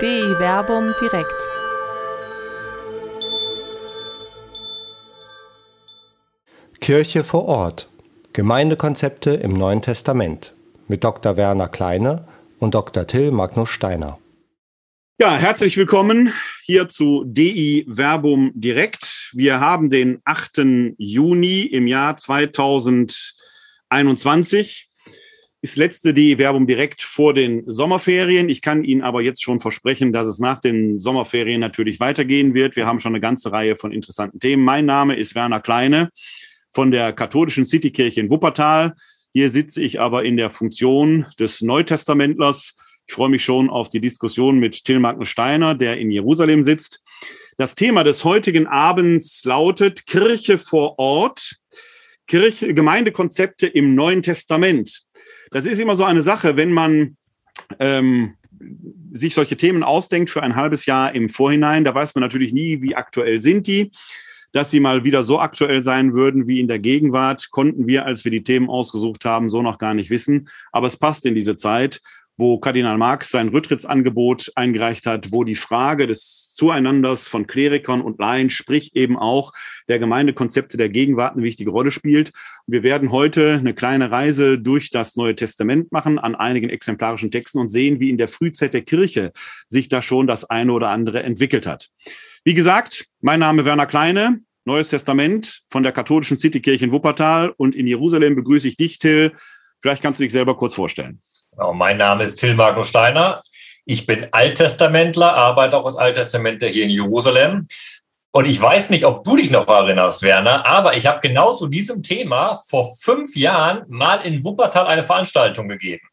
DI Werbung direkt. Kirche vor Ort. Gemeindekonzepte im Neuen Testament mit Dr. Werner Kleine und Dr. Till Magnus Steiner. Ja, herzlich willkommen hier zu DI Verbum Direkt. Wir haben den 8. Juni im Jahr 2021. Ist letzte DI Verbum Direkt vor den Sommerferien. Ich kann Ihnen aber jetzt schon versprechen, dass es nach den Sommerferien natürlich weitergehen wird. Wir haben schon eine ganze Reihe von interessanten Themen. Mein Name ist Werner Kleine von der katholischen Citykirche in Wuppertal. Hier sitze ich aber in der Funktion des Neutestamentlers ich freue mich schon auf die Diskussion mit Till Magnus Steiner, der in Jerusalem sitzt. Das Thema des heutigen Abends lautet Kirche vor Ort, Kirche, Gemeindekonzepte im Neuen Testament. Das ist immer so eine Sache, wenn man ähm, sich solche Themen ausdenkt für ein halbes Jahr im Vorhinein. Da weiß man natürlich nie, wie aktuell sind die. Dass sie mal wieder so aktuell sein würden wie in der Gegenwart, konnten wir, als wir die Themen ausgesucht haben, so noch gar nicht wissen. Aber es passt in diese Zeit wo Kardinal Marx sein Rücktrittsangebot eingereicht hat, wo die Frage des Zueinanders von Klerikern und Laien, sprich eben auch der Gemeindekonzepte der Gegenwart eine wichtige Rolle spielt. Wir werden heute eine kleine Reise durch das Neue Testament machen an einigen exemplarischen Texten und sehen, wie in der Frühzeit der Kirche sich da schon das eine oder andere entwickelt hat. Wie gesagt, mein Name Werner Kleine, Neues Testament von der katholischen Citykirche in Wuppertal und in Jerusalem begrüße ich dich, Till. Vielleicht kannst du dich selber kurz vorstellen. Genau, mein Name ist Till Magnus Steiner. Ich bin Alttestamentler, arbeite auch als Alttestamentler hier in Jerusalem. Und ich weiß nicht, ob du dich noch erinnerst, Werner, aber ich habe genau zu diesem Thema vor fünf Jahren mal in Wuppertal eine Veranstaltung gegeben.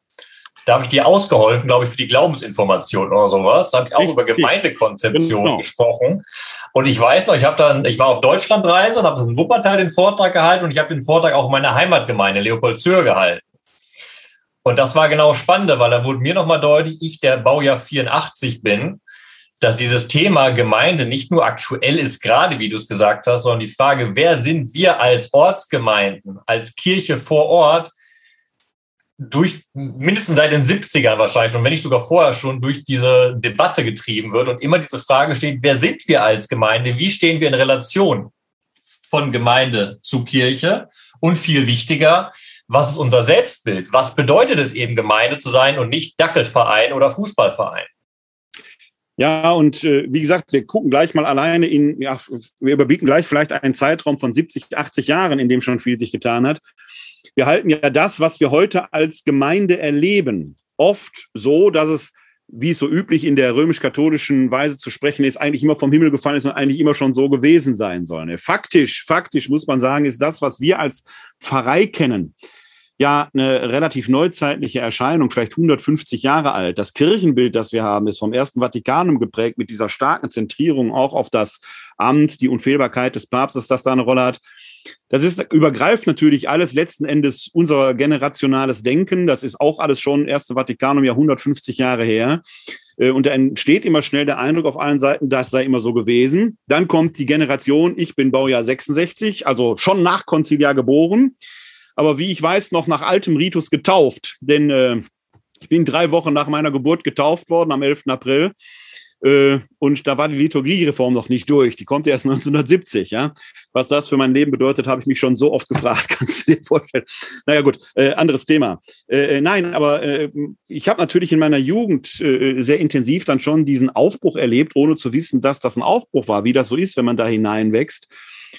Da habe ich dir ausgeholfen, glaube ich, für die Glaubensinformation oder sowas. Da habe ich auch über Gemeindekonzeption genau. gesprochen. Und ich weiß noch, ich habe dann, ich war auf Deutschlandreise und habe in Wuppertal den Vortrag gehalten und ich habe den Vortrag auch in meiner Heimatgemeinde Leopoldshöhe gehalten. Und das war genau spannend, weil da wurde mir nochmal deutlich, ich, der Baujahr 84 bin, dass dieses Thema Gemeinde nicht nur aktuell ist, gerade wie du es gesagt hast, sondern die Frage, wer sind wir als Ortsgemeinden, als Kirche vor Ort, durch mindestens seit den 70ern wahrscheinlich und wenn nicht sogar vorher schon durch diese Debatte getrieben wird und immer diese Frage steht, wer sind wir als Gemeinde, wie stehen wir in Relation von Gemeinde zu Kirche? Und viel wichtiger, was ist unser Selbstbild? Was bedeutet es eben, Gemeinde zu sein und nicht Dackelverein oder Fußballverein? Ja, und äh, wie gesagt, wir gucken gleich mal alleine in, ja, wir überblicken gleich vielleicht einen Zeitraum von 70, 80 Jahren, in dem schon viel sich getan hat. Wir halten ja das, was wir heute als Gemeinde erleben, oft so, dass es wie es so üblich in der römisch-katholischen Weise zu sprechen ist, eigentlich immer vom Himmel gefallen ist und eigentlich immer schon so gewesen sein soll. Faktisch, faktisch muss man sagen, ist das, was wir als Pfarrei kennen, ja eine relativ neuzeitliche Erscheinung, vielleicht 150 Jahre alt. Das Kirchenbild, das wir haben, ist vom Ersten Vatikanum geprägt mit dieser starken Zentrierung auch auf das Amt, die Unfehlbarkeit des Papstes, das da eine Rolle hat. Das ist, übergreift natürlich alles letzten Endes unser generationales Denken. Das ist auch alles schon Erste Vatikanum ja 150 Jahre her. Äh, und da entsteht immer schnell der Eindruck auf allen Seiten, das sei immer so gewesen. Dann kommt die Generation, ich bin Baujahr 66, also schon nach Konziliar geboren aber wie ich weiß, noch nach altem Ritus getauft. Denn äh, ich bin drei Wochen nach meiner Geburt getauft worden, am 11. April. Äh, und da war die Liturgiereform noch nicht durch. Die kommt erst 1970. Ja? Was das für mein Leben bedeutet, habe ich mich schon so oft gefragt. Kannst du dir vorstellen? Naja, gut, äh, anderes Thema. Äh, äh nein, aber äh, ich habe natürlich in meiner Jugend äh, sehr intensiv dann schon diesen Aufbruch erlebt, ohne zu wissen, dass das ein Aufbruch war, wie das so ist, wenn man da hineinwächst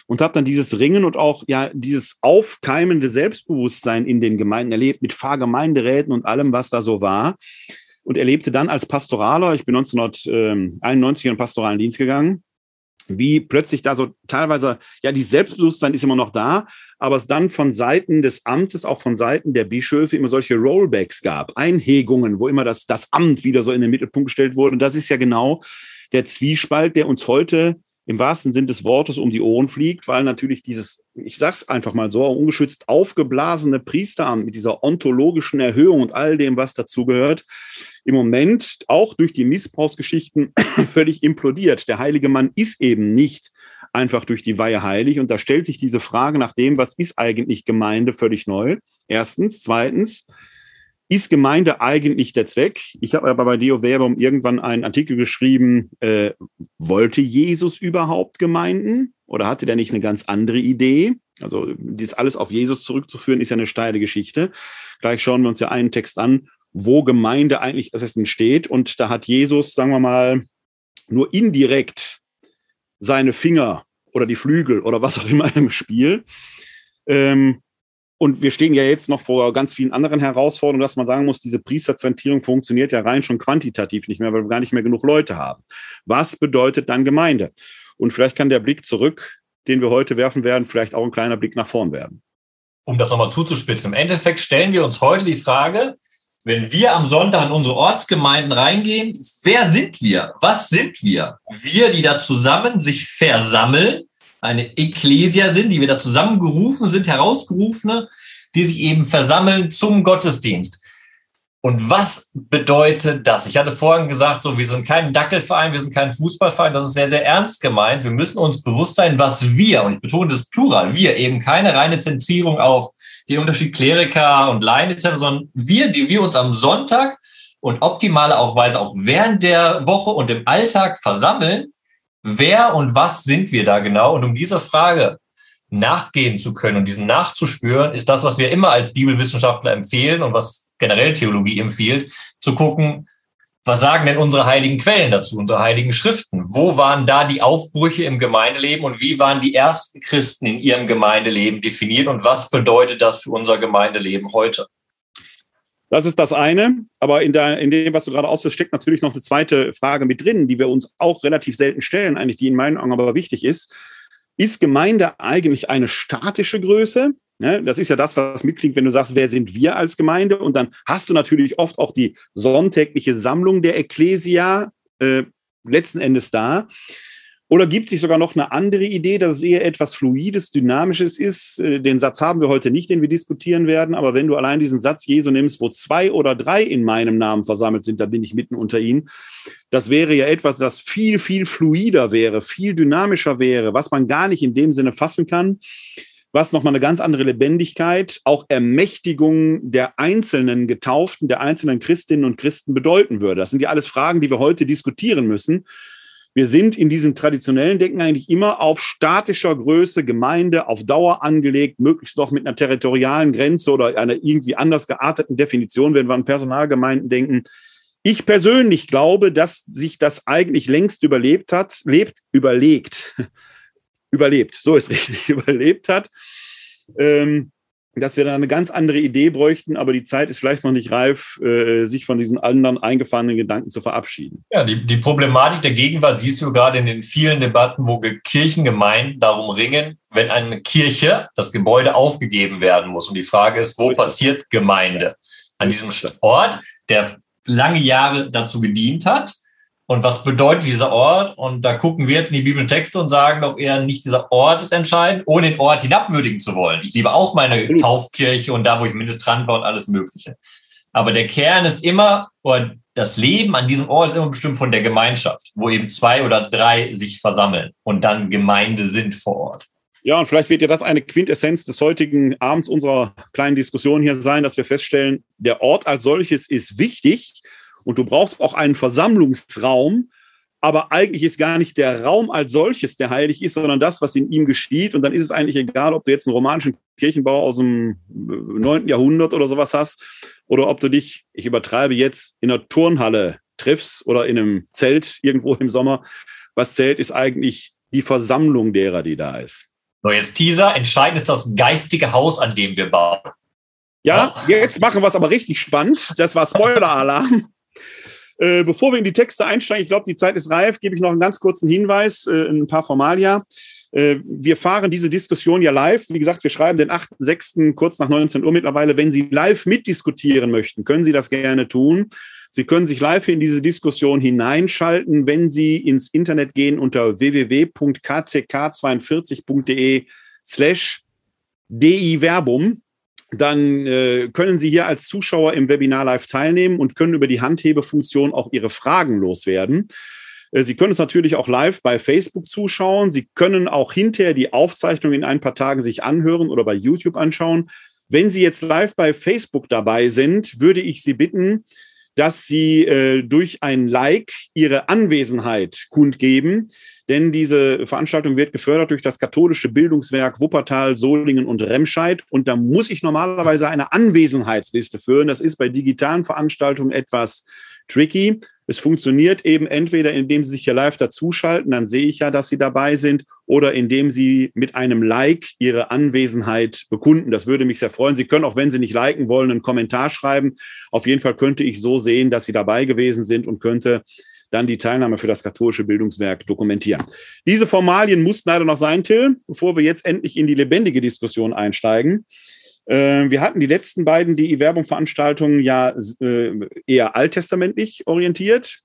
und habe dann dieses Ringen und auch ja dieses aufkeimende Selbstbewusstsein in den Gemeinden erlebt mit Pfarrgemeinderäten und allem, was da so war. Und erlebte dann als Pastoraler, ich bin 1991 in den pastoralen Dienst gegangen, wie plötzlich da so teilweise, ja, die Selbstbewusstsein ist immer noch da, aber es dann von Seiten des Amtes, auch von Seiten der Bischöfe immer solche Rollbacks gab, Einhegungen, wo immer das, das Amt wieder so in den Mittelpunkt gestellt wurde. Und das ist ja genau der Zwiespalt, der uns heute im wahrsten Sinn des Wortes um die Ohren fliegt, weil natürlich dieses, ich sag's einfach mal so, ungeschützt aufgeblasene Priesteramt mit dieser ontologischen Erhöhung und all dem, was dazugehört, im Moment auch durch die Missbrauchsgeschichten völlig implodiert. Der heilige Mann ist eben nicht einfach durch die Weihe heilig. Und da stellt sich diese Frage nach dem, was ist eigentlich Gemeinde, völlig neu. Erstens. Zweitens, ist Gemeinde eigentlich der Zweck? Ich habe aber bei Deo Verbum irgendwann einen Artikel geschrieben, äh, wollte Jesus überhaupt Gemeinden oder hatte der nicht eine ganz andere Idee? Also dies alles auf Jesus zurückzuführen, ist ja eine steile Geschichte. Gleich schauen wir uns ja einen Text an, wo Gemeinde eigentlich entsteht. Und da hat Jesus, sagen wir mal, nur indirekt seine Finger oder die Flügel oder was auch immer im Spiel. Ähm, und wir stehen ja jetzt noch vor ganz vielen anderen Herausforderungen, dass man sagen muss, diese Priesterzentrierung funktioniert ja rein schon quantitativ nicht mehr, weil wir gar nicht mehr genug Leute haben. Was bedeutet dann Gemeinde? Und vielleicht kann der Blick zurück, den wir heute werfen werden, vielleicht auch ein kleiner Blick nach vorn werden. Um das nochmal zuzuspitzen, im Endeffekt stellen wir uns heute die Frage, wenn wir am Sonntag in unsere Ortsgemeinden reingehen, wer sind wir? Was sind wir? Wir, die da zusammen sich versammeln, eine Ekklesia sind, die wir da zusammengerufen sind, herausgerufene, die sich eben versammeln zum Gottesdienst. Und was bedeutet das? Ich hatte vorhin gesagt, so, wir sind kein Dackelverein, wir sind kein Fußballverein, das ist sehr, sehr ernst gemeint. Wir müssen uns bewusst sein, was wir, und ich betone das Plural, wir, eben keine reine Zentrierung auf den Unterschied Kleriker und Laien etc., sondern wir, die wir uns am Sonntag und optimale auch auch während der Woche und im Alltag versammeln, wer und was sind wir da genau? Und um dieser Frage nachgehen zu können und diesen nachzuspüren, ist das, was wir immer als Bibelwissenschaftler empfehlen und was generell Theologie empfiehlt, zu gucken, was sagen denn unsere heiligen Quellen dazu, unsere heiligen Schriften? Wo waren da die Aufbrüche im Gemeindeleben und wie waren die ersten Christen in ihrem Gemeindeleben definiert und was bedeutet das für unser Gemeindeleben heute? Das ist das eine. Aber in, der, in dem, was du gerade ausführst, steckt natürlich noch eine zweite Frage mit drin, die wir uns auch relativ selten stellen, eigentlich, die in meinen Augen aber wichtig ist. Ist Gemeinde eigentlich eine statische Größe? Ne? Das ist ja das, was mitklingt, wenn du sagst, wer sind wir als Gemeinde? Und dann hast du natürlich oft auch die sonntägliche Sammlung der Ekklesia äh, letzten Endes da. Oder gibt sich sogar noch eine andere Idee, dass es eher etwas Fluides, Dynamisches ist? Äh, den Satz haben wir heute nicht, den wir diskutieren werden. Aber wenn du allein diesen Satz Jesu nimmst, wo zwei oder drei in meinem Namen versammelt sind, da bin ich mitten unter ihnen. Das wäre ja etwas, das viel, viel fluider wäre, viel dynamischer wäre, was man gar nicht in dem Sinne fassen kann. Was nochmal eine ganz andere Lebendigkeit, auch Ermächtigung der einzelnen Getauften, der einzelnen Christinnen und Christen bedeuten würde. Das sind ja alles Fragen, die wir heute diskutieren müssen wir sind in diesem traditionellen Denken eigentlich immer auf statischer Größe Gemeinde auf Dauer angelegt, möglichst noch mit einer territorialen Grenze oder einer irgendwie anders gearteten Definition, wenn wir an Personalgemeinden denken. Ich persönlich glaube, dass sich das eigentlich längst überlebt hat, lebt, überlegt, überlebt, so ist richtig, überlebt hat. Ähm, dass wir dann eine ganz andere Idee bräuchten, aber die Zeit ist vielleicht noch nicht reif, äh, sich von diesen anderen eingefahrenen Gedanken zu verabschieden. Ja, die, die Problematik der Gegenwart siehst du gerade in den vielen Debatten, wo Kirchengemeinden darum ringen, wenn eine Kirche, das Gebäude aufgegeben werden muss. Und die Frage ist, wo passiert Gemeinde? An diesem Ort, der lange Jahre dazu gedient hat, und was bedeutet dieser Ort? Und da gucken wir jetzt in die biblischen Texte und sagen doch eher nicht dieser Ort ist entscheidend, ohne den Ort hinabwürdigen zu wollen. Ich liebe auch meine Absolut. Taufkirche und da, wo ich Ministrant war und alles Mögliche. Aber der Kern ist immer, oder das Leben an diesem Ort ist immer bestimmt von der Gemeinschaft, wo eben zwei oder drei sich versammeln und dann Gemeinde sind vor Ort. Ja, und vielleicht wird ja das eine Quintessenz des heutigen Abends unserer kleinen Diskussion hier sein, dass wir feststellen, der Ort als solches ist wichtig, und du brauchst auch einen Versammlungsraum, aber eigentlich ist gar nicht der Raum als solches, der heilig ist, sondern das, was in ihm geschieht. Und dann ist es eigentlich egal, ob du jetzt einen romanischen Kirchenbau aus dem 9. Jahrhundert oder sowas hast, oder ob du dich, ich übertreibe jetzt, in einer Turnhalle triffst oder in einem Zelt irgendwo im Sommer. Was zählt, ist eigentlich die Versammlung derer, die da ist. So, jetzt Teaser. Entscheidend ist das geistige Haus, an dem wir bauen. Ja, jetzt machen wir es aber richtig spannend. Das war Spoiler-Alarm. Äh, bevor wir in die Texte einsteigen, ich glaube, die Zeit ist reif, gebe ich noch einen ganz kurzen Hinweis, äh, ein paar Formalia. Äh, wir fahren diese Diskussion ja live. Wie gesagt, wir schreiben den 8.6. kurz nach 19 Uhr mittlerweile. Wenn Sie live mitdiskutieren möchten, können Sie das gerne tun. Sie können sich live in diese Diskussion hineinschalten, wenn Sie ins Internet gehen unter www.kck42.de slash di-verbum dann äh, können Sie hier als Zuschauer im Webinar live teilnehmen und können über die Handhebefunktion auch Ihre Fragen loswerden. Äh, Sie können es natürlich auch live bei Facebook zuschauen. Sie können auch hinterher die Aufzeichnung in ein paar Tagen sich anhören oder bei YouTube anschauen. Wenn Sie jetzt live bei Facebook dabei sind, würde ich Sie bitten, dass Sie äh, durch ein Like Ihre Anwesenheit kundgeben. Denn diese Veranstaltung wird gefördert durch das katholische Bildungswerk Wuppertal, Solingen und Remscheid. Und da muss ich normalerweise eine Anwesenheitsliste führen. Das ist bei digitalen Veranstaltungen etwas tricky. Es funktioniert eben entweder, indem Sie sich hier live dazuschalten, dann sehe ich ja, dass Sie dabei sind, oder indem Sie mit einem Like Ihre Anwesenheit bekunden. Das würde mich sehr freuen. Sie können auch, wenn Sie nicht liken wollen, einen Kommentar schreiben. Auf jeden Fall könnte ich so sehen, dass Sie dabei gewesen sind und könnte dann die Teilnahme für das katholische Bildungswerk dokumentieren. Diese Formalien mussten leider noch sein, Till, bevor wir jetzt endlich in die lebendige Diskussion einsteigen. Äh, wir hatten die letzten beiden DI-Werbung-Veranstaltungen ja äh, eher alttestamentlich orientiert.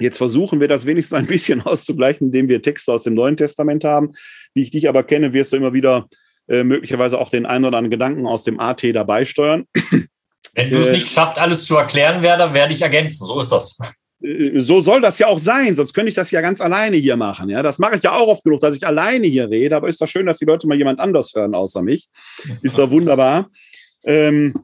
Jetzt versuchen wir das wenigstens ein bisschen auszugleichen, indem wir Texte aus dem Neuen Testament haben. Wie ich dich aber kenne, wirst du immer wieder äh, möglicherweise auch den einen oder anderen Gedanken aus dem AT dabei steuern. Wenn du es nicht schaffst, alles zu erklären, werde, werde ich ergänzen. So ist das. Äh, so soll das ja auch sein, sonst könnte ich das ja ganz alleine hier machen. Ja, das mache ich ja auch oft genug, dass ich alleine hier rede, aber ist doch schön, dass die Leute mal jemand anders hören außer mich. Ist doch wunderbar. Ähm,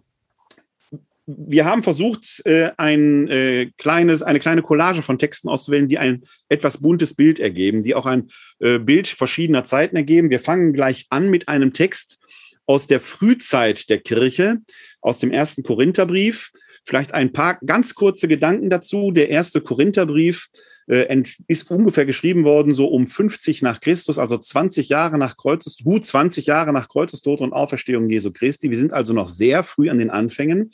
wir haben versucht, äh, ein äh, kleines, eine kleine Collage von Texten auszuwählen, die ein etwas buntes Bild ergeben, die auch ein äh, Bild verschiedener Zeiten ergeben. Wir fangen gleich an mit einem Text aus der Frühzeit der Kirche, aus dem ersten Korintherbrief. Vielleicht ein paar ganz kurze Gedanken dazu. Der erste Korintherbrief äh, ist ungefähr geschrieben worden, so um 50 nach Christus, also 20 Jahre nach Kreuzes, gut 20 Jahre nach Kreuzestod und Auferstehung Jesu Christi. Wir sind also noch sehr früh an den Anfängen.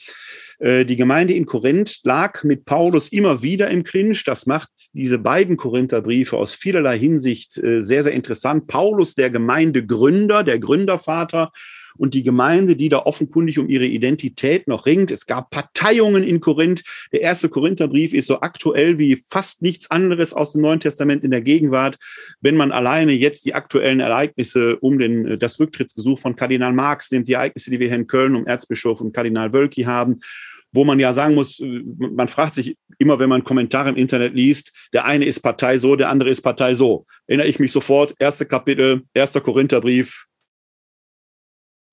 Äh, die Gemeinde in Korinth lag mit Paulus immer wieder im Clinch. Das macht diese beiden Korintherbriefe aus vielerlei Hinsicht äh, sehr, sehr interessant. Paulus, der Gemeindegründer, der Gründervater, und die Gemeinde, die da offenkundig um ihre Identität noch ringt. Es gab Parteiungen in Korinth. Der erste Korintherbrief ist so aktuell wie fast nichts anderes aus dem Neuen Testament in der Gegenwart. Wenn man alleine jetzt die aktuellen Ereignisse um den, das Rücktrittsgesuch von Kardinal Marx nimmt, die Ereignisse, die wir hier in Köln um Erzbischof und Kardinal Wölki haben, wo man ja sagen muss, man fragt sich immer, wenn man Kommentare im Internet liest, der eine ist Partei so, der andere ist Partei so. Erinnere ich mich sofort, erste Kapitel, erster Korintherbrief,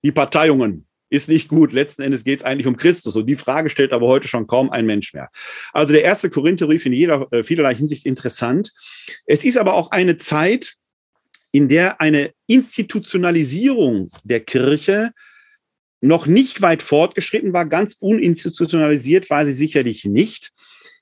die Parteiungen ist nicht gut. Letzten Endes geht es eigentlich um Christus. Und die Frage stellt aber heute schon kaum ein Mensch mehr. Also der erste Korintherbrief in jeder, äh, vielerlei Hinsicht interessant. Es ist aber auch eine Zeit, in der eine Institutionalisierung der Kirche noch nicht weit fortgeschritten war. Ganz uninstitutionalisiert war sie sicherlich nicht.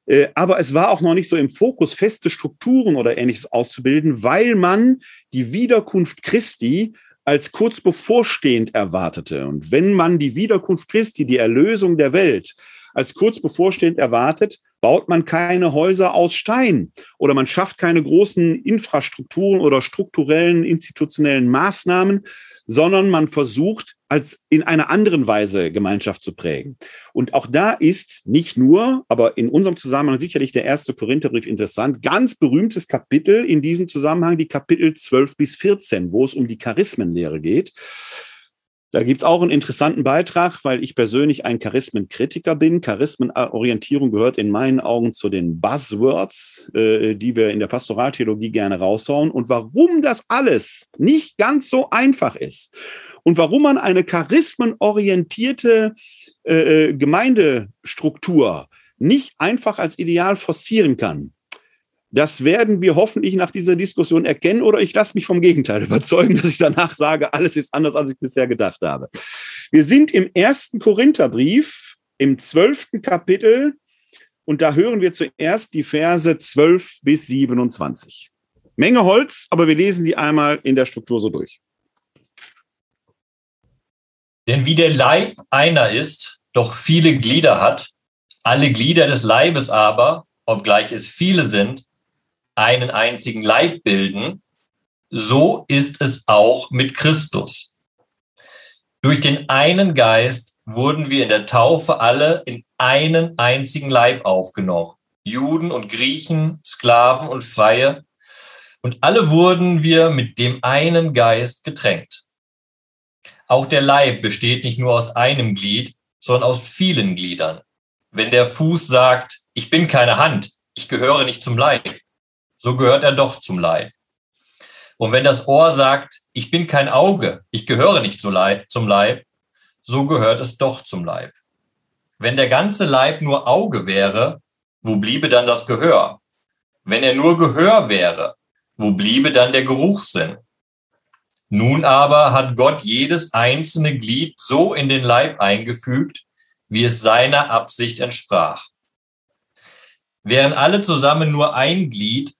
Äh, aber es war auch noch nicht so im Fokus, feste Strukturen oder ähnliches auszubilden, weil man die Wiederkunft Christi als kurz bevorstehend erwartete. Und wenn man die Wiederkunft Christi, die Erlösung der Welt, als kurz bevorstehend erwartet, baut man keine Häuser aus Stein oder man schafft keine großen Infrastrukturen oder strukturellen institutionellen Maßnahmen, sondern man versucht, als in einer anderen Weise Gemeinschaft zu prägen. Und auch da ist nicht nur, aber in unserem Zusammenhang sicherlich der erste Korintherbrief interessant, ganz berühmtes Kapitel in diesem Zusammenhang, die Kapitel 12 bis 14, wo es um die Charismenlehre geht. Da gibt es auch einen interessanten Beitrag, weil ich persönlich ein Charismenkritiker bin. Charismenorientierung gehört in meinen Augen zu den Buzzwords, äh, die wir in der Pastoraltheologie gerne raushauen. Und warum das alles nicht ganz so einfach ist und warum man eine charismenorientierte äh, äh Gemeindestruktur nicht einfach als Ideal forcieren kann, das werden wir hoffentlich nach dieser Diskussion erkennen oder ich lasse mich vom Gegenteil überzeugen, dass ich danach sage, alles ist anders, als ich bisher gedacht habe. Wir sind im ersten Korintherbrief, im zwölften Kapitel und da hören wir zuerst die Verse 12 bis 27. Menge Holz, aber wir lesen sie einmal in der Struktur so durch. Denn wie der Leib einer ist, doch viele Glieder hat, alle Glieder des Leibes aber, obgleich es viele sind, einen einzigen Leib bilden, so ist es auch mit Christus. Durch den einen Geist wurden wir in der Taufe alle in einen einzigen Leib aufgenommen. Juden und Griechen, Sklaven und Freie. Und alle wurden wir mit dem einen Geist getränkt. Auch der Leib besteht nicht nur aus einem Glied, sondern aus vielen Gliedern. Wenn der Fuß sagt, ich bin keine Hand, ich gehöre nicht zum Leib, so gehört er doch zum Leib. Und wenn das Ohr sagt, ich bin kein Auge, ich gehöre nicht zum Leib, so gehört es doch zum Leib. Wenn der ganze Leib nur Auge wäre, wo bliebe dann das Gehör? Wenn er nur Gehör wäre, wo bliebe dann der Geruchssinn? Nun aber hat Gott jedes einzelne Glied so in den Leib eingefügt, wie es seiner Absicht entsprach. Wären alle zusammen nur ein Glied,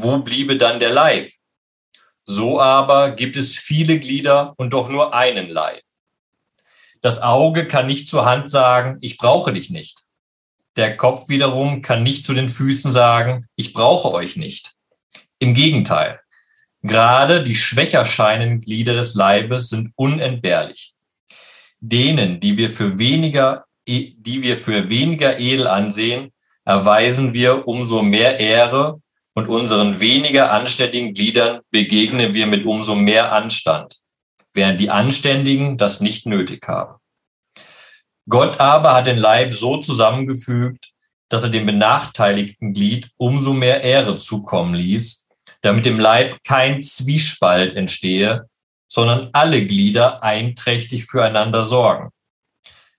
wo bliebe dann der Leib? So aber gibt es viele Glieder und doch nur einen Leib. Das Auge kann nicht zur Hand sagen, ich brauche dich nicht. Der Kopf wiederum kann nicht zu den Füßen sagen, ich brauche euch nicht. Im Gegenteil, gerade die schwächer scheinenden Glieder des Leibes sind unentbehrlich. Denen, die wir für weniger, die wir für weniger edel ansehen, erweisen wir umso mehr Ehre und unseren weniger anständigen Gliedern begegnen wir mit umso mehr Anstand, während die Anständigen das nicht nötig haben. Gott aber hat den Leib so zusammengefügt, dass er dem benachteiligten Glied umso mehr Ehre zukommen ließ, damit dem Leib kein Zwiespalt entstehe, sondern alle Glieder einträchtig füreinander sorgen.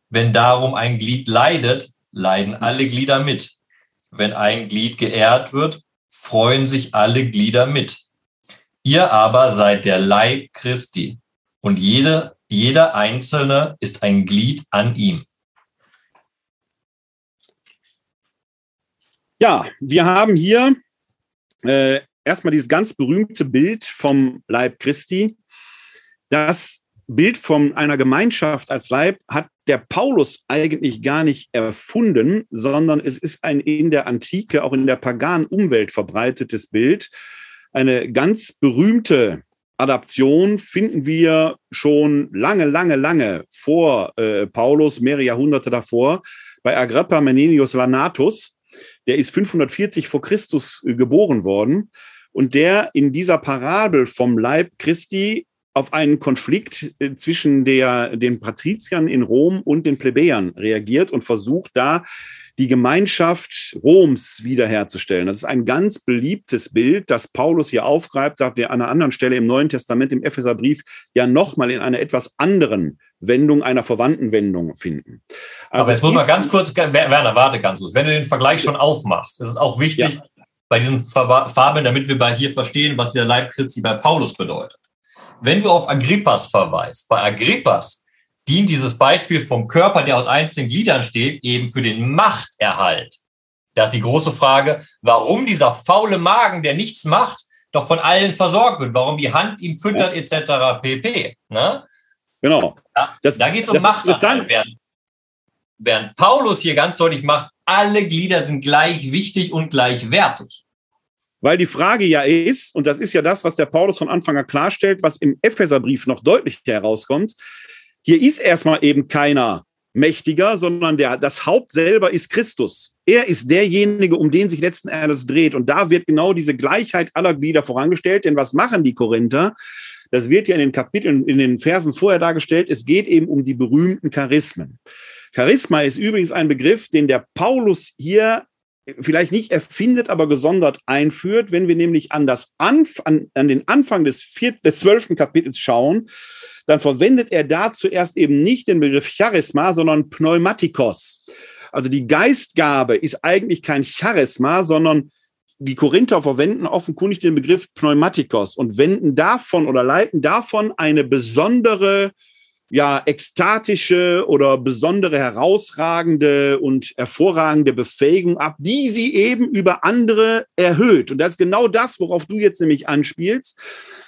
Wenn darum ein Glied leidet, leiden alle Glieder mit. Wenn ein Glied geehrt wird, freuen sich alle Glieder mit. Ihr aber seid der Leib Christi und jede, jeder Einzelne ist ein Glied an ihm. Ja, wir haben hier äh, erstmal dieses ganz berühmte Bild vom Leib Christi. Das Bild von einer Gemeinschaft als Leib hat der Paulus eigentlich gar nicht erfunden, sondern es ist ein in der Antike, auch in der paganen Umwelt verbreitetes Bild. Eine ganz berühmte Adaption finden wir schon lange, lange, lange vor äh, Paulus, mehrere Jahrhunderte davor, bei Agrippa Menenius Lanatus. Der ist 540 vor Christus äh, geboren worden und der in dieser Parabel vom Leib Christi auf einen Konflikt äh, zwischen der, den Patriziern in Rom und den Plebejern reagiert und versucht da die Gemeinschaft Roms wiederherzustellen. Das ist ein ganz beliebtes Bild, das Paulus hier aufgreift, da wir an einer anderen Stelle im Neuen Testament, im Epheserbrief, ja nochmal in einer etwas anderen Wendung, einer verwandten Wendung finden. Also Aber jetzt muss man ganz kurz, Werner, warte ganz kurz. Wenn du den Vergleich schon aufmachst, das ist auch wichtig ja. bei diesen Fabeln, damit wir bei hier verstehen, was der Leib Christi bei Paulus bedeutet. Wenn du auf Agrippas verweist, bei Agrippas dient dieses Beispiel vom Körper, der aus einzelnen Gliedern steht, eben für den Machterhalt. Da ist die große Frage, warum dieser faule Magen, der nichts macht, doch von allen versorgt wird, warum die Hand ihm füttert, etc. pp. Ne? Genau. Ja, das, da geht es um Machterhalt. Während, während Paulus hier ganz deutlich macht, alle Glieder sind gleich wichtig und gleichwertig. Weil die Frage ja ist, und das ist ja das, was der Paulus von Anfang an klarstellt, was im Epheserbrief noch deutlich herauskommt, hier ist erstmal eben keiner mächtiger, sondern der, das Haupt selber ist Christus. Er ist derjenige, um den sich letzten Endes dreht. Und da wird genau diese Gleichheit aller Glieder vorangestellt. Denn was machen die Korinther? Das wird ja in den Kapiteln, in den Versen vorher dargestellt. Es geht eben um die berühmten Charismen. Charisma ist übrigens ein Begriff, den der Paulus hier vielleicht nicht erfindet, aber gesondert einführt, wenn wir nämlich an, das Anf an, an den Anfang des, des zwölften Kapitels schauen, dann verwendet er da zuerst eben nicht den Begriff Charisma, sondern Pneumatikos. Also die Geistgabe ist eigentlich kein Charisma, sondern die Korinther verwenden offenkundig den Begriff Pneumatikos und wenden davon oder leiten davon eine besondere ja ekstatische oder besondere herausragende und hervorragende Befähigung ab, die sie eben über andere erhöht. Und das ist genau das, worauf du jetzt nämlich anspielst.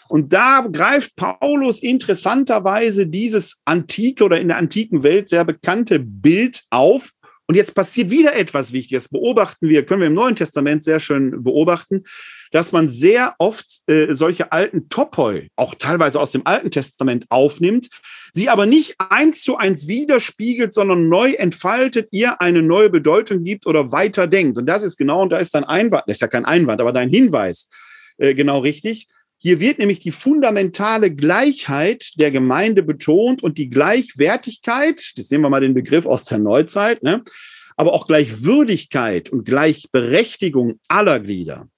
Und da greift Paulus interessanterweise dieses antike oder in der antiken Welt sehr bekannte Bild auf. Und jetzt passiert wieder etwas Wichtiges. Beobachten wir, können wir im Neuen Testament sehr schön beobachten dass man sehr oft äh, solche alten Topoi, auch teilweise aus dem Alten Testament, aufnimmt, sie aber nicht eins zu eins widerspiegelt, sondern neu entfaltet, ihr eine neue Bedeutung gibt oder weiter denkt. Und das ist genau, und da ist dein Einwand, das ist ja kein Einwand, aber dein Hinweis äh, genau richtig. Hier wird nämlich die fundamentale Gleichheit der Gemeinde betont und die Gleichwertigkeit, das nehmen wir mal den Begriff aus der Neuzeit, ne, aber auch Gleichwürdigkeit und Gleichberechtigung aller Glieder.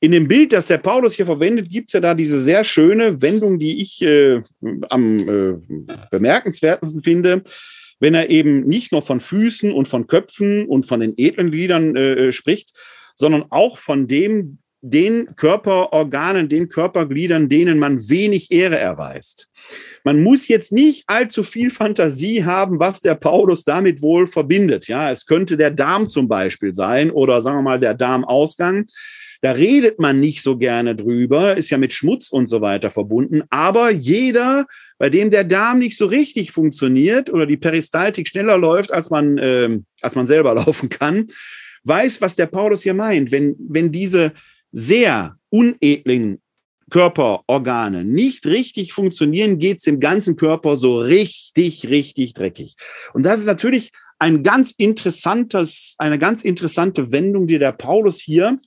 In dem Bild, das der Paulus hier verwendet, gibt es ja da diese sehr schöne Wendung, die ich äh, am äh, bemerkenswertesten finde, wenn er eben nicht nur von Füßen und von Köpfen und von den edlen Gliedern äh, spricht, sondern auch von dem, den Körperorganen, den Körpergliedern, denen man wenig Ehre erweist. Man muss jetzt nicht allzu viel Fantasie haben, was der Paulus damit wohl verbindet. Ja, es könnte der Darm zum Beispiel sein oder sagen wir mal der Darmausgang. Da redet man nicht so gerne drüber, ist ja mit Schmutz und so weiter verbunden. Aber jeder, bei dem der Darm nicht so richtig funktioniert oder die Peristaltik schneller läuft, als man, äh, als man selber laufen kann, weiß, was der Paulus hier meint. Wenn, wenn diese sehr unedlen Körperorgane nicht richtig funktionieren, geht es im ganzen Körper so richtig, richtig dreckig. Und das ist natürlich ein ganz interessantes, eine ganz interessante Wendung, die der Paulus hier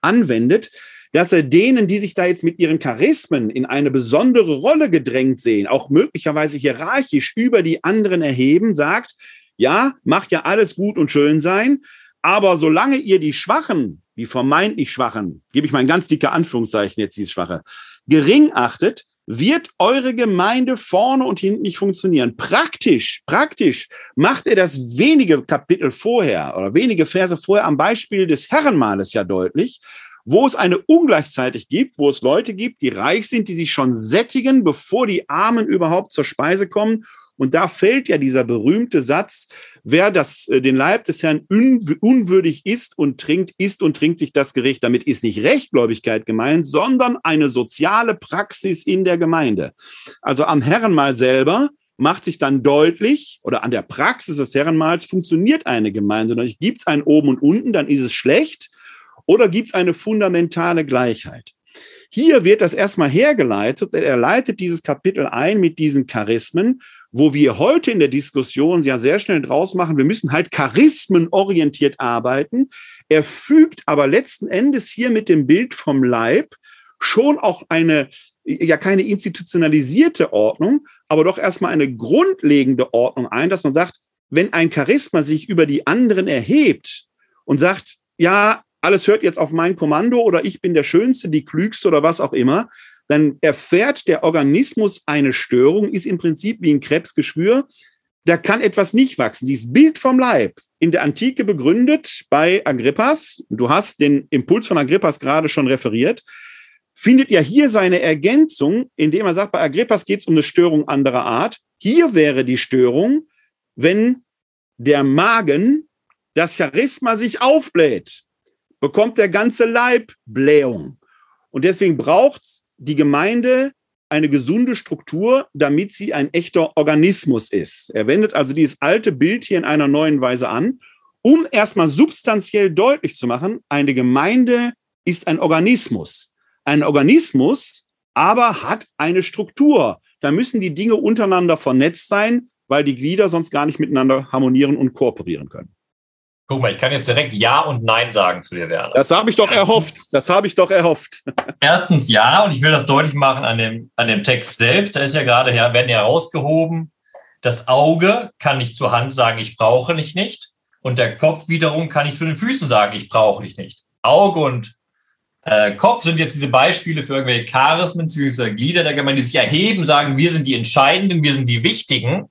anwendet, dass er denen, die sich da jetzt mit ihren Charismen in eine besondere Rolle gedrängt sehen, auch möglicherweise hierarchisch über die anderen erheben, sagt, ja, macht ja alles gut und schön sein, aber solange ihr die Schwachen, die vermeintlich Schwachen, gebe ich mal ein ganz dicke Anführungszeichen jetzt, dieses Schwache, gering achtet, wird eure Gemeinde vorne und hinten nicht funktionieren. Praktisch, praktisch macht er das wenige Kapitel vorher oder wenige Verse vorher am Beispiel des Herrenmales ja deutlich, wo es eine Ungleichzeitig gibt, wo es Leute gibt, die reich sind, die sich schon sättigen, bevor die Armen überhaupt zur Speise kommen und da fällt ja dieser berühmte Satz, wer das, äh, den Leib des Herrn unwürdig isst und trinkt, isst und trinkt sich das Gericht. Damit ist nicht Rechtgläubigkeit gemeint, sondern eine soziale Praxis in der Gemeinde. Also am Herrenmahl selber macht sich dann deutlich, oder an der Praxis des Herrenmahls funktioniert eine Gemeinde. Gibt es ein Oben und Unten, dann ist es schlecht. Oder gibt es eine fundamentale Gleichheit? Hier wird das erstmal hergeleitet. Er leitet dieses Kapitel ein mit diesen Charismen wo wir heute in der Diskussion ja sehr schnell draus machen, wir müssen halt charismenorientiert arbeiten. Er fügt aber letzten Endes hier mit dem Bild vom Leib schon auch eine, ja keine institutionalisierte Ordnung, aber doch erstmal eine grundlegende Ordnung ein, dass man sagt, wenn ein Charisma sich über die anderen erhebt und sagt, ja, alles hört jetzt auf mein Kommando oder ich bin der Schönste, die Klügste oder was auch immer, dann erfährt der Organismus eine Störung, ist im Prinzip wie ein Krebsgeschwür. Da kann etwas nicht wachsen. Dieses Bild vom Leib in der Antike begründet bei Agrippas, du hast den Impuls von Agrippas gerade schon referiert, findet ja hier seine Ergänzung, indem er sagt, bei Agrippas geht es um eine Störung anderer Art. Hier wäre die Störung, wenn der Magen das Charisma sich aufbläht, bekommt der ganze Leib Blähung. Und deswegen braucht es die Gemeinde eine gesunde Struktur, damit sie ein echter Organismus ist. Er wendet also dieses alte Bild hier in einer neuen Weise an, um erstmal substanziell deutlich zu machen, eine Gemeinde ist ein Organismus. Ein Organismus aber hat eine Struktur. Da müssen die Dinge untereinander vernetzt sein, weil die Glieder sonst gar nicht miteinander harmonieren und kooperieren können. Guck mal, ich kann jetzt direkt Ja und Nein sagen zu dir, Werner. Das habe ich doch erstens, erhofft. Das habe ich doch erhofft. Erstens ja, und ich will das deutlich machen an dem, an dem Text selbst. Da ist ja gerade, ja, werden herausgehoben, das Auge kann nicht zur Hand sagen, ich brauche dich nicht. Und der Kopf wiederum kann nicht zu den Füßen sagen, ich brauche dich nicht. Auge und äh, Kopf sind jetzt diese Beispiele für irgendwelche Charismen, bzw. Glieder der Gemeinde, die sich erheben, sagen, wir sind die Entscheidenden, wir sind die Wichtigen.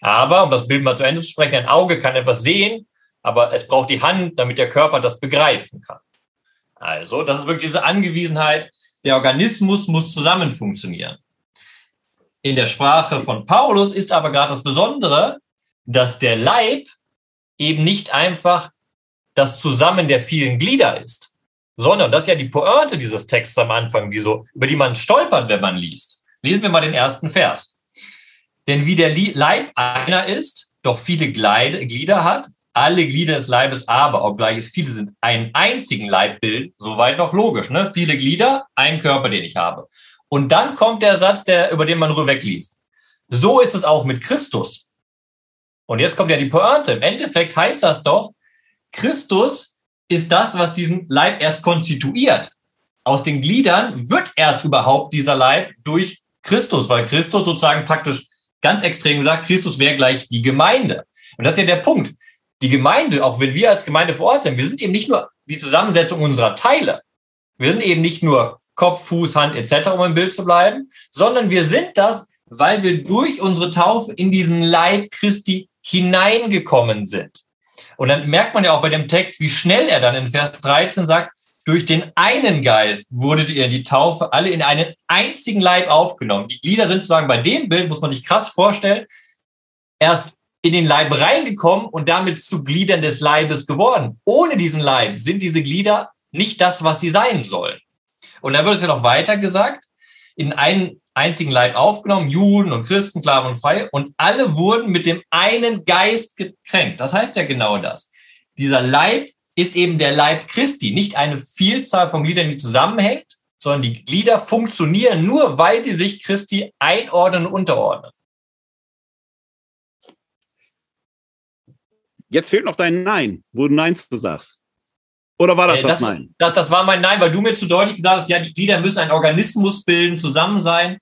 Aber, um das Bild mal zu Ende zu sprechen, ein Auge kann etwas sehen, aber es braucht die Hand, damit der Körper das begreifen kann. Also, das ist wirklich diese Angewiesenheit. Der Organismus muss zusammen funktionieren. In der Sprache von Paulus ist aber gerade das Besondere, dass der Leib eben nicht einfach das Zusammen der vielen Glieder ist, sondern das ist ja die Pointe dieses Textes am Anfang, die so, über die man stolpert, wenn man liest. Lesen wir mal den ersten Vers. Denn wie der Leib einer ist, doch viele Glieder hat, alle Glieder des Leibes aber, obgleich es viele sind, einen einzigen Leibbild, soweit noch logisch, ne? Viele Glieder, ein Körper, den ich habe. Und dann kommt der Satz, der, über den man nur wegliest. So ist es auch mit Christus. Und jetzt kommt ja die Pointe. Im Endeffekt heißt das doch, Christus ist das, was diesen Leib erst konstituiert. Aus den Gliedern wird erst überhaupt dieser Leib durch Christus, weil Christus sozusagen praktisch ganz extrem gesagt, Christus wäre gleich die Gemeinde. Und das ist ja der Punkt die Gemeinde, auch wenn wir als Gemeinde vor Ort sind, wir sind eben nicht nur die Zusammensetzung unserer Teile. Wir sind eben nicht nur Kopf, Fuß, Hand etc., um im Bild zu bleiben, sondern wir sind das, weil wir durch unsere Taufe in diesen Leib Christi hineingekommen sind. Und dann merkt man ja auch bei dem Text, wie schnell er dann in Vers 13 sagt, durch den einen Geist wurdet ihr in die Taufe alle in einen einzigen Leib aufgenommen. Die Glieder sind sozusagen bei dem Bild, muss man sich krass vorstellen, erst in den Leib reingekommen und damit zu Gliedern des Leibes geworden. Ohne diesen Leib sind diese Glieder nicht das, was sie sein sollen. Und dann wird es ja noch weiter gesagt, in einen einzigen Leib aufgenommen, Juden und Christen, Sklaven und Freie, und alle wurden mit dem einen Geist gekränkt. Das heißt ja genau das. Dieser Leib ist eben der Leib Christi, nicht eine Vielzahl von Gliedern, die zusammenhängt, sondern die Glieder funktionieren nur, weil sie sich Christi einordnen und unterordnen. Jetzt fehlt noch dein Nein, wo du Nein zu sagst. Oder war das äh, das, das, Nein? Das, das, war mein Nein, weil du mir zu deutlich gesagt hast, ja, die Glieder müssen einen Organismus bilden, zusammen sein.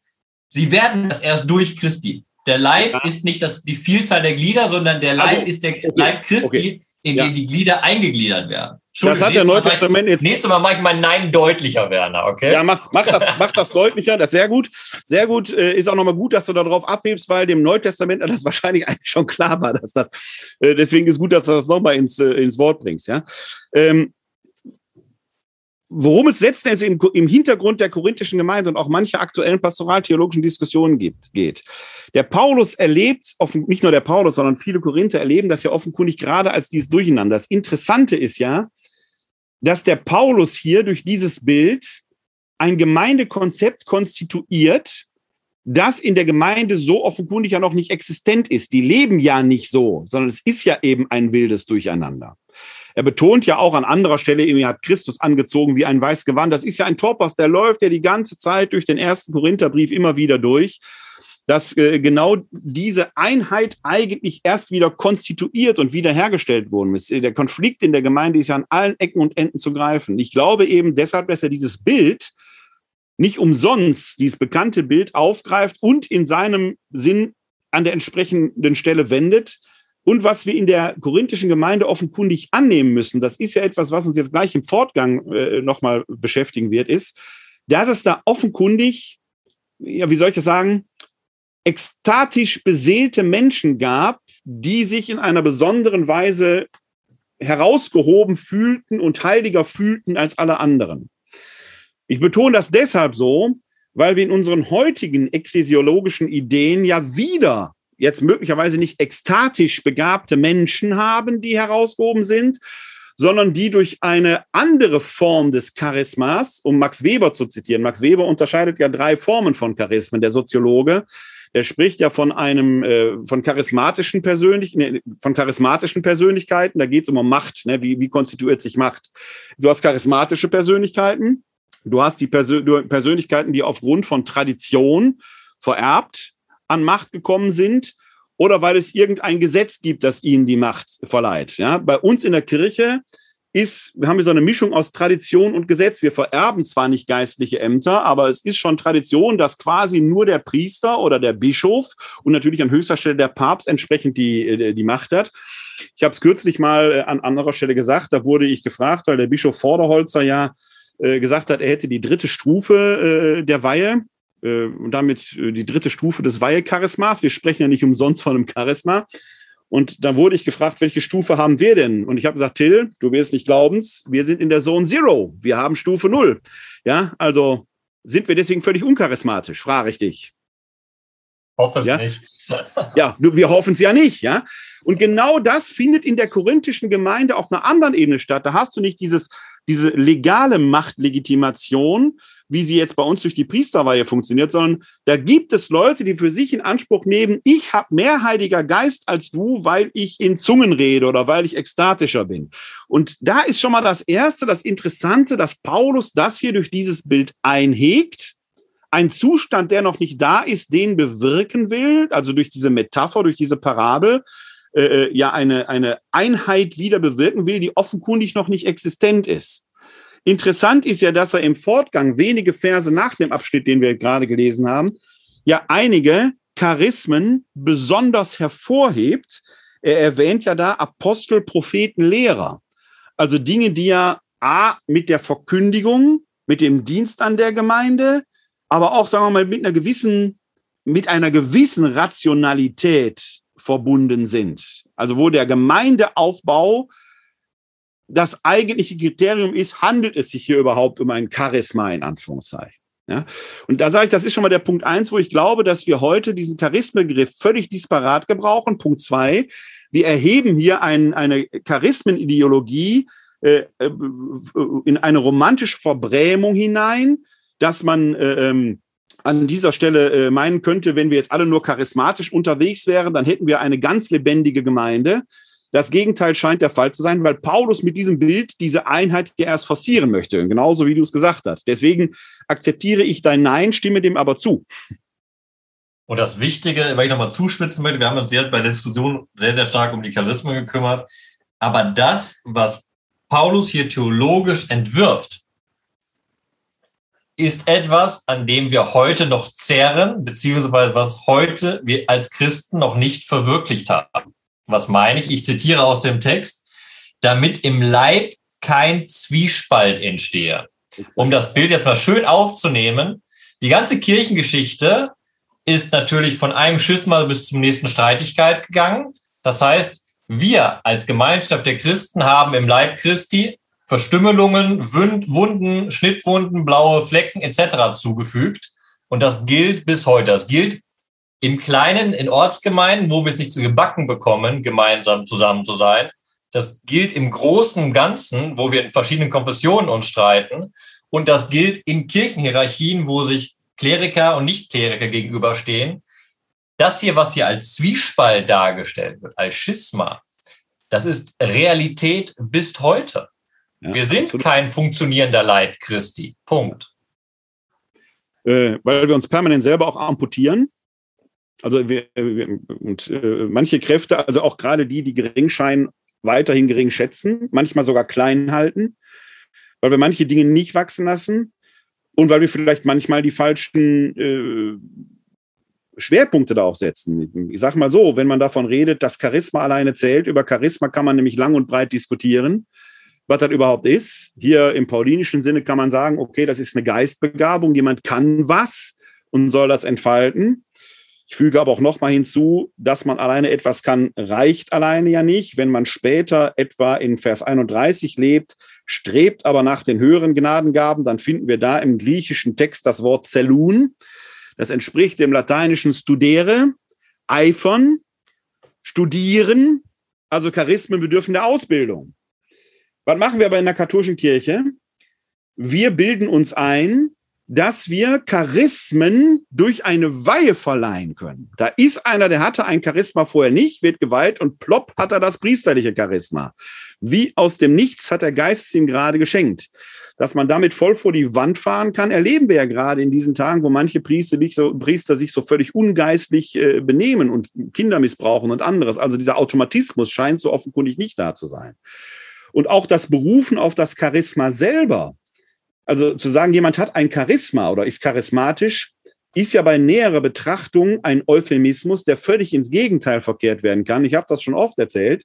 Sie werden das erst durch Christi. Der Leib ja. ist nicht das, die Vielzahl der Glieder, sondern der Leib also, ist der okay, Leib Christi, okay. in ja. den die Glieder eingegliedert werden. Das hat der Neue Testament jetzt. Nächstes Mal mache ich mein Nein deutlicher, Werner, okay? Ja, mach, mach, das, mach das deutlicher, das ist sehr gut. Sehr gut, äh, ist auch nochmal gut, dass du darauf abhebst, weil dem Neutestament das wahrscheinlich eigentlich schon klar war, dass das, äh, deswegen ist gut, dass du das nochmal ins, äh, ins Wort bringst, ja. Ähm, worum es letztendlich im, im Hintergrund der korinthischen Gemeinde und auch mancher aktuellen pastoraltheologischen Diskussionen gibt, geht. Der Paulus erlebt, nicht nur der Paulus, sondern viele Korinther erleben das ja offenkundig gerade als dieses Durcheinander. Das Interessante ist ja, dass der Paulus hier durch dieses Bild ein Gemeindekonzept konstituiert, das in der Gemeinde so offenkundig ja noch nicht existent ist. Die leben ja nicht so, sondern es ist ja eben ein wildes Durcheinander. Er betont ja auch an anderer Stelle, er hat Christus angezogen wie ein weißes Gewand. Das ist ja ein Topos, der läuft ja die ganze Zeit durch den ersten Korintherbrief immer wieder durch, dass äh, genau diese Einheit eigentlich erst wieder konstituiert und wiederhergestellt worden ist. Der Konflikt in der Gemeinde ist ja an allen Ecken und Enden zu greifen. Ich glaube eben deshalb, dass er dieses Bild nicht umsonst, dieses bekannte Bild aufgreift und in seinem Sinn an der entsprechenden Stelle wendet, und was wir in der korinthischen Gemeinde offenkundig annehmen müssen, das ist ja etwas, was uns jetzt gleich im Fortgang äh, nochmal beschäftigen wird, ist, dass es da offenkundig, ja, wie soll ich das sagen, ekstatisch beseelte Menschen gab, die sich in einer besonderen Weise herausgehoben fühlten und heiliger fühlten als alle anderen. Ich betone das deshalb so, weil wir in unseren heutigen ekklesiologischen Ideen ja wieder jetzt möglicherweise nicht ekstatisch begabte Menschen haben, die herausgehoben sind, sondern die durch eine andere Form des Charismas, um Max Weber zu zitieren. Max Weber unterscheidet ja drei Formen von Charismen, der Soziologe. Der spricht ja von einem äh, von charismatischen Persönlichen, von charismatischen Persönlichkeiten. Da geht es um Macht. Ne? Wie, wie konstituiert sich Macht? Du hast charismatische Persönlichkeiten. Du hast die Persön Persönlichkeiten, die aufgrund von Tradition vererbt an Macht gekommen sind oder weil es irgendein Gesetz gibt, das ihnen die Macht verleiht. Ja, bei uns in der Kirche ist, wir haben hier so eine Mischung aus Tradition und Gesetz. Wir vererben zwar nicht geistliche Ämter, aber es ist schon Tradition, dass quasi nur der Priester oder der Bischof und natürlich an höchster Stelle der Papst entsprechend die, äh, die Macht hat. Ich habe es kürzlich mal äh, an anderer Stelle gesagt, da wurde ich gefragt, weil der Bischof Vorderholzer ja äh, gesagt hat, er hätte die dritte Stufe der Weihe äh, und damit äh, die dritte Stufe des Weihecharismas. Wir sprechen ja nicht umsonst von einem Charisma. Und da wurde ich gefragt, welche Stufe haben wir denn? Und ich habe gesagt, Till, du wirst nicht glauben, wir sind in der Zone Zero. Wir haben Stufe Null. Ja, also sind wir deswegen völlig uncharismatisch, frage ich dich. Hoffe es ja? nicht. ja, wir hoffen es ja nicht, ja. Und genau das findet in der korinthischen Gemeinde auf einer anderen Ebene statt. Da hast du nicht dieses, diese legale Machtlegitimation, wie sie jetzt bei uns durch die Priesterweihe funktioniert, sondern da gibt es Leute, die für sich in Anspruch nehmen, ich habe mehr Heiliger Geist als du, weil ich in Zungen rede oder weil ich ekstatischer bin. Und da ist schon mal das Erste, das Interessante, dass Paulus das hier durch dieses Bild einhegt. Ein Zustand, der noch nicht da ist, den bewirken will, also durch diese Metapher, durch diese Parabel, äh, äh ja eine, eine Einheit wieder bewirken will, die offenkundig noch nicht existent ist. Interessant ist ja, dass er im Fortgang wenige Verse nach dem Abschnitt, den wir gerade gelesen haben, ja einige Charismen besonders hervorhebt. Er erwähnt ja da Apostel, Propheten, Lehrer. Also Dinge, die ja A mit der Verkündigung mit dem Dienst an der Gemeinde, aber auch, sagen wir mal, mit einer gewissen, mit einer gewissen Rationalität verbunden sind. Also wo der Gemeindeaufbau das eigentliche Kriterium ist, handelt es sich hier überhaupt um ein Charisma in Anführungszeichen. Ja? Und da sage ich, das ist schon mal der Punkt eins, wo ich glaube, dass wir heute diesen Charismenbegriff völlig disparat gebrauchen. Punkt zwei, wir erheben hier ein, eine Charismenideologie äh, äh, in eine romantische Verbrämung hinein, dass man äh, ähm, an dieser Stelle äh, meinen könnte, wenn wir jetzt alle nur charismatisch unterwegs wären, dann hätten wir eine ganz lebendige Gemeinde. Das Gegenteil scheint der Fall zu sein, weil Paulus mit diesem Bild diese Einheit ja erst forcieren möchte, genauso wie du es gesagt hast. Deswegen akzeptiere ich dein Nein, stimme dem aber zu. Und das Wichtige, weil ich nochmal zuspitzen möchte, wir haben uns jetzt bei der Diskussion sehr, sehr stark um die Charismen gekümmert. Aber das, was Paulus hier theologisch entwirft, ist etwas, an dem wir heute noch zehren, beziehungsweise was heute wir als Christen noch nicht verwirklicht haben. Was meine ich? Ich zitiere aus dem Text, damit im Leib kein Zwiespalt entstehe. Um das Bild jetzt mal schön aufzunehmen, die ganze Kirchengeschichte ist natürlich von einem Schisma bis zum nächsten Streitigkeit gegangen. Das heißt, wir als Gemeinschaft der Christen haben im Leib Christi Verstümmelungen, Wunden, Schnittwunden, blaue Flecken etc. zugefügt. Und das gilt bis heute. Das gilt im Kleinen, in Ortsgemeinden, wo wir es nicht zu gebacken bekommen, gemeinsam zusammen zu sein. Das gilt im Großen und Ganzen, wo wir in verschiedenen Konfessionen uns streiten. Und das gilt in Kirchenhierarchien, wo sich Kleriker und Nicht-Kleriker gegenüberstehen. Das hier, was hier als Zwiespalt dargestellt wird, als Schisma, das ist Realität bis heute. Ja, wir sind absolut. kein funktionierender Leib Christi. Punkt. Äh, weil wir uns permanent selber auch amputieren. Also wir, wir und äh, manche Kräfte, also auch gerade die, die gering scheinen, weiterhin gering schätzen, manchmal sogar klein halten, weil wir manche Dinge nicht wachsen lassen und weil wir vielleicht manchmal die falschen äh, Schwerpunkte darauf setzen. Ich sage mal so, wenn man davon redet, dass Charisma alleine zählt, über Charisma kann man nämlich lang und breit diskutieren, was das überhaupt ist. Hier im paulinischen Sinne kann man sagen, okay, das ist eine Geistbegabung, jemand kann was und soll das entfalten. Ich füge aber auch nochmal hinzu, dass man alleine etwas kann, reicht alleine ja nicht. Wenn man später etwa in Vers 31 lebt, strebt aber nach den höheren Gnadengaben, dann finden wir da im griechischen Text das Wort Zelun. Das entspricht dem lateinischen studere, eifern, studieren, also Charismen bedürfen der Ausbildung. Was machen wir aber in der katholischen Kirche? Wir bilden uns ein, dass wir Charismen durch eine Weihe verleihen können. Da ist einer, der hatte ein Charisma vorher nicht, wird geweiht und plopp hat er das priesterliche Charisma. Wie aus dem Nichts hat der Geist ihm gerade geschenkt. Dass man damit voll vor die Wand fahren kann, erleben wir ja gerade in diesen Tagen, wo manche Priester, sich so, Priester sich so völlig ungeistlich äh, benehmen und Kinder missbrauchen und anderes. Also dieser Automatismus scheint so offenkundig nicht da zu sein. Und auch das Berufen auf das Charisma selber, also zu sagen, jemand hat ein Charisma oder ist charismatisch, ist ja bei näherer Betrachtung ein Euphemismus, der völlig ins Gegenteil verkehrt werden kann. Ich habe das schon oft erzählt.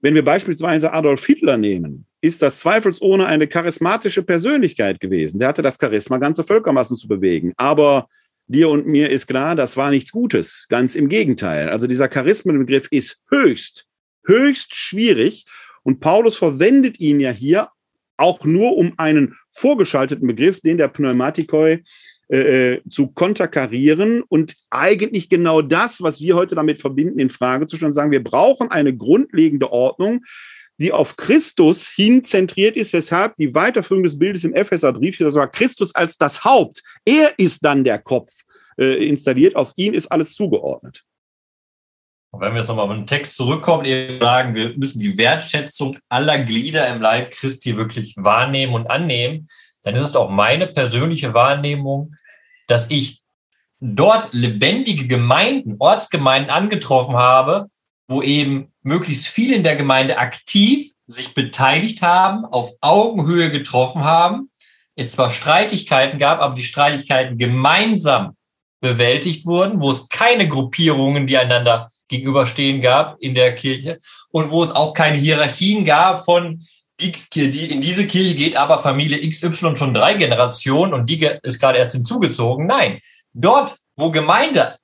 Wenn wir beispielsweise Adolf Hitler nehmen, ist das zweifelsohne eine charismatische Persönlichkeit gewesen. Der hatte das Charisma, ganze Völkermassen zu bewegen. Aber dir und mir ist klar, das war nichts Gutes. Ganz im Gegenteil. Also dieser Charismenbegriff ist höchst, höchst schwierig. Und Paulus verwendet ihn ja hier auch nur um einen vorgeschalteten Begriff, den der Pneumatikoi äh, äh, zu konterkarieren und eigentlich genau das, was wir heute damit verbinden, in Frage zu stellen, sagen, wir brauchen eine grundlegende Ordnung, die auf Christus hin zentriert ist, weshalb die Weiterführung des Bildes im Epheserbrief hier sogar Christus als das Haupt, er ist dann der Kopf äh, installiert, auf ihn ist alles zugeordnet. Und wenn wir jetzt nochmal auf den Text zurückkommen, eben sagen, wir müssen die Wertschätzung aller Glieder im Leib Christi wirklich wahrnehmen und annehmen, dann ist es auch meine persönliche Wahrnehmung, dass ich dort lebendige Gemeinden, Ortsgemeinden angetroffen habe, wo eben möglichst viele in der Gemeinde aktiv sich beteiligt haben, auf Augenhöhe getroffen haben, es zwar Streitigkeiten gab, aber die Streitigkeiten gemeinsam bewältigt wurden, wo es keine Gruppierungen, die einander gegenüberstehen gab in der Kirche und wo es auch keine Hierarchien gab von die, in diese Kirche geht aber Familie XY schon drei Generationen und die ist gerade erst hinzugezogen. Nein, dort, wo Gemeinde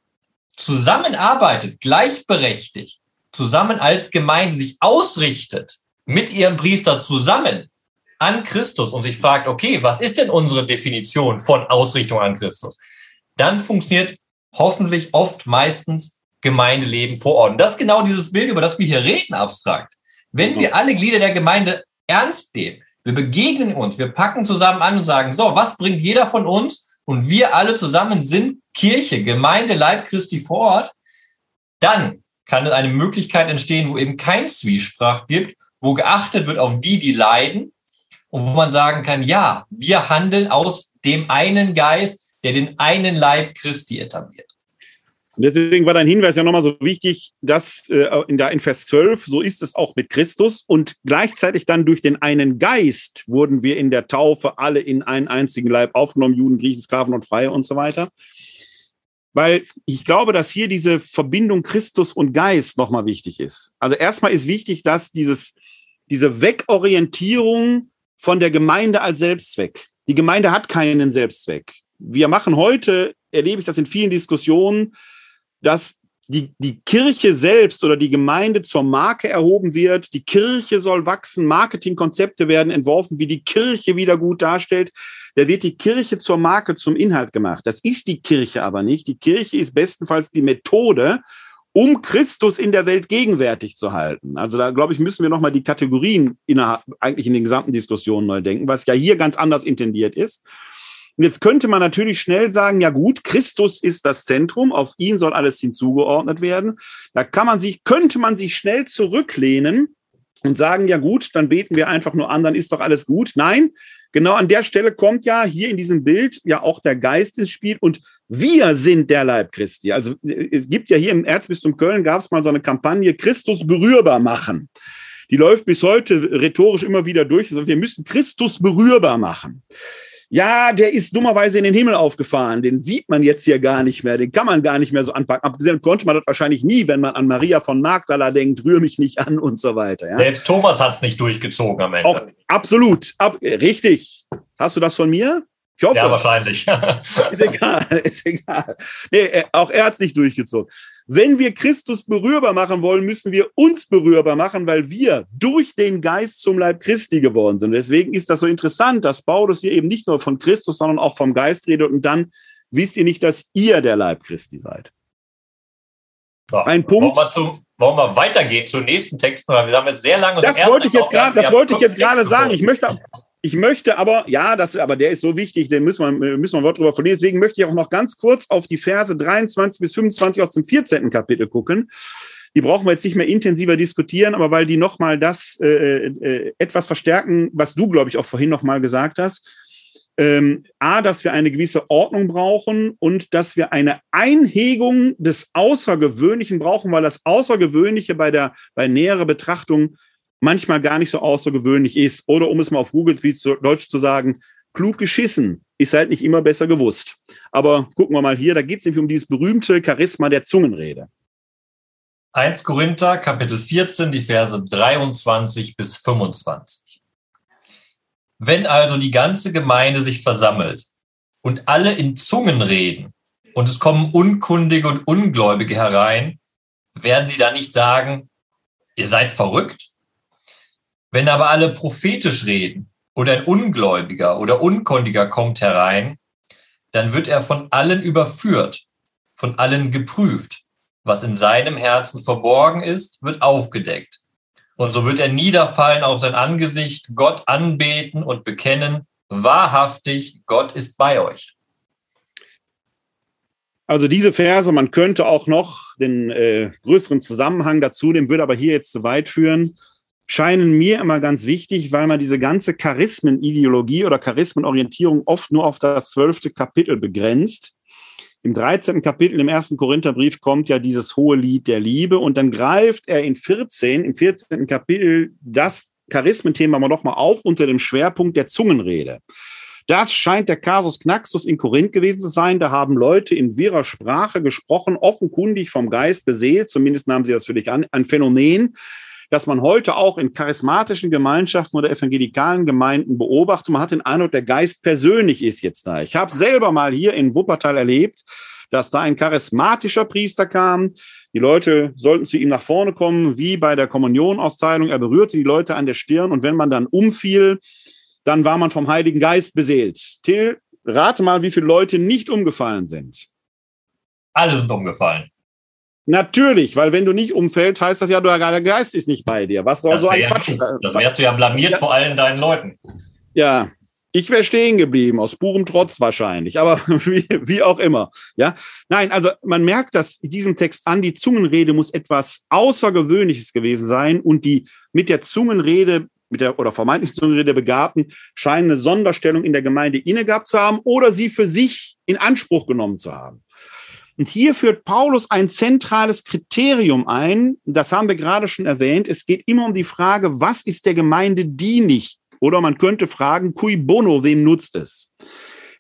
zusammenarbeitet, gleichberechtigt, zusammen als Gemeinde sich ausrichtet, mit ihrem Priester zusammen an Christus und sich fragt, okay, was ist denn unsere Definition von Ausrichtung an Christus? Dann funktioniert hoffentlich oft meistens Gemeindeleben vor Ort. Und das ist genau dieses Bild, über das wir hier reden, abstrakt. Wenn wir alle Glieder der Gemeinde ernst nehmen, wir begegnen uns, wir packen zusammen an und sagen, so, was bringt jeder von uns? Und wir alle zusammen sind Kirche, Gemeinde, Leib Christi vor Ort. Dann kann es eine Möglichkeit entstehen, wo eben kein Zwiesprach gibt, wo geachtet wird auf die, die leiden und wo man sagen kann, ja, wir handeln aus dem einen Geist, der den einen Leib Christi etabliert. Und deswegen war dein Hinweis ja nochmal so wichtig, dass äh, in, der, in Vers 12, so ist es auch mit Christus und gleichzeitig dann durch den einen Geist wurden wir in der Taufe alle in einen einzigen Leib aufgenommen, Juden, Griechen, Sklaven und Freie und so weiter. Weil ich glaube, dass hier diese Verbindung Christus und Geist nochmal wichtig ist. Also erstmal ist wichtig, dass dieses, diese Wegorientierung von der Gemeinde als Selbstzweck. Die Gemeinde hat keinen Selbstzweck. Wir machen heute, erlebe ich das in vielen Diskussionen, dass die, die Kirche selbst oder die Gemeinde zur Marke erhoben wird. Die Kirche soll wachsen, Marketingkonzepte werden entworfen, wie die Kirche wieder gut darstellt. Da wird die Kirche zur Marke, zum Inhalt gemacht. Das ist die Kirche aber nicht. Die Kirche ist bestenfalls die Methode, um Christus in der Welt gegenwärtig zu halten. Also da, glaube ich, müssen wir nochmal die Kategorien innerhalb, eigentlich in den gesamten Diskussionen neu denken, was ja hier ganz anders intendiert ist. Und jetzt könnte man natürlich schnell sagen, ja gut, Christus ist das Zentrum, auf ihn soll alles hinzugeordnet werden. Da kann man sich, könnte man sich schnell zurücklehnen und sagen, ja gut, dann beten wir einfach nur an, dann ist doch alles gut. Nein, genau an der Stelle kommt ja hier in diesem Bild ja auch der Geist ins Spiel und wir sind der Leib Christi. Also es gibt ja hier im Erzbistum Köln gab es mal so eine Kampagne Christus berührbar machen. Die läuft bis heute rhetorisch immer wieder durch. Also wir müssen Christus berührbar machen ja, der ist dummerweise in den Himmel aufgefahren, den sieht man jetzt hier gar nicht mehr, den kann man gar nicht mehr so anpacken. Abgesehen konnte man das wahrscheinlich nie, wenn man an Maria von Magdala denkt, rühr mich nicht an und so weiter. Ja? Selbst Thomas hat es nicht durchgezogen am Ende. Auch, absolut, ab, richtig. Hast du das von mir? Ich hoffe. Ja, wahrscheinlich. ist egal, ist egal. Nee, auch er hat es nicht durchgezogen. Wenn wir Christus berührbar machen wollen, müssen wir uns berührbar machen, weil wir durch den Geist zum Leib Christi geworden sind. Deswegen ist das so interessant, dass Paulus hier eben nicht nur von Christus, sondern auch vom Geist redet. Und dann wisst ihr nicht, dass ihr der Leib Christi seid. So, Ein Punkt. Wollen wir, zum, wollen wir weitergehen zum nächsten Text? Wir haben jetzt sehr lange. Das wollte ich jetzt gerade, das wollte ich jetzt gerade sagen. Ich möchte, ich möchte aber, ja, das, aber der ist so wichtig, den müssen wir, müssen wir ein Wort drüber verlieren. Deswegen möchte ich auch noch ganz kurz auf die Verse 23 bis 25 aus dem 14. Kapitel gucken. Die brauchen wir jetzt nicht mehr intensiver diskutieren, aber weil die nochmal das äh, äh, etwas verstärken, was du, glaube ich, auch vorhin nochmal gesagt hast. Ähm, A, dass wir eine gewisse Ordnung brauchen und dass wir eine Einhegung des Außergewöhnlichen brauchen, weil das Außergewöhnliche bei der, bei näherer Betrachtung manchmal gar nicht so außergewöhnlich ist. Oder um es mal auf Google Deutsch zu sagen, klug geschissen ist halt nicht immer besser gewusst. Aber gucken wir mal hier, da geht es nämlich um dieses berühmte Charisma der Zungenrede. 1 Korinther, Kapitel 14, die Verse 23 bis 25. Wenn also die ganze Gemeinde sich versammelt und alle in Zungen reden und es kommen Unkundige und Ungläubige herein, werden sie da nicht sagen, ihr seid verrückt? Wenn aber alle prophetisch reden oder ein Ungläubiger oder Unkundiger kommt herein, dann wird er von allen überführt, von allen geprüft. Was in seinem Herzen verborgen ist, wird aufgedeckt. Und so wird er niederfallen auf sein Angesicht, Gott anbeten und bekennen, wahrhaftig, Gott ist bei euch. Also diese Verse, man könnte auch noch den äh, größeren Zusammenhang dazu nehmen, würde aber hier jetzt zu weit führen scheinen mir immer ganz wichtig, weil man diese ganze Charismenideologie oder Charismenorientierung oft nur auf das zwölfte Kapitel begrenzt. Im 13. Kapitel im ersten Korintherbrief kommt ja dieses hohe Lied der Liebe und dann greift er in 14, im 14. Kapitel das Charismenthema mal nochmal auf unter dem Schwerpunkt der Zungenrede. Das scheint der Kasus Knaxus in Korinth gewesen zu sein. Da haben Leute in wirrer Sprache gesprochen, offenkundig vom Geist beseelt, zumindest nahmen sie das für dich an, ein Phänomen, dass man heute auch in charismatischen Gemeinschaften oder evangelikalen Gemeinden beobachtet. Man hat den Eindruck, der Geist persönlich ist jetzt da. Ich habe selber mal hier in Wuppertal erlebt, dass da ein charismatischer Priester kam. Die Leute sollten zu ihm nach vorne kommen, wie bei der Kommunionausteilung. Er berührte die Leute an der Stirn und wenn man dann umfiel, dann war man vom Heiligen Geist beseelt. Till, rate mal, wie viele Leute nicht umgefallen sind. Alle sind umgefallen. Natürlich, weil wenn du nicht umfällst, heißt das ja, der Geist ist nicht bei dir. Was soll das so ein Quatsch? Das wärst du ja blamiert ja. vor allen deinen Leuten. Ja, ich wäre stehen geblieben, aus purem Trotz wahrscheinlich, aber wie, wie, auch immer. Ja, nein, also man merkt das diesem Text an, die Zungenrede muss etwas Außergewöhnliches gewesen sein und die mit der Zungenrede, mit der oder vermeintlichen Zungenrede Begabten scheinen eine Sonderstellung in der Gemeinde inne gehabt zu haben oder sie für sich in Anspruch genommen zu haben. Und hier führt Paulus ein zentrales Kriterium ein. Das haben wir gerade schon erwähnt. Es geht immer um die Frage, was ist der Gemeinde dienlich? Oder man könnte fragen, cui bono, wem nutzt es?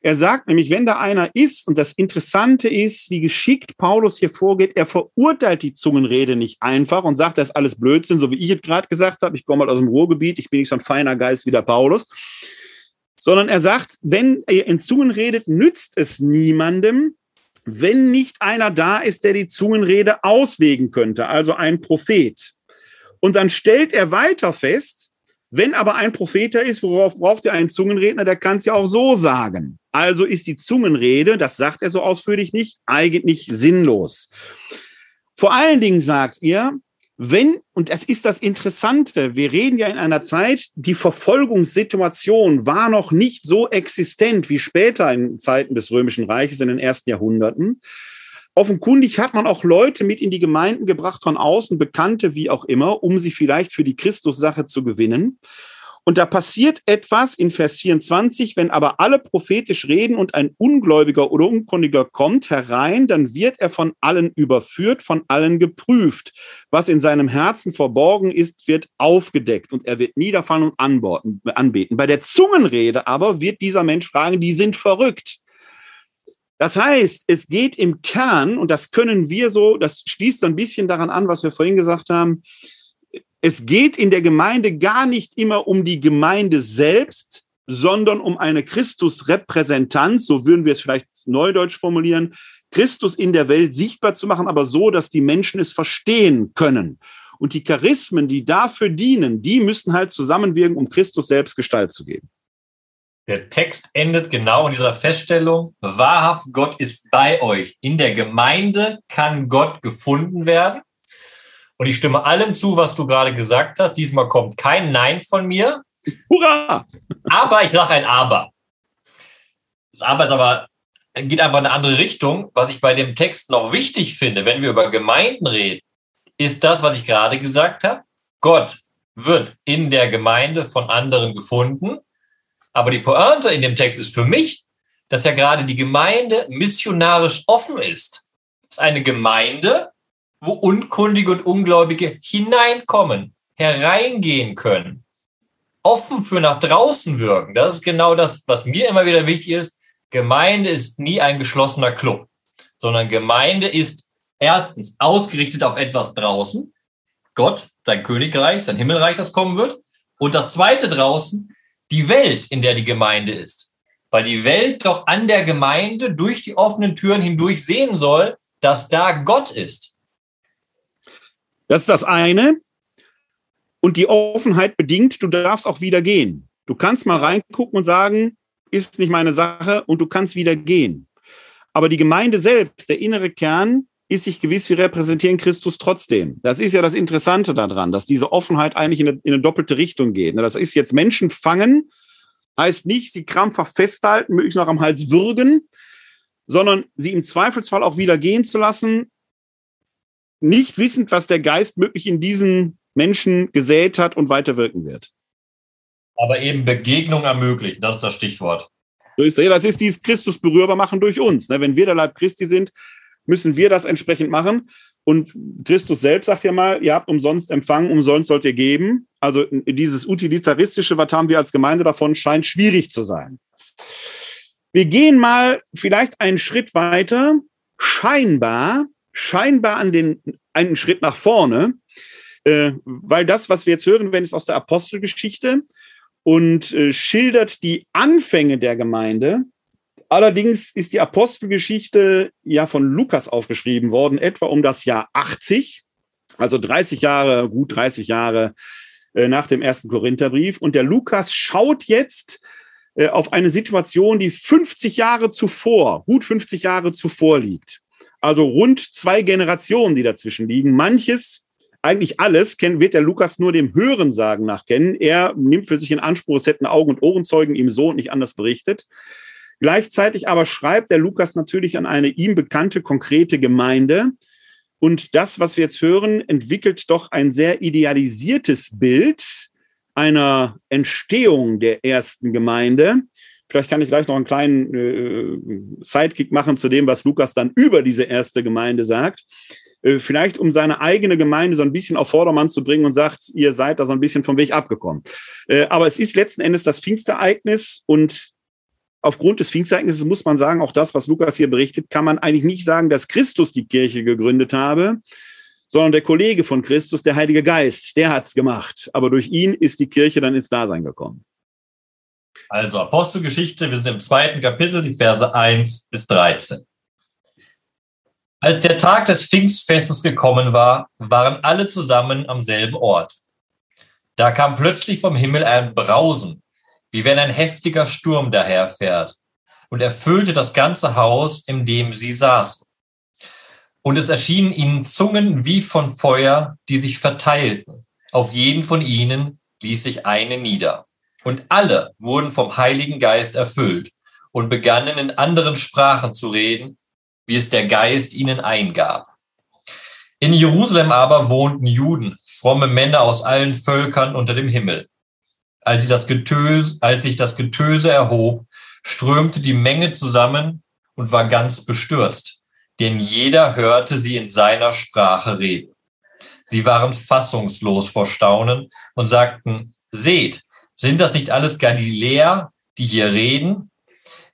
Er sagt nämlich, wenn da einer ist, und das Interessante ist, wie geschickt Paulus hier vorgeht, er verurteilt die Zungenrede nicht einfach und sagt, das ist alles Blödsinn, so wie ich es gerade gesagt habe. Ich komme mal aus dem Ruhrgebiet, ich bin nicht so ein feiner Geist wie der Paulus. Sondern er sagt, wenn ihr in Zungen redet, nützt es niemandem, wenn nicht einer da ist, der die Zungenrede auslegen könnte, also ein Prophet. Und dann stellt er weiter fest, wenn aber ein Prophet da ist, worauf braucht ihr einen Zungenredner? Der kann es ja auch so sagen. Also ist die Zungenrede, das sagt er so ausführlich nicht, eigentlich sinnlos. Vor allen Dingen sagt ihr, wenn, und das ist das Interessante, wir reden ja in einer Zeit, die Verfolgungssituation war noch nicht so existent wie später in Zeiten des Römischen Reiches in den ersten Jahrhunderten. Offenkundig hat man auch Leute mit in die Gemeinden gebracht von außen, Bekannte wie auch immer, um sie vielleicht für die Christussache zu gewinnen. Und da passiert etwas in Vers 24, wenn aber alle prophetisch reden und ein Ungläubiger oder Unkundiger kommt herein, dann wird er von allen überführt, von allen geprüft. Was in seinem Herzen verborgen ist, wird aufgedeckt und er wird niederfallen und anbeten. Bei der Zungenrede aber wird dieser Mensch fragen, die sind verrückt. Das heißt, es geht im Kern, und das können wir so, das schließt ein bisschen daran an, was wir vorhin gesagt haben, es geht in der Gemeinde gar nicht immer um die Gemeinde selbst, sondern um eine Christusrepräsentanz, so würden wir es vielleicht neudeutsch formulieren, Christus in der Welt sichtbar zu machen, aber so, dass die Menschen es verstehen können. Und die Charismen, die dafür dienen, die müssen halt zusammenwirken, um Christus selbst Gestalt zu geben. Der Text endet genau in dieser Feststellung, wahrhaft Gott ist bei euch. In der Gemeinde kann Gott gefunden werden. Und ich stimme allem zu, was du gerade gesagt hast. Diesmal kommt kein Nein von mir. Hurra! Aber ich sage ein Aber. Das Aber ist aber, geht einfach in eine andere Richtung. Was ich bei dem Text noch wichtig finde, wenn wir über Gemeinden reden, ist das, was ich gerade gesagt habe. Gott wird in der Gemeinde von anderen gefunden. Aber die Pointe in dem Text ist für mich, dass ja gerade die Gemeinde missionarisch offen ist. Es ist eine Gemeinde, wo Unkundige und Ungläubige hineinkommen, hereingehen können, offen für nach draußen wirken. Das ist genau das, was mir immer wieder wichtig ist. Gemeinde ist nie ein geschlossener Club, sondern Gemeinde ist erstens ausgerichtet auf etwas draußen, Gott, sein Königreich, sein Himmelreich, das kommen wird. Und das zweite draußen, die Welt, in der die Gemeinde ist. Weil die Welt doch an der Gemeinde durch die offenen Türen hindurch sehen soll, dass da Gott ist. Das ist das eine. Und die Offenheit bedingt, du darfst auch wieder gehen. Du kannst mal reingucken und sagen, ist nicht meine Sache und du kannst wieder gehen. Aber die Gemeinde selbst, der innere Kern, ist sich gewiss, wir repräsentieren Christus trotzdem. Das ist ja das Interessante daran, dass diese Offenheit eigentlich in eine, in eine doppelte Richtung geht. Das ist jetzt Menschen fangen, heißt nicht, sie krampfhaft festhalten, möglichst noch am Hals würgen, sondern sie im Zweifelsfall auch wieder gehen zu lassen, nicht wissend, was der Geist möglich in diesen Menschen gesät hat und weiterwirken wird. Aber eben Begegnung ermöglichen, das ist das Stichwort. Das ist dieses Christus berührbar machen durch uns. Ne? Wenn wir der Leib Christi sind, müssen wir das entsprechend machen. Und Christus selbst sagt ja mal, ihr habt umsonst empfangen, umsonst sollt ihr geben. Also dieses Utilitaristische, was haben wir als Gemeinde davon, scheint schwierig zu sein. Wir gehen mal vielleicht einen Schritt weiter. Scheinbar scheinbar an den, einen Schritt nach vorne. äh, weil das, was wir jetzt hören, wenn es aus der Apostelgeschichte und äh, schildert die Anfänge der Gemeinde. Allerdings ist die Apostelgeschichte ja von Lukas aufgeschrieben worden, etwa um das Jahr 80, also 30 Jahre, gut 30 Jahre äh, nach dem ersten Korintherbrief. Und der Lukas schaut jetzt äh, auf eine Situation, die 50 Jahre zuvor, gut 50 Jahre zuvor liegt. Also rund zwei Generationen, die dazwischen liegen. Manches, eigentlich alles, wird der Lukas nur dem Hörensagen nach kennen. Er nimmt für sich in Anspruch, es hätten Augen- und Ohrenzeugen ihm so und nicht anders berichtet. Gleichzeitig aber schreibt der Lukas natürlich an eine ihm bekannte konkrete Gemeinde. Und das, was wir jetzt hören, entwickelt doch ein sehr idealisiertes Bild einer Entstehung der ersten Gemeinde. Vielleicht kann ich gleich noch einen kleinen äh, Sidekick machen zu dem, was Lukas dann über diese erste Gemeinde sagt. Äh, vielleicht um seine eigene Gemeinde so ein bisschen auf Vordermann zu bringen und sagt, ihr seid da so ein bisschen vom Weg abgekommen. Äh, aber es ist letzten Endes das Pfingstereignis und aufgrund des Pfingstereignisses muss man sagen, auch das, was Lukas hier berichtet, kann man eigentlich nicht sagen, dass Christus die Kirche gegründet habe, sondern der Kollege von Christus, der Heilige Geist, der hat's gemacht. Aber durch ihn ist die Kirche dann ins Dasein gekommen. Also Apostelgeschichte, wir sind im zweiten Kapitel, die Verse 1 bis 13. Als der Tag des Pfingstfestes gekommen war, waren alle zusammen am selben Ort. Da kam plötzlich vom Himmel ein Brausen, wie wenn ein heftiger Sturm daherfährt, und erfüllte das ganze Haus, in dem sie saßen. Und es erschienen ihnen Zungen wie von Feuer, die sich verteilten. Auf jeden von ihnen ließ sich eine nieder. Und alle wurden vom Heiligen Geist erfüllt und begannen in anderen Sprachen zu reden, wie es der Geist ihnen eingab. In Jerusalem aber wohnten Juden, fromme Männer aus allen Völkern unter dem Himmel. Als, sie das Getöse, als sich das Getöse erhob, strömte die Menge zusammen und war ganz bestürzt, denn jeder hörte sie in seiner Sprache reden. Sie waren fassungslos vor Staunen und sagten, seht, sind das nicht alles Galiläer, die hier reden?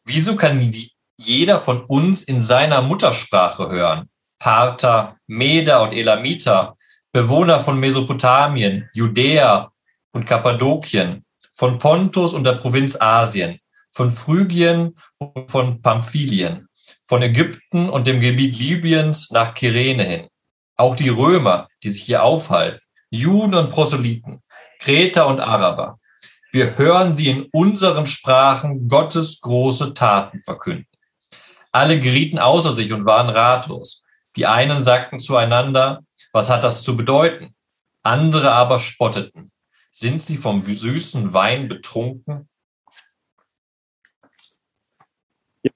Wieso kann jeder von uns in seiner Muttersprache hören? Parther, Meder und Elamiter, Bewohner von Mesopotamien, Judäa und Kappadokien, von Pontus und der Provinz Asien, von Phrygien und von Pamphylien, von Ägypten und dem Gebiet Libyens nach Kyrene hin. Auch die Römer, die sich hier aufhalten, Juden und Proselyten, Kreter und Araber, wir hören sie in unseren Sprachen Gottes große Taten verkünden. Alle gerieten außer sich und waren ratlos. Die einen sagten zueinander, was hat das zu bedeuten? Andere aber spotteten. Sind sie vom süßen Wein betrunken?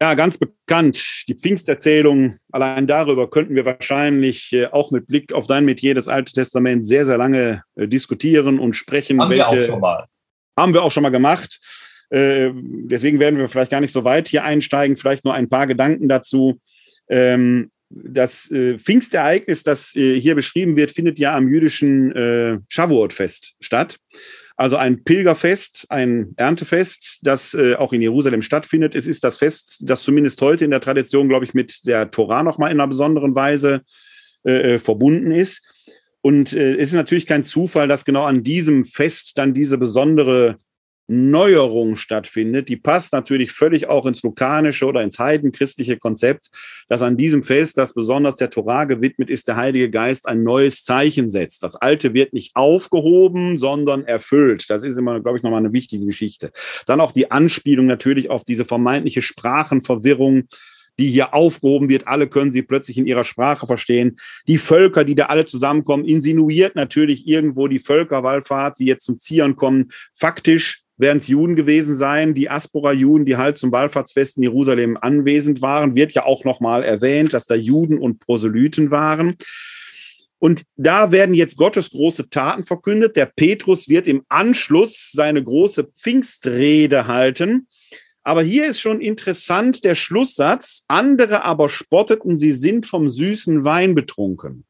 Ja, ganz bekannt. Die Pfingsterzählung, allein darüber könnten wir wahrscheinlich äh, auch mit Blick auf dein Metier, das Alte Testament, sehr, sehr lange äh, diskutieren und sprechen. Haben welche, wir auch schon mal. Haben wir auch schon mal gemacht. Äh, deswegen werden wir vielleicht gar nicht so weit hier einsteigen. Vielleicht nur ein paar Gedanken dazu. Ähm, das äh, Pfingstereignis, das äh, hier beschrieben wird, findet ja am jüdischen Shavuot-Fest statt. Also ein Pilgerfest, ein Erntefest, das auch in Jerusalem stattfindet. Es ist das Fest, das zumindest heute in der Tradition, glaube ich, mit der Torah nochmal in einer besonderen Weise verbunden ist. Und äh, es ist natürlich kein Zufall, dass genau an diesem Fest dann diese besondere Neuerung stattfindet. Die passt natürlich völlig auch ins lukanische oder ins heidenchristliche Konzept, dass an diesem Fest, das besonders der Torah gewidmet ist, der Heilige Geist ein neues Zeichen setzt. Das Alte wird nicht aufgehoben, sondern erfüllt. Das ist immer, glaube ich, nochmal eine wichtige Geschichte. Dann auch die Anspielung natürlich auf diese vermeintliche Sprachenverwirrung die hier aufgehoben wird. Alle können sie plötzlich in ihrer Sprache verstehen. Die Völker, die da alle zusammenkommen, insinuiert natürlich irgendwo die Völkerwallfahrt, die jetzt zum Zion kommen. Faktisch werden es Juden gewesen sein, die Aspora-Juden, die halt zum Wallfahrtsfest in Jerusalem anwesend waren. Wird ja auch nochmal erwähnt, dass da Juden und Proselyten waren. Und da werden jetzt Gottes große Taten verkündet. Der Petrus wird im Anschluss seine große Pfingstrede halten. Aber hier ist schon interessant der Schlusssatz. Andere aber spotteten, sie sind vom süßen Wein betrunken.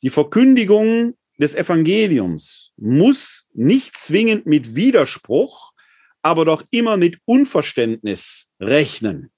Die Verkündigung des Evangeliums muss nicht zwingend mit Widerspruch, aber doch immer mit Unverständnis rechnen.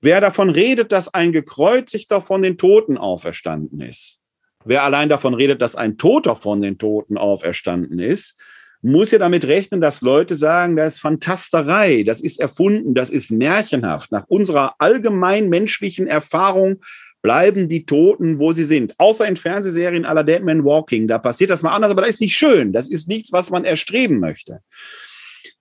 Wer davon redet, dass ein Gekreuzigter von den Toten auferstanden ist, wer allein davon redet, dass ein Toter von den Toten auferstanden ist, muss ja damit rechnen, dass Leute sagen, das ist Fantasterei, das ist erfunden, das ist märchenhaft. Nach unserer allgemein menschlichen Erfahrung bleiben die Toten, wo sie sind. Außer in Fernsehserien aller Dead Man Walking. Da passiert das mal anders, aber das ist nicht schön. Das ist nichts, was man erstreben möchte.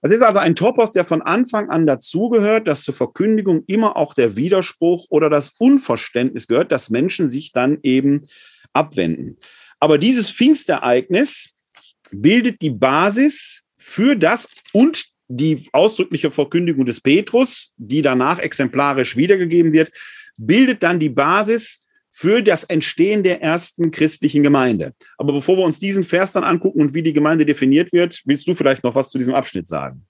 Das ist also ein Topos, der von Anfang an dazugehört, dass zur Verkündigung immer auch der Widerspruch oder das Unverständnis gehört, dass Menschen sich dann eben abwenden. Aber dieses Pfingstereignis bildet die Basis für das und die ausdrückliche Verkündigung des Petrus, die danach exemplarisch wiedergegeben wird, bildet dann die Basis für das Entstehen der ersten christlichen Gemeinde. Aber bevor wir uns diesen Vers dann angucken und wie die Gemeinde definiert wird, willst du vielleicht noch was zu diesem Abschnitt sagen?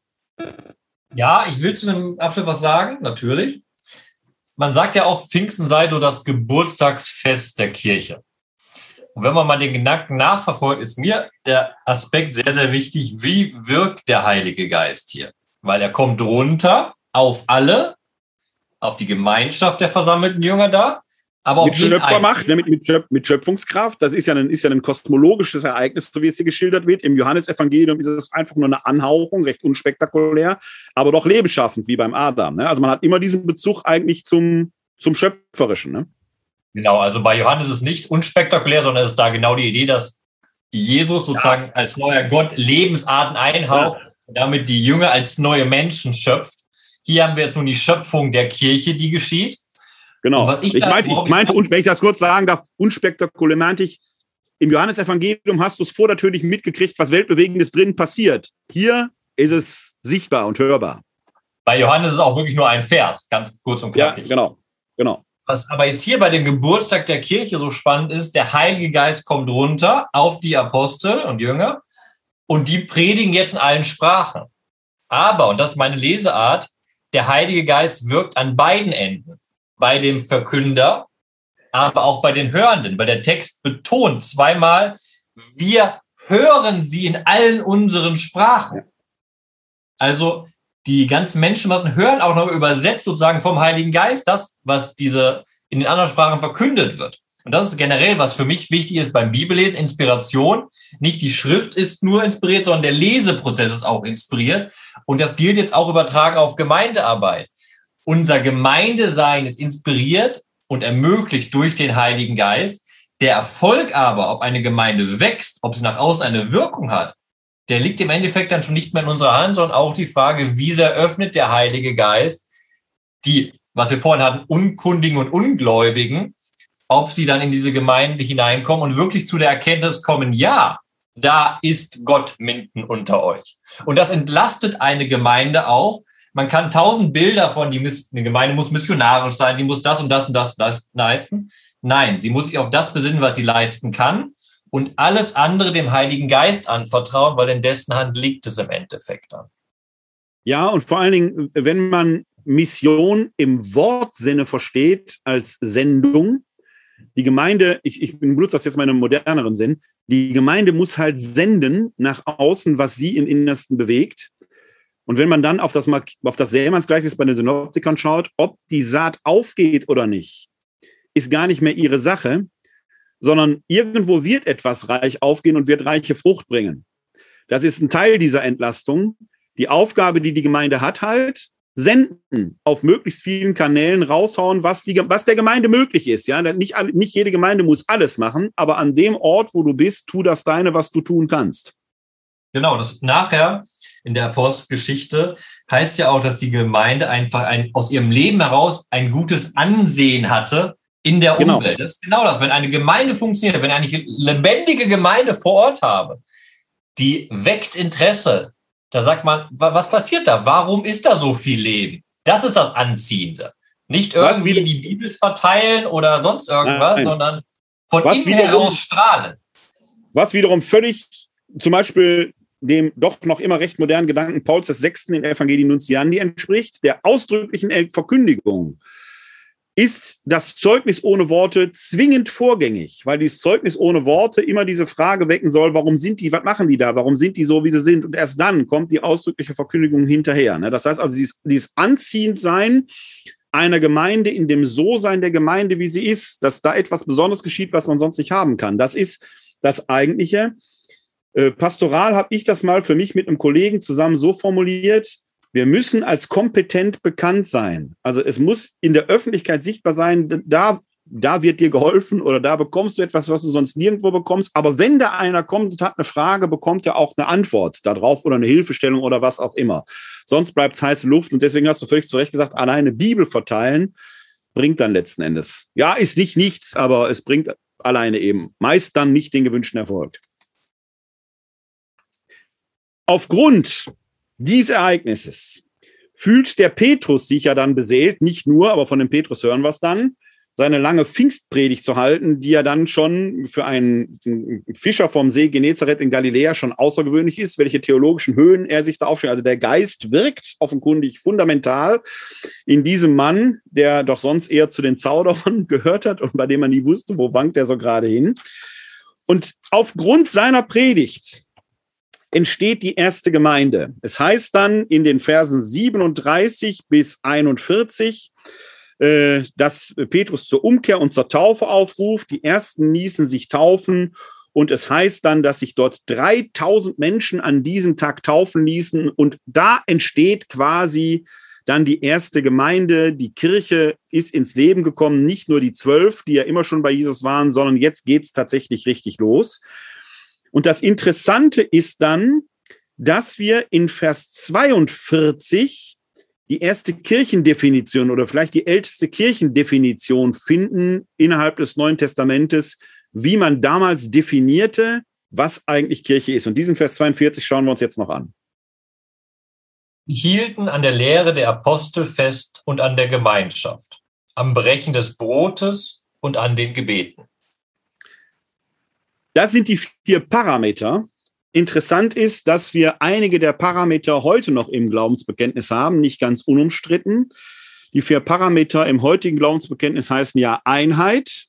Ja, ich will zu dem Abschnitt was sagen, natürlich. Man sagt ja auch, Pfingsten sei so das Geburtstagsfest der Kirche. Und wenn man mal den Gedanken nachverfolgt, ist mir der Aspekt sehr, sehr wichtig, wie wirkt der Heilige Geist hier? Weil er kommt runter auf alle, auf die Gemeinschaft der versammelten Jünger da, aber mit Schöpfermacht, ne, mit, mit, mit, Schöpfungskraft. Das ist ja, ein, ist ja ein kosmologisches Ereignis, so wie es hier geschildert wird. Im Johannesevangelium ist es einfach nur eine Anhauchung, recht unspektakulär, aber doch lebensschaffend, wie beim Adam. Ne? Also man hat immer diesen Bezug eigentlich zum, zum Schöpferischen. Ne? Genau, also bei Johannes ist es nicht unspektakulär, sondern es ist da genau die Idee, dass Jesus sozusagen ja. als neuer Gott Lebensarten einhaucht, ja. damit die Jünger als neue Menschen schöpft. Hier haben wir jetzt nun die Schöpfung der Kirche, die geschieht. Genau. ich, ich, meinte, ich meinte, und wenn ich das kurz sagen darf, unspektakulär meinte ich, im Johannesevangelium hast du es vordertürlich mitgekriegt, was Weltbewegendes drin passiert. Hier ist es sichtbar und hörbar. Bei Johannes ist es auch wirklich nur ein Vers, ganz kurz und knackig. Ja, genau, genau. Was aber jetzt hier bei dem Geburtstag der Kirche so spannend ist, der Heilige Geist kommt runter auf die Apostel und Jünger und die predigen jetzt in allen Sprachen. Aber, und das ist meine Leseart, der Heilige Geist wirkt an beiden Enden. Bei dem Verkünder, aber auch bei den Hörenden, weil der Text betont zweimal, wir hören sie in allen unseren Sprachen. Also die ganzen Menschenmassen hören auch noch übersetzt sozusagen vom Heiligen Geist das, was diese in den anderen Sprachen verkündet wird. Und das ist generell, was für mich wichtig ist beim Bibellesen, Inspiration. Nicht die Schrift ist nur inspiriert, sondern der Leseprozess ist auch inspiriert. Und das gilt jetzt auch übertragen auf Gemeindearbeit. Unser Gemeindesein ist inspiriert und ermöglicht durch den Heiligen Geist. Der Erfolg aber, ob eine Gemeinde wächst, ob sie nach außen eine Wirkung hat, der liegt im Endeffekt dann schon nicht mehr in unserer Hand, sondern auch die Frage, wie sehr öffnet der Heilige Geist die, was wir vorhin hatten, Unkundigen und Ungläubigen, ob sie dann in diese Gemeinde hineinkommen und wirklich zu der Erkenntnis kommen, ja, da ist Gott mitten unter euch. Und das entlastet eine Gemeinde auch. Man kann tausend Bilder von, die eine Gemeinde muss missionarisch sein, die muss das und das und das, das leisten. Nein, sie muss sich auf das besinnen, was sie leisten kann und alles andere dem Heiligen Geist anvertrauen, weil in dessen Hand liegt es im Endeffekt dann. Ja, und vor allen Dingen, wenn man Mission im Wortsinne versteht als Sendung, die Gemeinde, ich, ich benutze das jetzt mal in einem moderneren Sinn, die Gemeinde muss halt senden nach außen, was sie im Innersten bewegt. Und wenn man dann auf das, auf das Sämannsgleichnis bei den Synoptikern schaut, ob die Saat aufgeht oder nicht, ist gar nicht mehr ihre Sache, sondern irgendwo wird etwas reich aufgehen und wird reiche Frucht bringen. Das ist ein Teil dieser Entlastung. Die Aufgabe, die die Gemeinde hat, halt, senden, auf möglichst vielen Kanälen raushauen, was, die, was der Gemeinde möglich ist. Ja, nicht, nicht jede Gemeinde muss alles machen, aber an dem Ort, wo du bist, tu das deine, was du tun kannst. Genau, das nachher in der Apostelgeschichte heißt ja auch, dass die Gemeinde einfach ein, aus ihrem Leben heraus ein gutes Ansehen hatte in der genau. Umwelt. Das ist genau das. Wenn eine Gemeinde funktioniert, wenn eine lebendige Gemeinde vor Ort habe, die weckt Interesse, da sagt man, was passiert da? Warum ist da so viel Leben? Das ist das Anziehende. Nicht irgendwie die Bibel verteilen oder sonst irgendwas, Nein. sondern von was innen wiederum, heraus strahlen. Was wiederum völlig zum Beispiel dem doch noch immer recht modernen Gedanken Pauls VI. in Evangelii Nuntiandi entspricht, der ausdrücklichen Verkündigung ist das Zeugnis ohne Worte zwingend vorgängig, weil dieses Zeugnis ohne Worte immer diese Frage wecken soll, warum sind die, was machen die da, warum sind die so, wie sie sind? Und erst dann kommt die ausdrückliche Verkündigung hinterher. Ne? Das heißt also, dieses, dieses Anziehendsein einer Gemeinde in dem So-Sein der Gemeinde, wie sie ist, dass da etwas Besonderes geschieht, was man sonst nicht haben kann. Das ist das Eigentliche. Äh, pastoral habe ich das mal für mich mit einem Kollegen zusammen so formuliert, wir müssen als kompetent bekannt sein. Also es muss in der Öffentlichkeit sichtbar sein, da, da wird dir geholfen oder da bekommst du etwas, was du sonst nirgendwo bekommst. Aber wenn da einer kommt und hat eine Frage, bekommt er auch eine Antwort darauf oder eine Hilfestellung oder was auch immer. Sonst bleibt es heiße Luft und deswegen hast du völlig zu Recht gesagt, alleine Bibel verteilen bringt dann letzten Endes. Ja, ist nicht nichts, aber es bringt alleine eben meist dann nicht den gewünschten Erfolg. Aufgrund dieses Ereignisses fühlt der Petrus sich ja dann beseelt, nicht nur, aber von dem Petrus hören wir es dann, seine lange Pfingstpredigt zu halten, die ja dann schon für einen Fischer vom See Genezareth in Galiläa schon außergewöhnlich ist, welche theologischen Höhen er sich da aufstellt. Also der Geist wirkt offenkundig fundamental in diesem Mann, der doch sonst eher zu den Zauderern gehört hat und bei dem man nie wusste, wo wankt er so gerade hin. Und aufgrund seiner Predigt entsteht die erste Gemeinde. Es heißt dann in den Versen 37 bis 41, äh, dass Petrus zur Umkehr und zur Taufe aufruft. Die ersten ließen sich taufen und es heißt dann, dass sich dort 3000 Menschen an diesem Tag taufen ließen und da entsteht quasi dann die erste Gemeinde, die Kirche ist ins Leben gekommen, nicht nur die zwölf, die ja immer schon bei Jesus waren, sondern jetzt geht es tatsächlich richtig los. Und das Interessante ist dann, dass wir in Vers 42 die erste Kirchendefinition oder vielleicht die älteste Kirchendefinition finden innerhalb des Neuen Testamentes, wie man damals definierte, was eigentlich Kirche ist. Und diesen Vers 42 schauen wir uns jetzt noch an. hielten an der Lehre der Apostel fest und an der Gemeinschaft, am Brechen des Brotes und an den Gebeten. Das sind die vier Parameter. Interessant ist, dass wir einige der Parameter heute noch im Glaubensbekenntnis haben, nicht ganz unumstritten. Die vier Parameter im heutigen Glaubensbekenntnis heißen ja Einheit,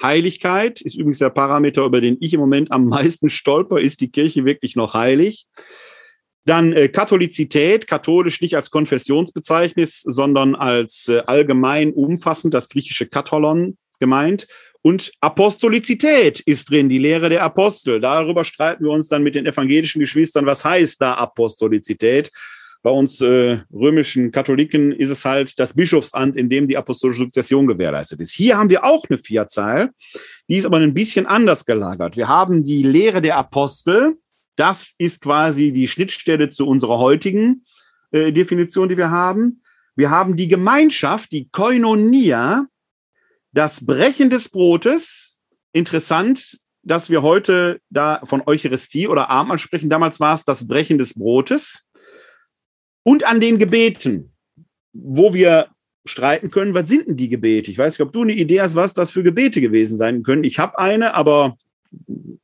Heiligkeit ist übrigens der Parameter, über den ich im Moment am meisten stolper. Ist die Kirche wirklich noch heilig? Dann äh, Katholizität, katholisch nicht als Konfessionsbezeichnis, sondern als äh, allgemein umfassend, das griechische Katholon gemeint. Und Apostolizität ist drin, die Lehre der Apostel. Darüber streiten wir uns dann mit den evangelischen Geschwistern. Was heißt da Apostolizität? Bei uns äh, römischen Katholiken ist es halt das Bischofsamt, in dem die apostolische Sukzession gewährleistet ist. Hier haben wir auch eine Vierzahl, die ist aber ein bisschen anders gelagert. Wir haben die Lehre der Apostel. Das ist quasi die Schnittstelle zu unserer heutigen äh, Definition, die wir haben. Wir haben die Gemeinschaft, die Koinonia, das Brechen des Brotes, interessant, dass wir heute da von Eucharistie oder Abendmahl sprechen. Damals war es das Brechen des Brotes. Und an den Gebeten, wo wir streiten können, was sind denn die Gebete? Ich weiß nicht, ob du eine Idee hast, was das für Gebete gewesen sein können. Ich habe eine, aber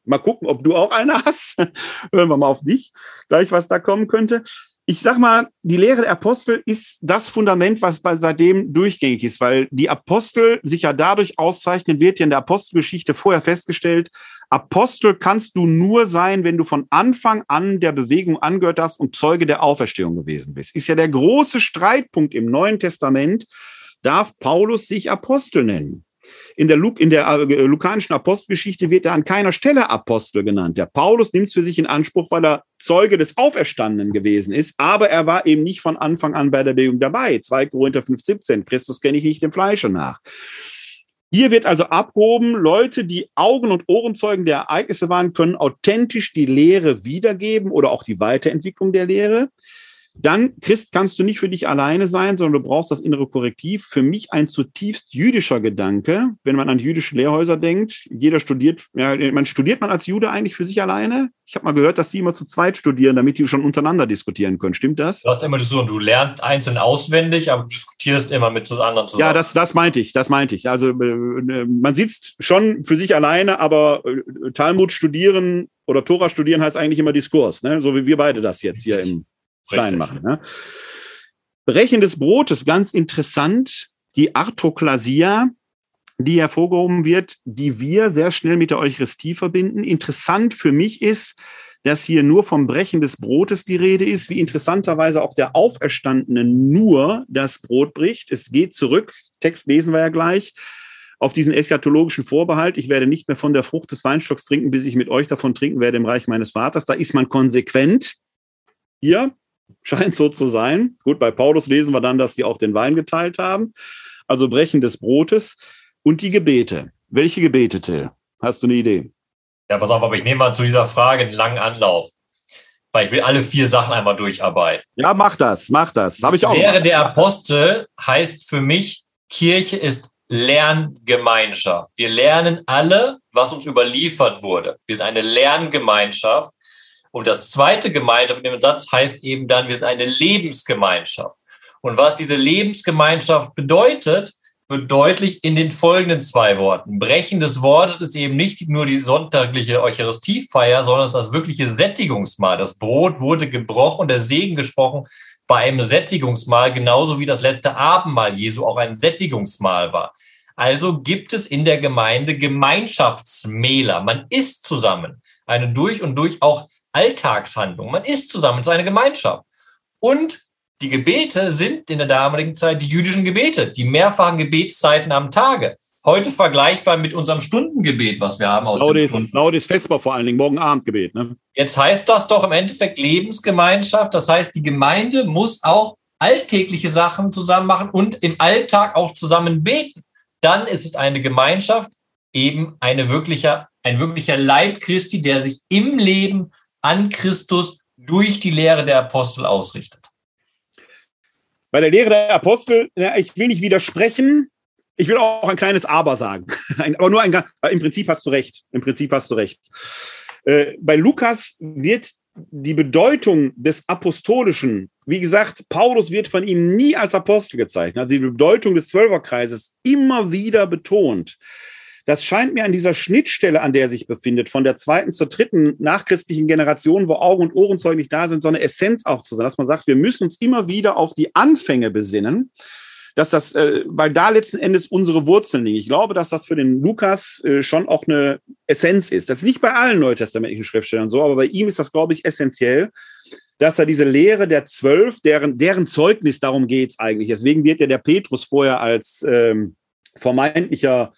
mal gucken, ob du auch eine hast. Hören wir mal auf dich, gleich was da kommen könnte ich sag mal, die Lehre der Apostel ist das Fundament, was bei seitdem durchgängig ist, weil die Apostel sich ja dadurch auszeichnen, wird ja in der Apostelgeschichte vorher festgestellt, Apostel kannst du nur sein, wenn du von Anfang an der Bewegung angehört hast und Zeuge der Auferstehung gewesen bist. Ist ja der große Streitpunkt im Neuen Testament. Darf Paulus sich Apostel nennen? In der, Luk in der äh, lukanischen Apostelgeschichte wird er an keiner Stelle Apostel genannt. Der Paulus nimmt es für sich in Anspruch, weil er Zeuge des Auferstandenen gewesen ist, aber er war eben nicht von Anfang an bei der Bewegung dabei. 2 Korinther 5,17. Christus kenne ich nicht dem Fleische nach. Hier wird also abgehoben, Leute, die Augen- und Ohrenzeugen der Ereignisse waren, können authentisch die Lehre wiedergeben oder auch die Weiterentwicklung der Lehre. Dann, Christ, kannst du nicht für dich alleine sein, sondern du brauchst das innere Korrektiv. Für mich ein zutiefst jüdischer Gedanke, wenn man an jüdische Lehrhäuser denkt. Jeder studiert, ja, man studiert man als Jude eigentlich für sich alleine? Ich habe mal gehört, dass sie immer zu zweit studieren, damit die schon untereinander diskutieren können. Stimmt das? Du hast immer so, du lernst einzeln auswendig, aber du diskutierst immer mit anderen zusammen. Ja, das, das meinte ich, das meinte ich. Also äh, man sitzt schon für sich alleine, aber äh, Talmud studieren oder Tora studieren heißt eigentlich immer Diskurs, ne? so wie wir beide das jetzt hier im klein machen. Ne? Brechen des Brotes, ganz interessant, die Artoklasia, die hervorgehoben wird, die wir sehr schnell mit der Eucharistie verbinden. Interessant für mich ist, dass hier nur vom Brechen des Brotes die Rede ist, wie interessanterweise auch der Auferstandene nur das Brot bricht. Es geht zurück, Text lesen wir ja gleich, auf diesen eschatologischen Vorbehalt, ich werde nicht mehr von der Frucht des Weinstocks trinken, bis ich mit euch davon trinken werde im Reich meines Vaters. Da ist man konsequent. Hier scheint so zu sein. Gut, bei Paulus lesen wir dann, dass sie auch den Wein geteilt haben. Also Brechen des Brotes und die Gebete. Welche Gebete, Till? Hast du eine Idee? Ja, pass auf, aber ich nehme mal zu dieser Frage einen langen Anlauf, weil ich will alle vier Sachen einmal durcharbeiten. Ja, mach das, mach das. Habe ich auch. Lehre der Apostel heißt für mich, Kirche ist Lerngemeinschaft. Wir lernen alle, was uns überliefert wurde. Wir sind eine Lerngemeinschaft. Und das zweite Gemeinschaft in dem Satz heißt eben dann, wir sind eine Lebensgemeinschaft. Und was diese Lebensgemeinschaft bedeutet, wird deutlich in den folgenden zwei Worten. Brechen des Wortes ist eben nicht nur die sonntagliche Eucharistiefeier, sondern es ist das wirkliche Sättigungsmahl. Das Brot wurde gebrochen und der Segen gesprochen bei einem Sättigungsmahl, genauso wie das letzte Abendmahl Jesu auch ein Sättigungsmahl war. Also gibt es in der Gemeinde Gemeinschaftsmähler. Man isst zusammen. Eine durch und durch auch Alltagshandlung. Man isst zusammen, es ist eine Gemeinschaft. Und die Gebete sind in der damaligen Zeit die jüdischen Gebete, die mehrfachen Gebetszeiten am Tage. Heute vergleichbar mit unserem Stundengebet, was wir haben aus Laudis, dem. Laudis Vesper vor allen Dingen, morgen Abendgebet. Ne? Jetzt heißt das doch im Endeffekt Lebensgemeinschaft. Das heißt, die Gemeinde muss auch alltägliche Sachen zusammen machen und im Alltag auch zusammen beten. Dann ist es eine Gemeinschaft, eben eine wirklicher, ein wirklicher Leib Christi, der sich im Leben an Christus durch die Lehre der Apostel ausrichtet. Bei der Lehre der Apostel, ich will nicht widersprechen, ich will auch ein kleines Aber sagen. Aber nur ein, im Prinzip hast du recht. Im Prinzip hast du recht. Äh, bei Lukas wird die Bedeutung des Apostolischen, wie gesagt, Paulus wird von ihm nie als Apostel gezeichnet. Also die Bedeutung des Zwölferkreises immer wieder betont. Das scheint mir an dieser Schnittstelle, an der er sich befindet, von der zweiten zur dritten nachchristlichen Generation, wo Augen und Ohrenzeug nicht da sind, so eine Essenz auch zu sein, dass man sagt, wir müssen uns immer wieder auf die Anfänge besinnen, dass das, äh, weil da letzten Endes unsere Wurzeln liegen. Ich glaube, dass das für den Lukas äh, schon auch eine Essenz ist. Das ist nicht bei allen neutestamentlichen Schriftstellern so, aber bei ihm ist das, glaube ich, essentiell, dass er diese Lehre der Zwölf, deren, deren Zeugnis, darum geht es eigentlich. Deswegen wird ja der Petrus vorher als ähm, vermeintlicher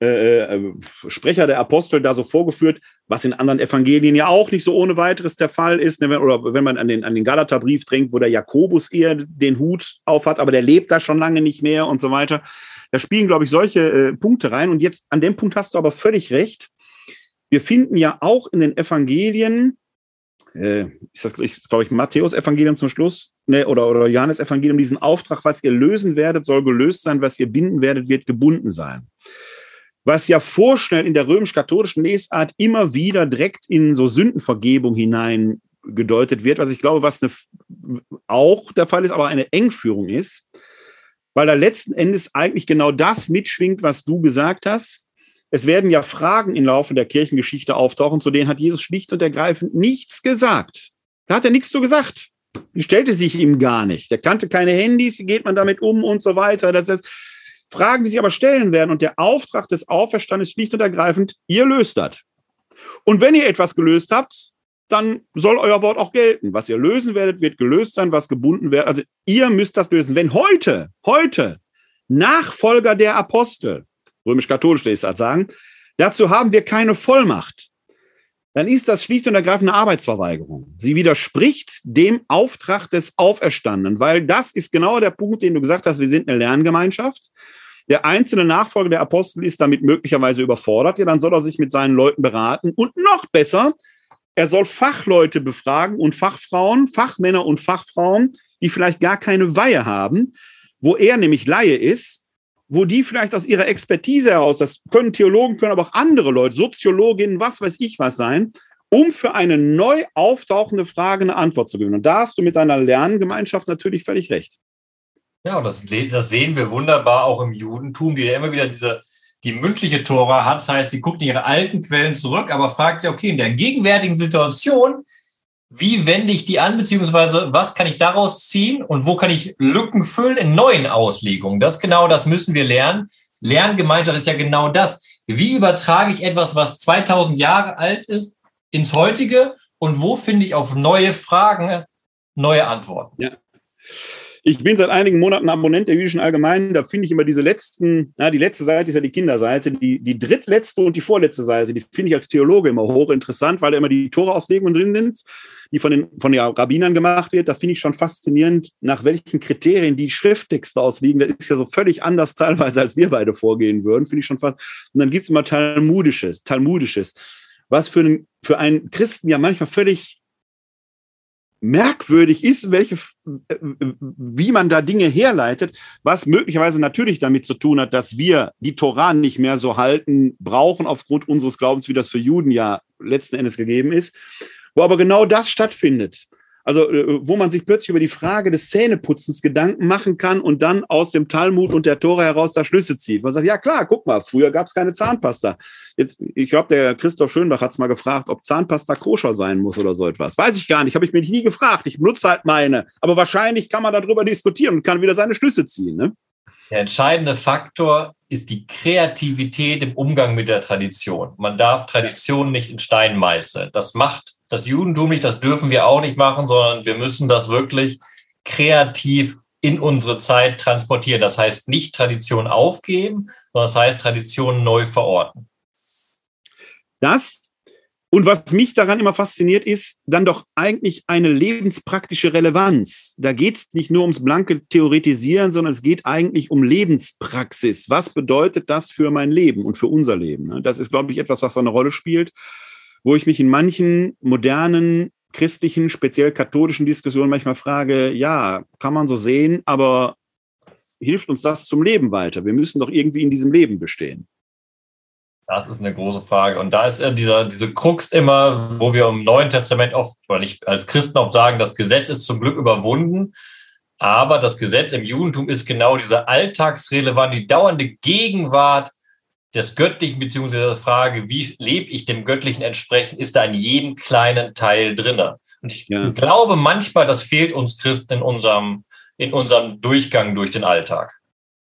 äh, äh, Sprecher der Apostel da so vorgeführt, was in anderen Evangelien ja auch nicht so ohne weiteres der Fall ist. Ne? Oder wenn man an den, an den Galaterbrief denkt, wo der Jakobus eher den Hut aufhat, aber der lebt da schon lange nicht mehr und so weiter. Da spielen, glaube ich, solche äh, Punkte rein. Und jetzt an dem Punkt hast du aber völlig recht. Wir finden ja auch in den Evangelien, äh, ist das, glaube ich, Matthäus-Evangelium zum Schluss, ne, oder, oder Johannes-Evangelium, diesen Auftrag, was ihr lösen werdet, soll gelöst sein, was ihr binden werdet, wird gebunden sein was ja vorschnell in der römisch-katholischen Lesart immer wieder direkt in so Sündenvergebung hinein gedeutet wird, was ich glaube, was eine, auch der Fall ist, aber eine Engführung ist, weil da letzten Endes eigentlich genau das mitschwingt, was du gesagt hast. Es werden ja Fragen im Laufe der Kirchengeschichte auftauchen, zu denen hat Jesus schlicht und ergreifend nichts gesagt. Da hat er nichts zu gesagt. Die stellte sich ihm gar nicht. Der kannte keine Handys, wie geht man damit um und so weiter. Das ist, Fragen, die sich aber stellen werden. Und der Auftrag des Auferstandes schlicht und ergreifend, ihr löst das. Und wenn ihr etwas gelöst habt, dann soll euer Wort auch gelten. Was ihr lösen werdet, wird gelöst sein, was gebunden wird. Also ihr müsst das lösen. Wenn heute, heute Nachfolger der Apostel, römisch-katholisch ist das sagen, dazu haben wir keine Vollmacht, dann ist das schlicht und ergreifend eine Arbeitsverweigerung. Sie widerspricht dem Auftrag des Auferstandenen, weil das ist genau der Punkt, den du gesagt hast, wir sind eine Lerngemeinschaft. Der einzelne Nachfolger der Apostel ist damit möglicherweise überfordert. Ja, dann soll er sich mit seinen Leuten beraten. Und noch besser, er soll Fachleute befragen und Fachfrauen, Fachmänner und Fachfrauen, die vielleicht gar keine Weihe haben, wo er nämlich Laie ist, wo die vielleicht aus ihrer Expertise heraus, das können Theologen, können aber auch andere Leute, Soziologinnen, was weiß ich was sein, um für eine neu auftauchende Frage eine Antwort zu geben. Und da hast du mit deiner Lerngemeinschaft natürlich völlig recht. Ja, und das, das sehen wir wunderbar auch im Judentum, die ja immer wieder diese, die mündliche Tora hat. Das heißt, sie guckt in ihre alten Quellen zurück, aber fragt sich, okay, in der gegenwärtigen Situation, wie wende ich die an, beziehungsweise was kann ich daraus ziehen und wo kann ich Lücken füllen in neuen Auslegungen? Das genau, das müssen wir lernen. Lerngemeinschaft ist ja genau das. Wie übertrage ich etwas, was 2000 Jahre alt ist, ins heutige und wo finde ich auf neue Fragen neue Antworten? Ja. Ich bin seit einigen Monaten Abonnent der jüdischen Allgemeinen. Da finde ich immer diese letzten, na, die letzte Seite ist ja die Kinderseite, die, die drittletzte und die vorletzte Seite, die finde ich als Theologe immer hochinteressant, weil da immer die Torauslegungen drin sind, die von den, von den Rabbinern gemacht wird. Da finde ich schon faszinierend, nach welchen Kriterien die Schrifttexte ausliegen. Das ist ja so völlig anders teilweise, als wir beide vorgehen würden. Finde ich schon fast. Und dann gibt es immer Talmudisches, Talmudisches, was für einen, für einen Christen ja manchmal völlig merkwürdig ist, welche, wie man da Dinge herleitet, was möglicherweise natürlich damit zu tun hat, dass wir die Torah nicht mehr so halten brauchen aufgrund unseres Glaubens, wie das für Juden ja letzten Endes gegeben ist, wo aber genau das stattfindet. Also, äh, wo man sich plötzlich über die Frage des Zähneputzens Gedanken machen kann und dann aus dem Talmud und der Tora heraus da Schlüsse zieht. Man sagt, ja klar, guck mal, früher gab es keine Zahnpasta. Jetzt, ich glaube, der Christoph Schönbach hat es mal gefragt, ob Zahnpasta koscher sein muss oder so etwas. Weiß ich gar nicht, habe ich mich nie gefragt. Ich benutze halt meine. Aber wahrscheinlich kann man darüber diskutieren und kann wieder seine Schlüsse ziehen. Ne? Der entscheidende Faktor ist die Kreativität im Umgang mit der Tradition. Man darf Tradition nicht in Stein meißeln. Das macht das Judentum nicht, das dürfen wir auch nicht machen, sondern wir müssen das wirklich kreativ in unsere Zeit transportieren. Das heißt nicht Tradition aufgeben, sondern das heißt Tradition neu verorten. Das und was mich daran immer fasziniert, ist dann doch eigentlich eine lebenspraktische Relevanz. Da geht es nicht nur ums blanke Theoretisieren, sondern es geht eigentlich um Lebenspraxis. Was bedeutet das für mein Leben und für unser Leben? Das ist, glaube ich, etwas, was eine Rolle spielt wo ich mich in manchen modernen christlichen, speziell katholischen Diskussionen manchmal frage, ja, kann man so sehen, aber hilft uns das zum Leben weiter? Wir müssen doch irgendwie in diesem Leben bestehen. Das ist eine große Frage. Und da ist äh, dieser, diese Krux immer, wo wir im Neuen Testament oft, weil ich als Christen oft sagen, das Gesetz ist zum Glück überwunden. Aber das Gesetz im Judentum ist genau diese alltagsrelevante, die dauernde Gegenwart des Göttlichen, beziehungsweise der Frage, wie lebe ich dem Göttlichen entsprechend, ist da in jedem kleinen Teil drin. Und ich ja. glaube manchmal, das fehlt uns Christen in unserem, in unserem Durchgang durch den Alltag.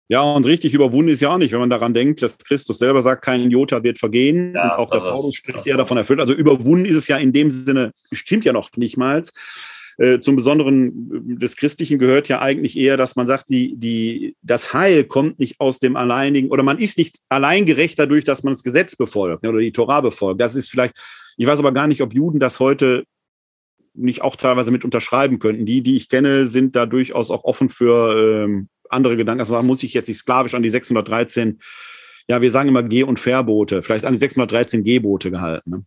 Ja, und richtig überwunden ist ja auch nicht, wenn man daran denkt, dass Christus selber sagt, kein Jota wird vergehen. Ja, und auch der Paulus spricht eher davon erfüllt. Also überwunden ist es ja in dem Sinne, stimmt ja noch nicht mal. Äh, zum Besonderen des Christlichen gehört ja eigentlich eher, dass man sagt, die, die, das Heil kommt nicht aus dem alleinigen, oder man ist nicht allein gerecht dadurch, dass man das Gesetz befolgt oder die Torah befolgt. Das ist vielleicht, ich weiß aber gar nicht, ob Juden das heute nicht auch teilweise mit unterschreiben könnten. Die, die ich kenne, sind da durchaus auch offen für ähm, andere Gedanken. Also muss ich jetzt nicht sklavisch an die 613, ja, wir sagen immer Geh- und Verbote, vielleicht an die 613 Gebote gehalten. Ne?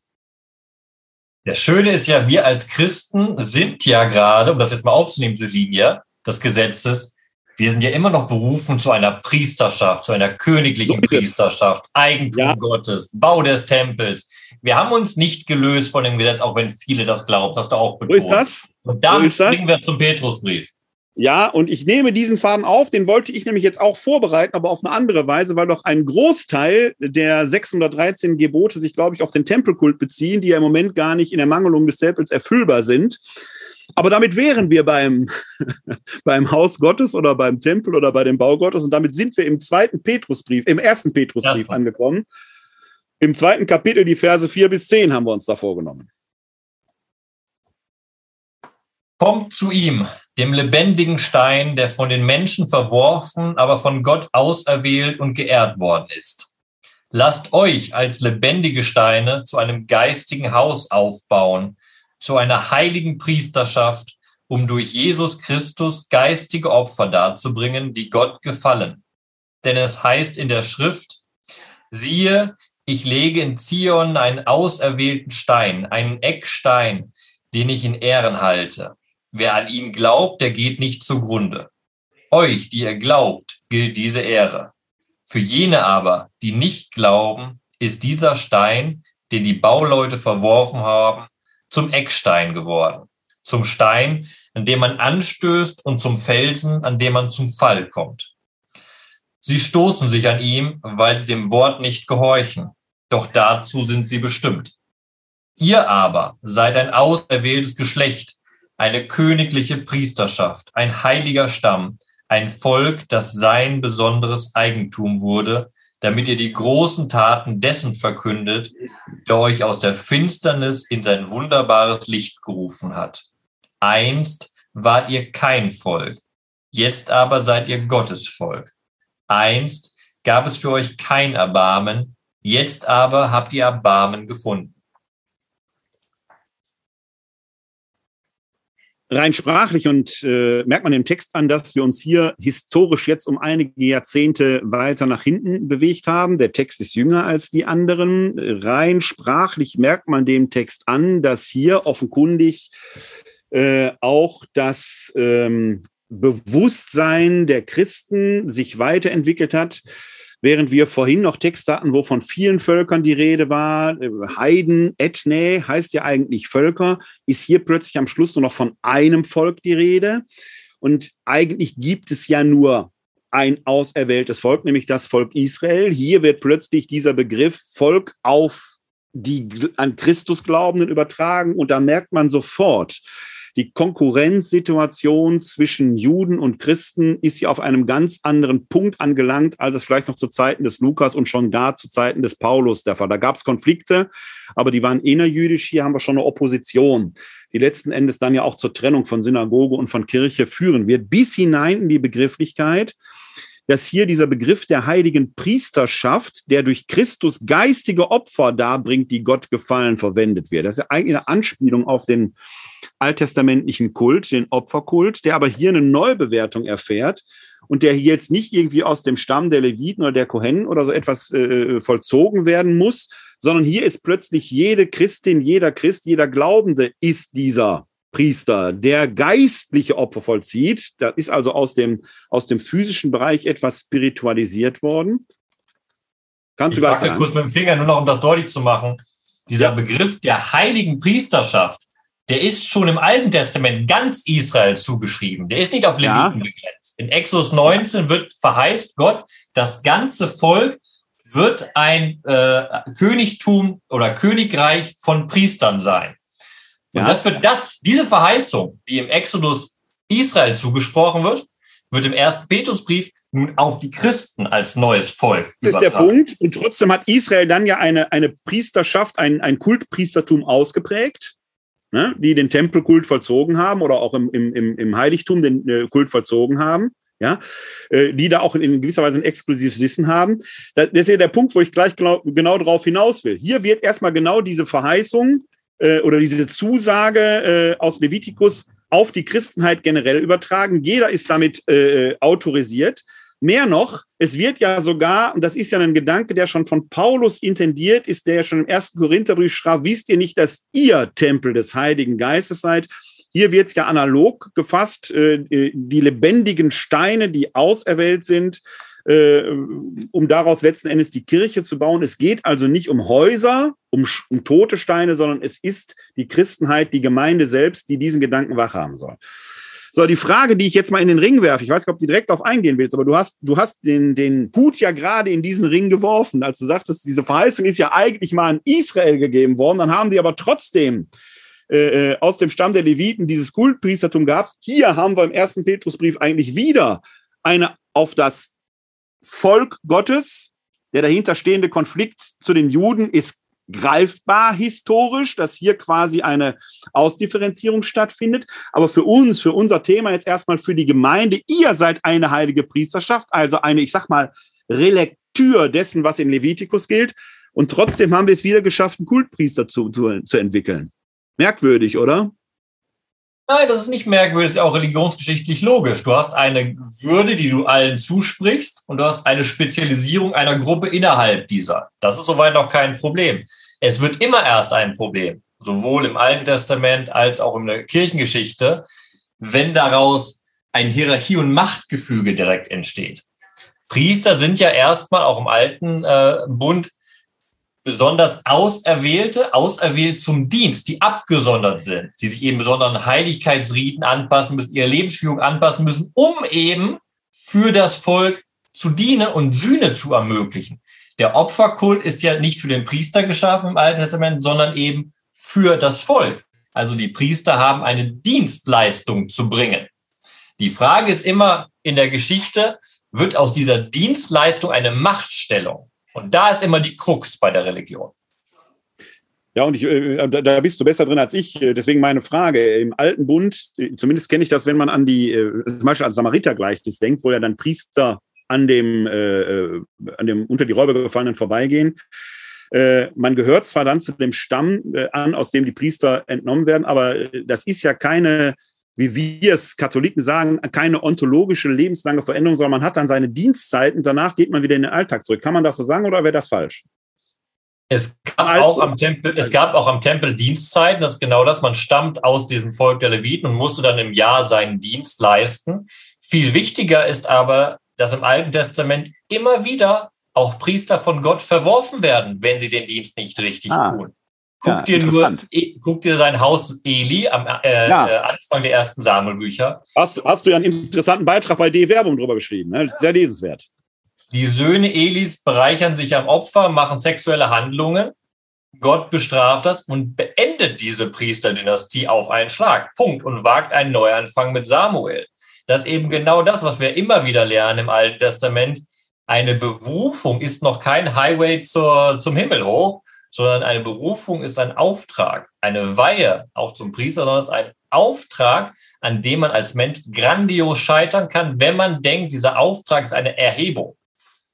Das Schöne ist ja, wir als Christen sind ja gerade, um das jetzt mal aufzunehmen, diese Linie des Gesetzes, wir sind ja immer noch berufen zu einer Priesterschaft, zu einer königlichen so Priesterschaft, Eigentum ja. Gottes, Bau des Tempels. Wir haben uns nicht gelöst von dem Gesetz, auch wenn viele das glauben, das hast du auch betont. Wo ist das? Und damit springen wir zum Petrusbrief. Ja, und ich nehme diesen Faden auf, den wollte ich nämlich jetzt auch vorbereiten, aber auf eine andere Weise, weil doch ein Großteil der 613 Gebote sich, glaube ich, auf den Tempelkult beziehen, die ja im Moment gar nicht in der Mangelung des Tempels erfüllbar sind. Aber damit wären wir beim, beim Haus Gottes oder beim Tempel oder bei dem Bau Gottes und damit sind wir im zweiten Petrusbrief, im ersten Petrusbrief angekommen. Im zweiten Kapitel, die Verse 4 bis 10 haben wir uns da vorgenommen. Kommt zu ihm, dem lebendigen Stein, der von den Menschen verworfen, aber von Gott auserwählt und geehrt worden ist. Lasst euch als lebendige Steine zu einem geistigen Haus aufbauen, zu einer heiligen Priesterschaft, um durch Jesus Christus geistige Opfer darzubringen, die Gott gefallen. Denn es heißt in der Schrift, siehe, ich lege in Zion einen auserwählten Stein, einen Eckstein, den ich in Ehren halte. Wer an ihn glaubt, der geht nicht zugrunde. Euch, die ihr glaubt, gilt diese Ehre. Für jene aber, die nicht glauben, ist dieser Stein, den die Bauleute verworfen haben, zum Eckstein geworden. Zum Stein, an dem man anstößt und zum Felsen, an dem man zum Fall kommt. Sie stoßen sich an ihm, weil sie dem Wort nicht gehorchen. Doch dazu sind sie bestimmt. Ihr aber seid ein auserwähltes Geschlecht, eine königliche Priesterschaft, ein heiliger Stamm, ein Volk, das sein besonderes Eigentum wurde, damit ihr die großen Taten dessen verkündet, der euch aus der Finsternis in sein wunderbares Licht gerufen hat. Einst wart ihr kein Volk, jetzt aber seid ihr Gottes Volk. Einst gab es für euch kein Erbarmen, jetzt aber habt ihr Erbarmen gefunden. Rein sprachlich und äh, merkt man dem Text an, dass wir uns hier historisch jetzt um einige Jahrzehnte weiter nach hinten bewegt haben. Der Text ist jünger als die anderen. Rein sprachlich merkt man dem Text an, dass hier offenkundig äh, auch das ähm, Bewusstsein der Christen sich weiterentwickelt hat während wir vorhin noch Texte hatten, wo von vielen Völkern die Rede war, äh, Heiden, Ethne heißt ja eigentlich Völker, ist hier plötzlich am Schluss nur noch von einem Volk die Rede. Und eigentlich gibt es ja nur ein auserwähltes Volk, nämlich das Volk Israel. Hier wird plötzlich dieser Begriff Volk auf die an Christus Glaubenden übertragen und da merkt man sofort, die Konkurrenzsituation zwischen Juden und Christen ist hier auf einem ganz anderen Punkt angelangt, als es vielleicht noch zu Zeiten des Lukas und schon da zu Zeiten des Paulus der Fall. Da gab es Konflikte, aber die waren innerjüdisch. Hier haben wir schon eine Opposition, die letzten Endes dann ja auch zur Trennung von Synagoge und von Kirche führen wird, bis hinein in die Begrifflichkeit dass hier dieser Begriff der heiligen Priesterschaft, der durch Christus geistige Opfer darbringt, die Gott gefallen, verwendet wird. Das ist ja eigentlich eine Anspielung auf den alttestamentlichen Kult, den Opferkult, der aber hier eine Neubewertung erfährt und der jetzt nicht irgendwie aus dem Stamm der Leviten oder der Kohen oder so etwas äh, vollzogen werden muss, sondern hier ist plötzlich jede Christin, jeder Christ, jeder Glaubende ist dieser Priester, der geistliche Opfer vollzieht. Da ist also aus dem, aus dem physischen Bereich etwas spiritualisiert worden. Kannst ich du was kurz mit dem Finger, nur noch um das deutlich zu machen. Dieser ja. Begriff der heiligen Priesterschaft, der ist schon im Alten Testament ganz Israel zugeschrieben. Der ist nicht auf Leviten ja. begrenzt. In Exodus 19 wird verheißt Gott, das ganze Volk wird ein äh, Königtum oder Königreich von Priestern sein. Und ja. das wird das, diese Verheißung, die im Exodus Israel zugesprochen wird, wird im ersten Petrusbrief nun auf die Christen als neues Volk. Das ist der Punkt. Und trotzdem hat Israel dann ja eine, eine Priesterschaft, ein, ein Kultpriestertum ausgeprägt, ne, die den Tempelkult vollzogen haben oder auch im, im, im Heiligtum den äh, Kult vollzogen haben. Ja, äh, die da auch in, in gewisser Weise ein exklusives Wissen haben. Das, das ist ja der Punkt, wo ich gleich genau, genau darauf hinaus will. Hier wird erstmal genau diese Verheißung äh, oder diese Zusage äh, aus Levitikus auf die Christenheit generell übertragen. Jeder ist damit äh, autorisiert. Mehr noch, es wird ja sogar, und das ist ja ein Gedanke, der schon von Paulus intendiert ist, der ja schon im ersten Korintherbrief schreibt, wisst ihr nicht, dass ihr Tempel des Heiligen Geistes seid? Hier wird es ja analog gefasst, äh, die lebendigen Steine, die auserwählt sind, äh, um daraus letzten Endes die Kirche zu bauen. Es geht also nicht um Häuser, um, um tote Steine, sondern es ist die Christenheit, die Gemeinde selbst, die diesen Gedanken wach haben soll. So, die Frage, die ich jetzt mal in den Ring werfe, ich weiß nicht, ob du direkt darauf eingehen willst, aber du hast, du hast den, den Hut ja gerade in diesen Ring geworfen, als du sagtest, diese Verheißung ist ja eigentlich mal an Israel gegeben worden, dann haben die aber trotzdem äh, äh aus dem Stamm der Leviten dieses Kultpriestertum gehabt. Hier haben wir im ersten Petrusbrief eigentlich wieder eine auf das Volk Gottes. Der dahinterstehende Konflikt zu den Juden ist greifbar historisch, dass hier quasi eine Ausdifferenzierung stattfindet. Aber für uns, für unser Thema jetzt erstmal für die Gemeinde, ihr seid eine heilige Priesterschaft, also eine, ich sag mal, Relektür dessen, was in Levitikus gilt. Und trotzdem haben wir es wieder geschafft, einen Kultpriester zu, zu, zu entwickeln. Merkwürdig, oder? Nein, das ist nicht merkwürdig, das ist auch religionsgeschichtlich logisch. Du hast eine Würde, die du allen zusprichst und du hast eine Spezialisierung einer Gruppe innerhalb dieser. Das ist soweit noch kein Problem. Es wird immer erst ein Problem, sowohl im Alten Testament als auch in der Kirchengeschichte, wenn daraus ein Hierarchie- und Machtgefüge direkt entsteht. Priester sind ja erstmal auch im alten äh, Bund besonders Auserwählte, auserwählt zum Dienst, die abgesondert sind, die sich eben besonderen Heiligkeitsriten anpassen müssen, ihre Lebensführung anpassen müssen, um eben für das Volk zu dienen und Sühne zu ermöglichen. Der Opferkult ist ja nicht für den Priester geschaffen im Alten Testament, sondern eben für das Volk. Also die Priester haben eine Dienstleistung zu bringen. Die Frage ist immer in der Geschichte, wird aus dieser Dienstleistung eine Machtstellung? Und da ist immer die Krux bei der Religion. Ja, und ich, äh, da, da, bist du besser drin als ich. Deswegen meine Frage. Im Alten Bund, äh, zumindest kenne ich das, wenn man an die, äh, zum Beispiel an Samaritergleichnis denkt, wo ja dann Priester an dem, äh, an dem unter die Räuber gefallenen vorbeigehen. Äh, man gehört zwar dann zu dem Stamm äh, an, aus dem die Priester entnommen werden, aber das ist ja keine, wie wir es Katholiken sagen, keine ontologische lebenslange Veränderung, sondern man hat dann seine Dienstzeiten, danach geht man wieder in den Alltag zurück. Kann man das so sagen oder wäre das falsch? Es gab, auch am Tempel, es gab auch am Tempel Dienstzeiten, das ist genau das. Man stammt aus diesem Volk der Leviten und musste dann im Jahr seinen Dienst leisten. Viel wichtiger ist aber, dass im Alten Testament immer wieder auch Priester von Gott verworfen werden, wenn sie den Dienst nicht richtig ah. tun. Guck, ja, dir nur, guck dir sein Haus Eli am äh, ja. äh, Anfang der ersten Samuelbücher. Hast, hast du ja einen interessanten Beitrag bei D-Werbung drüber geschrieben, ne? sehr lesenswert. Die Söhne Elis bereichern sich am Opfer, machen sexuelle Handlungen. Gott bestraft das und beendet diese Priesterdynastie auf einen Schlag. Punkt. Und wagt einen Neuanfang mit Samuel. Das ist eben genau das, was wir immer wieder lernen im Alten Testament. Eine Berufung ist noch kein Highway zur, zum Himmel hoch, sondern eine Berufung ist ein Auftrag. Eine Weihe, auch zum Priester, sondern es ist ein Auftrag, an dem man als Mensch grandios scheitern kann, wenn man denkt, dieser Auftrag ist eine Erhebung.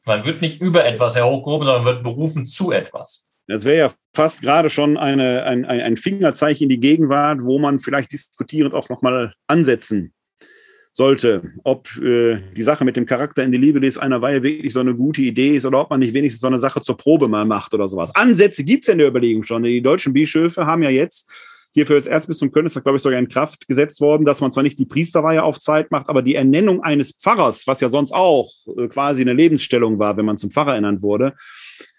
Man wird nicht über etwas hochgehoben, sondern wird berufen zu etwas. Das wäre ja fast gerade schon eine, ein, ein Fingerzeichen in die Gegenwart, wo man vielleicht diskutierend auch nochmal ansetzen sollte, ob äh, die Sache mit dem Charakter in die Liebe des einer Weihe wirklich so eine gute Idee ist oder ob man nicht wenigstens so eine Sache zur Probe mal macht oder sowas. Ansätze gibt es ja in der Überlegung schon. Die deutschen Bischöfe haben ja jetzt hier für das Erzbistum Köln ist das, glaube ich, sogar in Kraft gesetzt worden, dass man zwar nicht die Priesterweihe auf Zeit macht, aber die Ernennung eines Pfarrers, was ja sonst auch äh, quasi eine Lebensstellung war, wenn man zum Pfarrer ernannt wurde,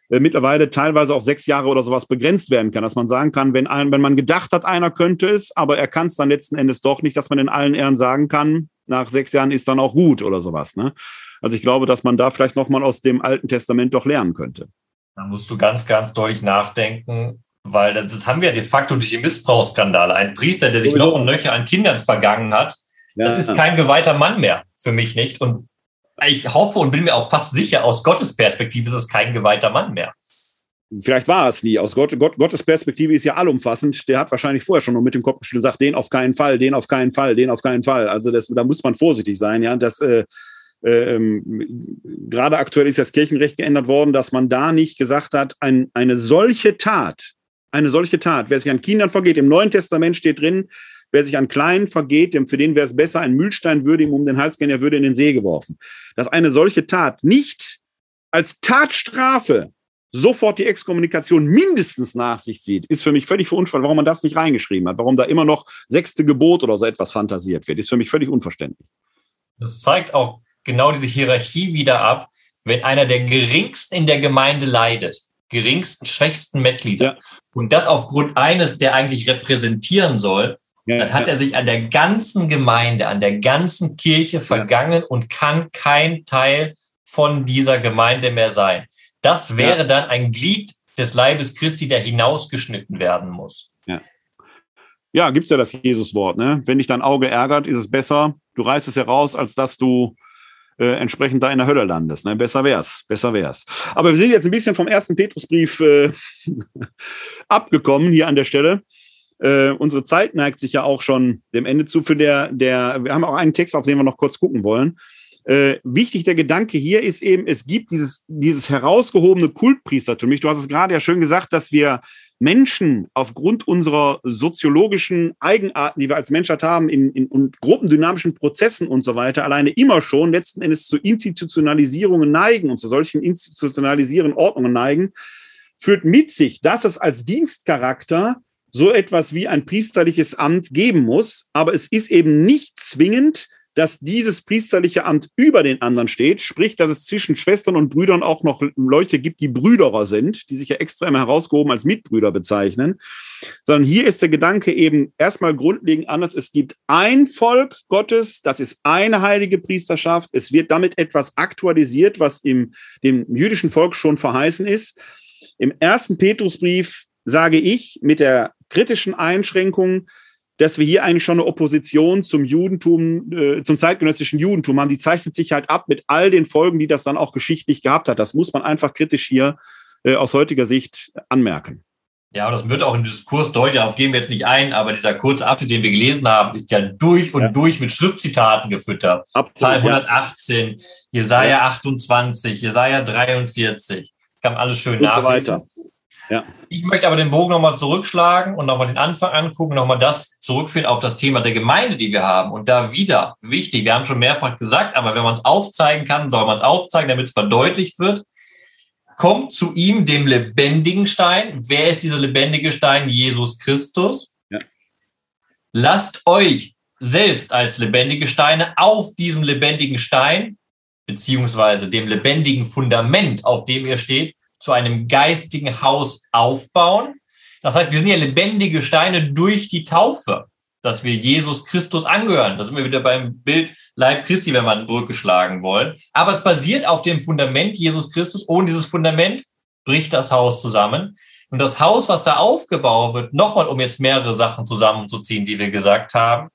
äh, mittlerweile teilweise auf sechs Jahre oder sowas begrenzt werden kann, dass man sagen kann, wenn, ein, wenn man gedacht hat, einer könnte es, aber er kann es dann letzten Endes doch nicht, dass man in allen Ehren sagen kann, nach sechs Jahren ist dann auch gut oder sowas. Ne? Also ich glaube, dass man da vielleicht nochmal aus dem Alten Testament doch lernen könnte. Da musst du ganz, ganz deutlich nachdenken, weil das, das haben wir de facto durch die Missbrauchsskandale. Ein Priester, der sich noch und nöcher an Kindern vergangen hat, ja. das ist kein geweihter Mann mehr, für mich nicht. Und ich hoffe und bin mir auch fast sicher, aus Gottes Perspektive ist es kein geweihter Mann mehr. Vielleicht war es nie. Aus Gott, Gott, Gottes Perspektive ist ja allumfassend. Der hat wahrscheinlich vorher schon nur mit dem Kopf geschüttelt gesagt, den auf keinen Fall, den auf keinen Fall, den auf keinen Fall. Also das, da muss man vorsichtig sein. Ja, das, äh, äh, ähm, gerade aktuell ist das Kirchenrecht geändert worden, dass man da nicht gesagt hat, ein, eine solche Tat eine solche Tat. Wer sich an Kindern vergeht, im Neuen Testament steht drin, wer sich an Kleinen vergeht, für den wäre es besser, ein Mühlstein würde ihm um den Hals gehen, er würde in den See geworfen. Dass eine solche Tat nicht als Tatstrafe sofort die Exkommunikation mindestens nach sich zieht, ist für mich völlig verunfallt, warum man das nicht reingeschrieben hat, warum da immer noch sechste Gebot oder so etwas fantasiert wird, ist für mich völlig unverständlich. Das zeigt auch genau diese Hierarchie wieder ab, wenn einer der geringsten in der Gemeinde leidet, geringsten, schwächsten Mitglieder. Ja. Und das aufgrund eines, der eigentlich repräsentieren soll, ja, dann hat ja. er sich an der ganzen Gemeinde, an der ganzen Kirche vergangen und kann kein Teil von dieser Gemeinde mehr sein. Das wäre dann ein Glied des Leibes Christi, der hinausgeschnitten werden muss. Ja, ja gibt es ja das Jesuswort. Ne? Wenn dich dein Auge ärgert, ist es besser, du reißt es heraus, als dass du äh, entsprechend da in der Hölle landest. Ne? Besser wär's, besser wär's. Aber wir sind jetzt ein bisschen vom ersten Petrusbrief äh, abgekommen hier an der Stelle. Äh, unsere Zeit neigt sich ja auch schon dem Ende zu. Für der, der, wir haben auch einen Text, auf den wir noch kurz gucken wollen. Äh, wichtig der Gedanke hier ist eben, es gibt dieses, dieses herausgehobene Kultpriestertum. Du hast es gerade ja schön gesagt, dass wir Menschen aufgrund unserer soziologischen Eigenarten, die wir als Menschheit haben, in, in und gruppendynamischen Prozessen und so weiter, alleine immer schon letzten Endes zu Institutionalisierungen neigen und zu solchen institutionalisierenden Ordnungen neigen, führt mit sich, dass es als Dienstcharakter so etwas wie ein priesterliches Amt geben muss, aber es ist eben nicht zwingend dass dieses priesterliche Amt über den anderen steht, sprich, dass es zwischen Schwestern und Brüdern auch noch Leute gibt, die Brüderer sind, die sich ja extra immer herausgehoben als Mitbrüder bezeichnen, sondern hier ist der Gedanke eben erstmal grundlegend anders. Es gibt ein Volk Gottes, das ist eine heilige Priesterschaft. Es wird damit etwas aktualisiert, was im dem jüdischen Volk schon verheißen ist. Im ersten Petrusbrief sage ich mit der kritischen Einschränkung, dass wir hier eigentlich schon eine Opposition zum Judentum, äh, zum zeitgenössischen Judentum haben. Die zeichnet sich halt ab mit all den Folgen, die das dann auch geschichtlich gehabt hat. Das muss man einfach kritisch hier äh, aus heutiger Sicht anmerken. Ja, das wird auch im Diskurs deutlich, darauf gehen wir jetzt nicht ein, aber dieser kurze Abschnitt, den wir gelesen haben, ist ja durch und ja. durch mit Schriftzitaten gefüttert. Absolut, Psalm 118, ja. Jesaja ja. 28, Jesaja 43. Das kann man alles schön nachlesen. Ja. Ich möchte aber den Bogen nochmal zurückschlagen und nochmal den Anfang angucken, nochmal das zurückführen auf das Thema der Gemeinde, die wir haben. Und da wieder wichtig, wir haben schon mehrfach gesagt, aber wenn man es aufzeigen kann, soll man es aufzeigen, damit es verdeutlicht wird kommt zu ihm, dem lebendigen Stein. Wer ist dieser lebendige Stein? Jesus Christus. Ja. Lasst euch selbst als lebendige Steine auf diesem lebendigen Stein, beziehungsweise dem lebendigen Fundament, auf dem ihr steht, zu einem geistigen Haus aufbauen. Das heißt, wir sind ja lebendige Steine durch die Taufe dass wir Jesus Christus angehören. Da sind wir wieder beim Bild Leib Christi, wenn wir eine Brücke schlagen wollen. Aber es basiert auf dem Fundament Jesus Christus. Ohne dieses Fundament bricht das Haus zusammen. Und das Haus, was da aufgebaut wird, nochmal, um jetzt mehrere Sachen zusammenzuziehen, die wir gesagt haben,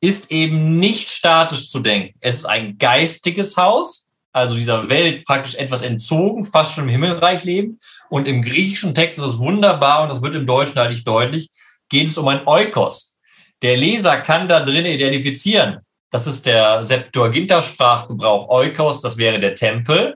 ist eben nicht statisch zu denken. Es ist ein geistiges Haus, also dieser Welt praktisch etwas entzogen, fast schon im Himmelreich leben. Und im griechischen Text ist das wunderbar und das wird im Deutschen halt nicht deutlich, geht es um ein Eukos. Der Leser kann da drin identifizieren. Das ist der Septuaginta-Sprachgebrauch. Eukos, das wäre der Tempel.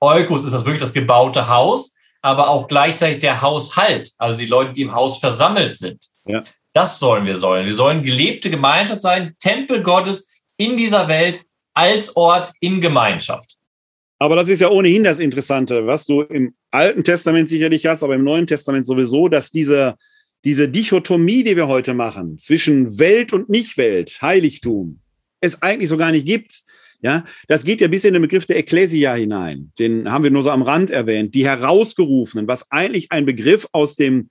Eukos ist das wirklich das gebaute Haus, aber auch gleichzeitig der Haushalt, also die Leute, die im Haus versammelt sind. Ja. Das sollen wir sollen. Wir sollen gelebte Gemeinschaft sein, Tempel Gottes in dieser Welt als Ort in Gemeinschaft. Aber das ist ja ohnehin das Interessante, was du im Alten Testament sicherlich hast, aber im Neuen Testament sowieso, dass dieser diese Dichotomie, die wir heute machen, zwischen Welt und Nicht-Welt, Heiligtum, es eigentlich so gar nicht gibt. Ja, das geht ja bis in den Begriff der Ekklesia hinein. Den haben wir nur so am Rand erwähnt. Die Herausgerufenen, was eigentlich ein Begriff aus dem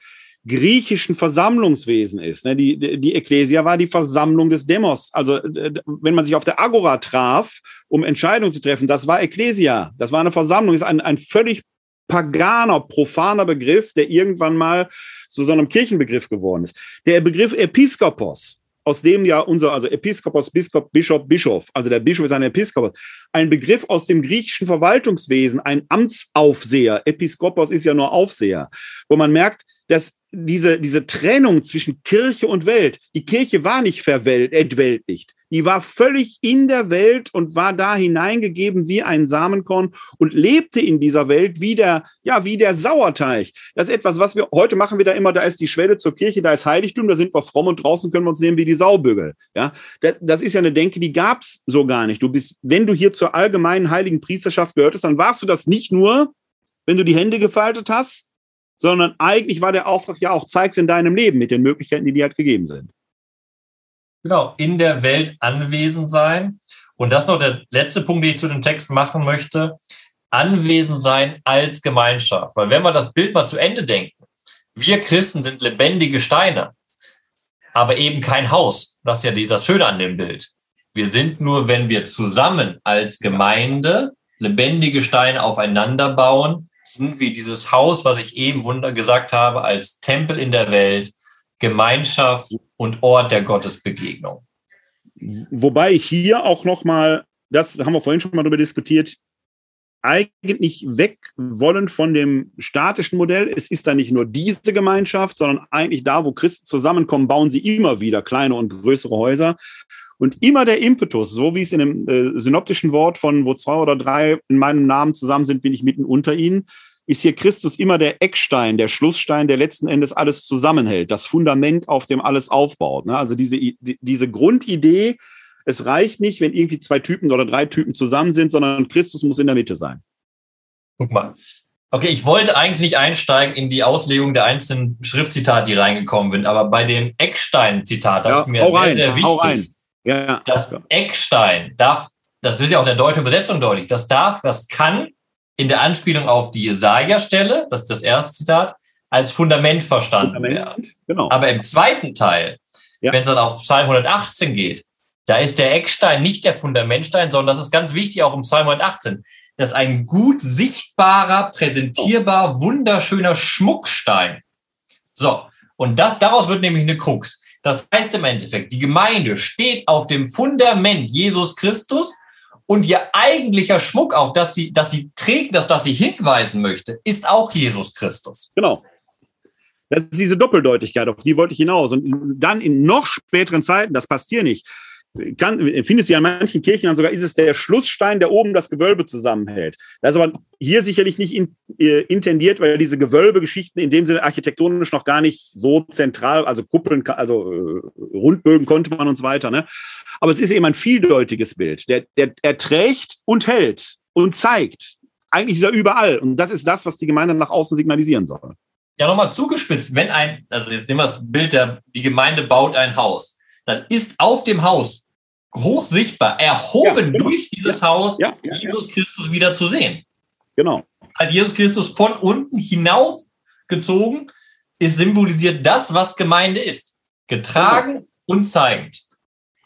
griechischen Versammlungswesen ist. Ne? Die, die Ekklesia war die Versammlung des Demos. Also wenn man sich auf der Agora traf, um Entscheidungen zu treffen, das war Ekklesia. Das war eine Versammlung. Das ist ein, ein völlig paganer, profaner Begriff, der irgendwann mal zu so einem Kirchenbegriff geworden ist. Der Begriff Episkopos, aus dem ja unser, also Episkopos, Biskop, Bischof, Bischof, also der Bischof ist ein Episkopos, ein Begriff aus dem griechischen Verwaltungswesen, ein Amtsaufseher. Episkopos ist ja nur Aufseher, wo man merkt, dass diese, diese Trennung zwischen Kirche und Welt, die Kirche war nicht verwelt, entweltlicht. Die war völlig in der Welt und war da hineingegeben wie ein Samenkorn und lebte in dieser Welt wie der, ja, wie der Sauerteig. Das ist etwas, was wir heute machen wir da immer, da ist die Schwelle zur Kirche, da ist Heiligtum, da sind wir fromm und draußen können wir uns nehmen wie die Saubügel. Ja, das ist ja eine Denke, die gab's so gar nicht. Du bist, wenn du hier zur allgemeinen heiligen Priesterschaft gehörtest, dann warst du das nicht nur, wenn du die Hände gefaltet hast, sondern eigentlich war der Auftrag ja auch, zeig's in deinem Leben mit den Möglichkeiten, die dir halt gegeben sind. Genau, in der Welt anwesend sein. Und das noch der letzte Punkt, den ich zu dem Text machen möchte. Anwesend sein als Gemeinschaft. Weil wenn wir das Bild mal zu Ende denken, wir Christen sind lebendige Steine, aber eben kein Haus. Das ist ja das Schöne an dem Bild. Wir sind nur, wenn wir zusammen als Gemeinde lebendige Steine aufeinander bauen, sind wir dieses Haus, was ich eben wunder gesagt habe, als Tempel in der Welt, Gemeinschaft und Ort der Gottesbegegnung. Wobei ich hier auch noch mal, das haben wir vorhin schon mal darüber diskutiert, eigentlich weg wollen von dem statischen Modell. Es ist da nicht nur diese Gemeinschaft, sondern eigentlich da, wo Christen zusammenkommen, bauen sie immer wieder kleine und größere Häuser. Und immer der Impetus, so wie es in dem äh, synoptischen Wort von, wo zwei oder drei in meinem Namen zusammen sind, bin ich mitten unter ihnen, ist hier Christus immer der Eckstein, der Schlussstein, der letzten Endes alles zusammenhält, das Fundament, auf dem alles aufbaut. Ne? Also diese, diese Grundidee, es reicht nicht, wenn irgendwie zwei Typen oder drei Typen zusammen sind, sondern Christus muss in der Mitte sein. Guck mal. Okay, ich wollte eigentlich nicht einsteigen in die Auslegung der einzelnen Schriftzitate, die reingekommen sind, aber bei dem Eckstein-Zitat, das ja, ist mir sehr, rein, sehr wichtig. Ja, das. Eckstein darf, das ist ja auch in der deutschen Übersetzung deutlich, das darf, das kann in der Anspielung auf die Jesaja-Stelle, das ist das erste Zitat, als Fundament verstanden Fundament, werden. Genau. Aber im zweiten Teil, ja. wenn es dann auf Psalm 118 geht, da ist der Eckstein nicht der Fundamentstein, sondern das ist ganz wichtig auch im Psalm 118. Das ist ein gut sichtbarer, präsentierbar, wunderschöner Schmuckstein. So, und das, daraus wird nämlich eine Krux. Das heißt im Endeffekt, die Gemeinde steht auf dem Fundament Jesus Christus und ihr eigentlicher Schmuck, auf das sie, dass sie trägt, auf das sie hinweisen möchte, ist auch Jesus Christus. Genau. Das ist diese Doppeldeutigkeit, auf die wollte ich hinaus. Und dann in noch späteren Zeiten, das passt hier nicht, kann, findest du ja in manchen Kirchen dann sogar, ist es der Schlussstein, der oben das Gewölbe zusammenhält. Das ist aber hier sicherlich nicht in, äh, intendiert, weil diese Gewölbegeschichten in dem Sinne architektonisch noch gar nicht so zentral, also Kuppeln, also äh, Rundbögen konnte man und so weiter. Ne? Aber es ist eben ein vieldeutiges Bild. Der, der, er trägt und hält und zeigt. Eigentlich ist er überall. Und das ist das, was die Gemeinde nach außen signalisieren soll. Ja, nochmal zugespitzt, wenn ein, also jetzt nehmen wir das Bild, der, die Gemeinde baut ein Haus dann ist auf dem Haus hoch sichtbar, erhoben ja, genau. durch dieses Haus, ja, ja, Jesus Christus wieder zu sehen. Genau. Als Jesus Christus von unten hinaufgezogen ist symbolisiert das, was Gemeinde ist. Getragen genau. und zeigend.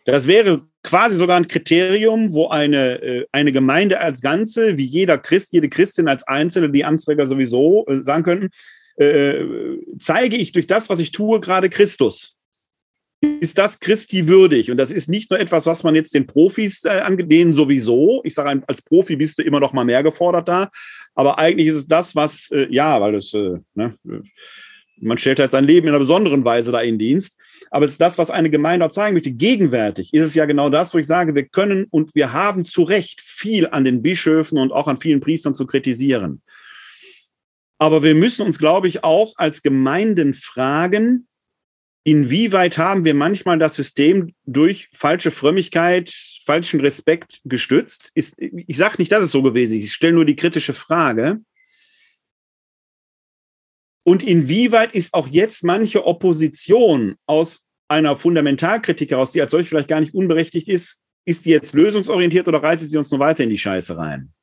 Das wäre quasi sogar ein Kriterium, wo eine, äh, eine Gemeinde als Ganze, wie jeder Christ, jede Christin als Einzelne, die Amtsträger sowieso äh, sagen könnten, äh, zeige ich durch das, was ich tue, gerade Christus ist das Christi würdig. Und das ist nicht nur etwas, was man jetzt den Profis äh, angedehnen sowieso. Ich sage, als Profi bist du immer noch mal mehr gefordert da. Aber eigentlich ist es das, was, äh, ja, weil das, äh, ne, man stellt halt sein Leben in einer besonderen Weise da in Dienst. Aber es ist das, was eine Gemeinde auch zeigen möchte. Gegenwärtig ist es ja genau das, wo ich sage, wir können und wir haben zu Recht viel an den Bischöfen und auch an vielen Priestern zu kritisieren. Aber wir müssen uns, glaube ich, auch als Gemeinden fragen, inwieweit haben wir manchmal das System durch falsche Frömmigkeit, falschen Respekt gestützt? Ist, ich sage nicht, dass es so gewesen ist, ich stelle nur die kritische Frage. Und inwieweit ist auch jetzt manche Opposition aus einer Fundamentalkritik heraus, die als solch vielleicht gar nicht unberechtigt ist, ist die jetzt lösungsorientiert oder reitet sie uns nur weiter in die Scheiße rein?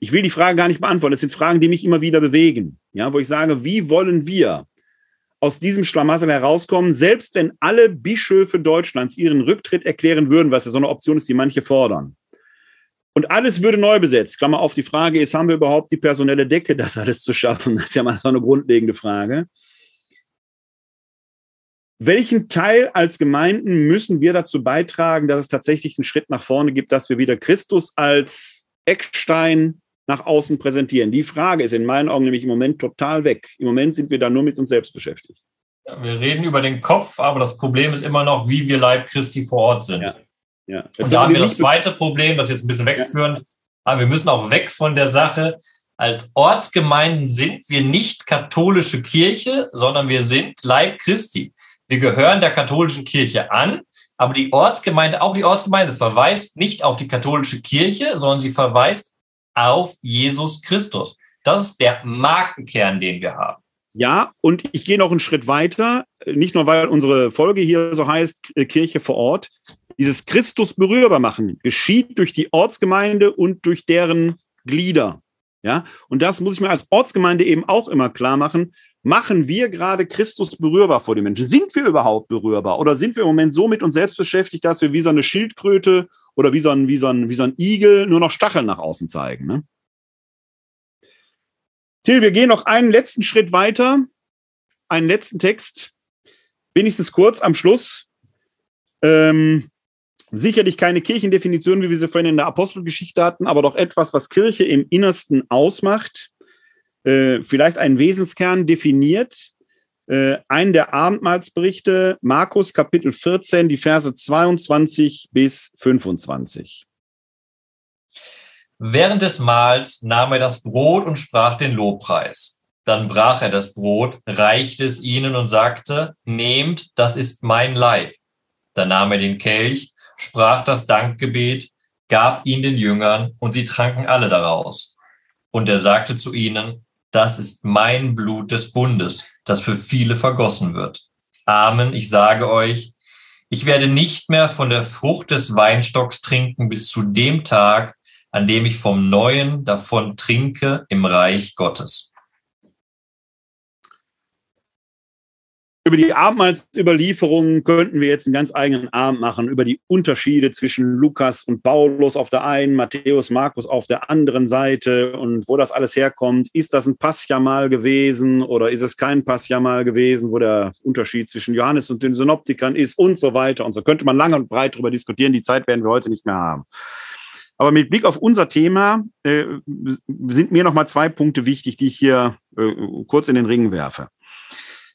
Ich will die Frage gar nicht beantworten. Das sind Fragen, die mich immer wieder bewegen. Ja, wo ich sage, wie wollen wir aus diesem Schlamassel herauskommen, selbst wenn alle Bischöfe Deutschlands ihren Rücktritt erklären würden, was ja so eine Option ist, die manche fordern. Und alles würde neu besetzt. Klammer auf, die Frage ist, haben wir überhaupt die personelle Decke, das alles zu schaffen? Das ist ja mal so eine grundlegende Frage. Welchen Teil als Gemeinden müssen wir dazu beitragen, dass es tatsächlich einen Schritt nach vorne gibt, dass wir wieder Christus als Eckstein nach außen präsentieren. Die Frage ist in meinen Augen nämlich im Moment total weg. Im Moment sind wir da nur mit uns selbst beschäftigt. Ja, wir reden über den Kopf, aber das Problem ist immer noch, wie wir Leib Christi vor Ort sind. Ja. Ja. Und da haben wir das zweite Problem, das ist jetzt ein bisschen wegführend, aber wir müssen auch weg von der Sache. Als Ortsgemeinden sind wir nicht katholische Kirche, sondern wir sind Leib Christi. Wir gehören der katholischen Kirche an, aber die Ortsgemeinde, auch die Ortsgemeinde verweist nicht auf die katholische Kirche, sondern sie verweist auf Jesus Christus. Das ist der Markenkern, den wir haben. Ja, und ich gehe noch einen Schritt weiter, nicht nur weil unsere Folge hier so heißt, äh, Kirche vor Ort. Dieses Christus berührbar machen geschieht durch die Ortsgemeinde und durch deren Glieder. Ja, und das muss ich mir als Ortsgemeinde eben auch immer klar machen. Machen wir gerade Christus berührbar vor den Menschen? Sind wir überhaupt berührbar? Oder sind wir im Moment so mit uns selbst beschäftigt, dass wir wie so eine Schildkröte oder wie so ein, wie so ein, wie so ein Igel nur noch Stacheln nach außen zeigen. Ne? Till, wir gehen noch einen letzten Schritt weiter, einen letzten Text, wenigstens kurz am Schluss. Ähm, sicherlich keine Kirchendefinition, wie wir sie vorhin in der Apostelgeschichte hatten, aber doch etwas, was Kirche im Innersten ausmacht, äh, vielleicht einen Wesenskern definiert, äh, einen der Abendmahlsberichte, Markus Kapitel 14, die Verse 22 bis 25. Während des Mahls nahm er das Brot und sprach den Lobpreis. Dann brach er das Brot, reichte es ihnen und sagte, Nehmt, das ist mein Leib. Dann nahm er den Kelch, sprach das Dankgebet, gab ihn den Jüngern und sie tranken alle daraus. Und er sagte zu ihnen, das ist mein Blut des Bundes, das für viele vergossen wird. Amen, ich sage euch, ich werde nicht mehr von der Frucht des Weinstocks trinken bis zu dem Tag, an dem ich vom Neuen davon trinke im Reich Gottes. Über die Abendmahlsüberlieferungen könnten wir jetzt einen ganz eigenen Abend machen, über die Unterschiede zwischen Lukas und Paulus auf der einen, Matthäus, Markus auf der anderen Seite und wo das alles herkommt. Ist das ein Passjamal gewesen oder ist es kein Passjamal gewesen, wo der Unterschied zwischen Johannes und den Synoptikern ist und so weiter und so. Könnte man lange und breit darüber diskutieren. Die Zeit werden wir heute nicht mehr haben. Aber mit Blick auf unser Thema äh, sind mir noch mal zwei Punkte wichtig, die ich hier äh, kurz in den Ring werfe.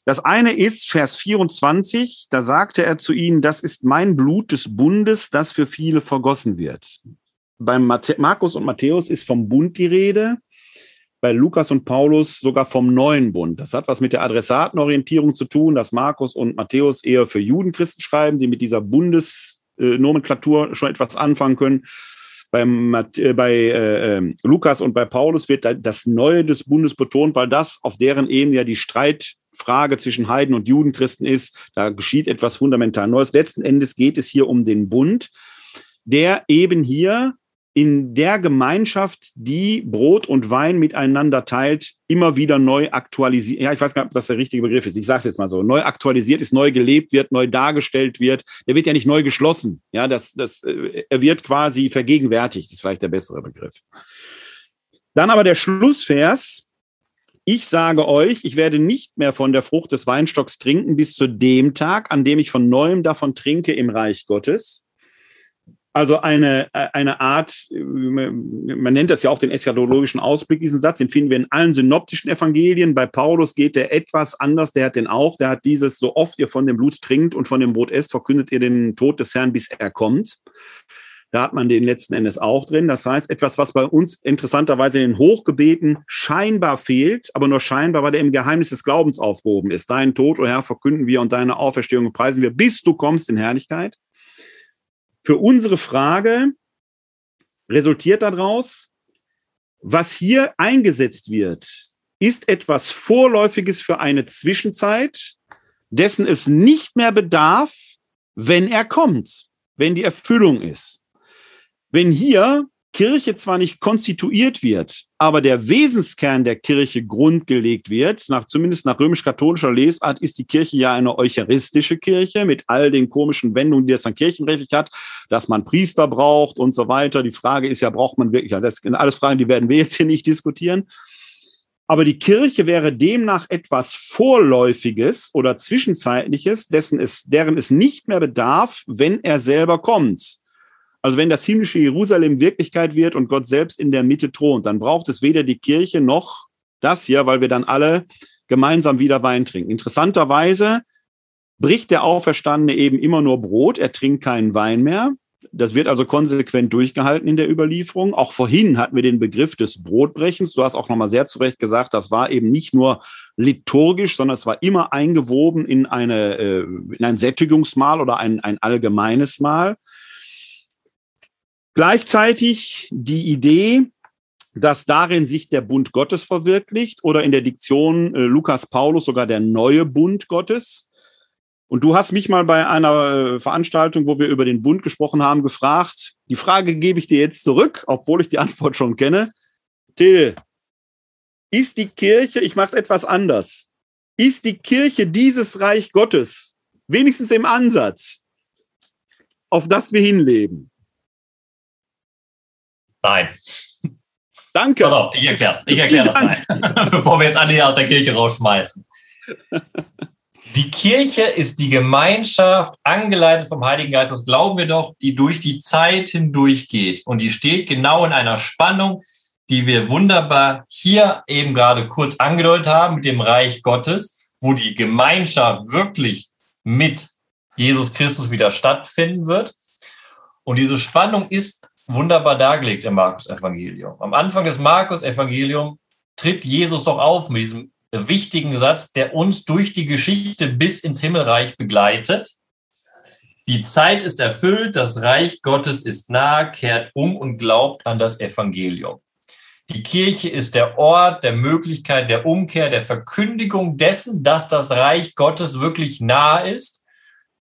Das eine ist Vers 24, da sagte er zu ihnen, das ist mein Blut des Bundes, das für viele vergossen wird. Beim Markus und Matthäus ist vom Bund die Rede, bei Lukas und Paulus sogar vom neuen Bund. Das hat was mit der Adressatenorientierung zu tun, dass Markus und Matthäus eher für Judenchristen schreiben, die mit dieser Bundesnomenklatur schon etwas anfangen können. Beim, äh, bei äh, ähm, Lukas und bei Paulus wird das Neue des Bundes betont, weil das auf deren Ebene ja die Streit Frage zwischen Heiden und Judenchristen ist. Da geschieht etwas fundamental Neues. Letzten Endes geht es hier um den Bund, der eben hier in der Gemeinschaft, die Brot und Wein miteinander teilt, immer wieder neu aktualisiert. Ja, ich weiß gar nicht, ob das der richtige Begriff ist. Ich sage es jetzt mal so. Neu aktualisiert ist, neu gelebt wird, neu dargestellt wird. Der wird ja nicht neu geschlossen. Ja, das, das, äh, er wird quasi vergegenwärtigt. Ist vielleicht der bessere Begriff. Dann aber der Schlussvers, ich sage euch, ich werde nicht mehr von der Frucht des Weinstocks trinken bis zu dem Tag, an dem ich von neuem davon trinke im Reich Gottes. Also eine, eine Art, man nennt das ja auch den eschatologischen Ausblick, diesen Satz, den finden wir in allen synoptischen Evangelien. Bei Paulus geht der etwas anders, der hat den auch, der hat dieses, so oft ihr von dem Blut trinkt und von dem Brot esst, verkündet ihr den Tod des Herrn, bis er kommt. Da hat man den letzten Endes auch drin. Das heißt, etwas, was bei uns interessanterweise in den Hochgebeten scheinbar fehlt, aber nur scheinbar, weil der im Geheimnis des Glaubens aufgehoben ist. Deinen Tod, o oh Herr, verkünden wir und deine Auferstehung preisen wir, bis du kommst in Herrlichkeit. Für unsere Frage resultiert daraus, was hier eingesetzt wird, ist etwas Vorläufiges für eine Zwischenzeit, dessen es nicht mehr bedarf, wenn er kommt, wenn die Erfüllung ist. Wenn hier Kirche zwar nicht konstituiert wird, aber der Wesenskern der Kirche grundgelegt wird, nach, zumindest nach römisch-katholischer Lesart ist die Kirche ja eine eucharistische Kirche mit all den komischen Wendungen, die es dann kirchenrechtlich hat, dass man Priester braucht und so weiter. Die Frage ist ja, braucht man wirklich, das sind alles Fragen, die werden wir jetzt hier nicht diskutieren. Aber die Kirche wäre demnach etwas Vorläufiges oder Zwischenzeitliches, dessen es, deren es nicht mehr bedarf, wenn er selber kommt. Also wenn das himmlische Jerusalem Wirklichkeit wird und Gott selbst in der Mitte thront, dann braucht es weder die Kirche noch das hier, weil wir dann alle gemeinsam wieder Wein trinken. Interessanterweise bricht der Auferstandene eben immer nur Brot, er trinkt keinen Wein mehr. Das wird also konsequent durchgehalten in der Überlieferung. Auch vorhin hatten wir den Begriff des Brotbrechens. Du hast auch nochmal sehr zu Recht gesagt, das war eben nicht nur liturgisch, sondern es war immer eingewoben in, eine, äh, in ein Sättigungsmahl oder ein, ein allgemeines Mahl. Gleichzeitig die Idee, dass darin sich der Bund Gottes verwirklicht oder in der Diktion äh, Lukas Paulus sogar der neue Bund Gottes. Und du hast mich mal bei einer äh, Veranstaltung, wo wir über den Bund gesprochen haben, gefragt. Die Frage gebe ich dir jetzt zurück, obwohl ich die Antwort schon kenne. Till, ist die Kirche, ich mache es etwas anders, ist die Kirche dieses Reich Gottes, wenigstens im Ansatz, auf das wir hinleben? Nein. Danke. Pass ich erkläre ich erklär das mal, bevor wir jetzt alle hier aus der Kirche rausschmeißen. Die Kirche ist die Gemeinschaft, angeleitet vom Heiligen Geist, das glauben wir doch, die durch die Zeit hindurch geht. Und die steht genau in einer Spannung, die wir wunderbar hier eben gerade kurz angedeutet haben mit dem Reich Gottes, wo die Gemeinschaft wirklich mit Jesus Christus wieder stattfinden wird. Und diese Spannung ist wunderbar dargelegt im Markus-Evangelium. Am Anfang des Markus-Evangeliums tritt Jesus doch auf mit diesem wichtigen Satz, der uns durch die Geschichte bis ins Himmelreich begleitet. Die Zeit ist erfüllt, das Reich Gottes ist nahe, kehrt um und glaubt an das Evangelium. Die Kirche ist der Ort der Möglichkeit der Umkehr, der Verkündigung dessen, dass das Reich Gottes wirklich nahe ist.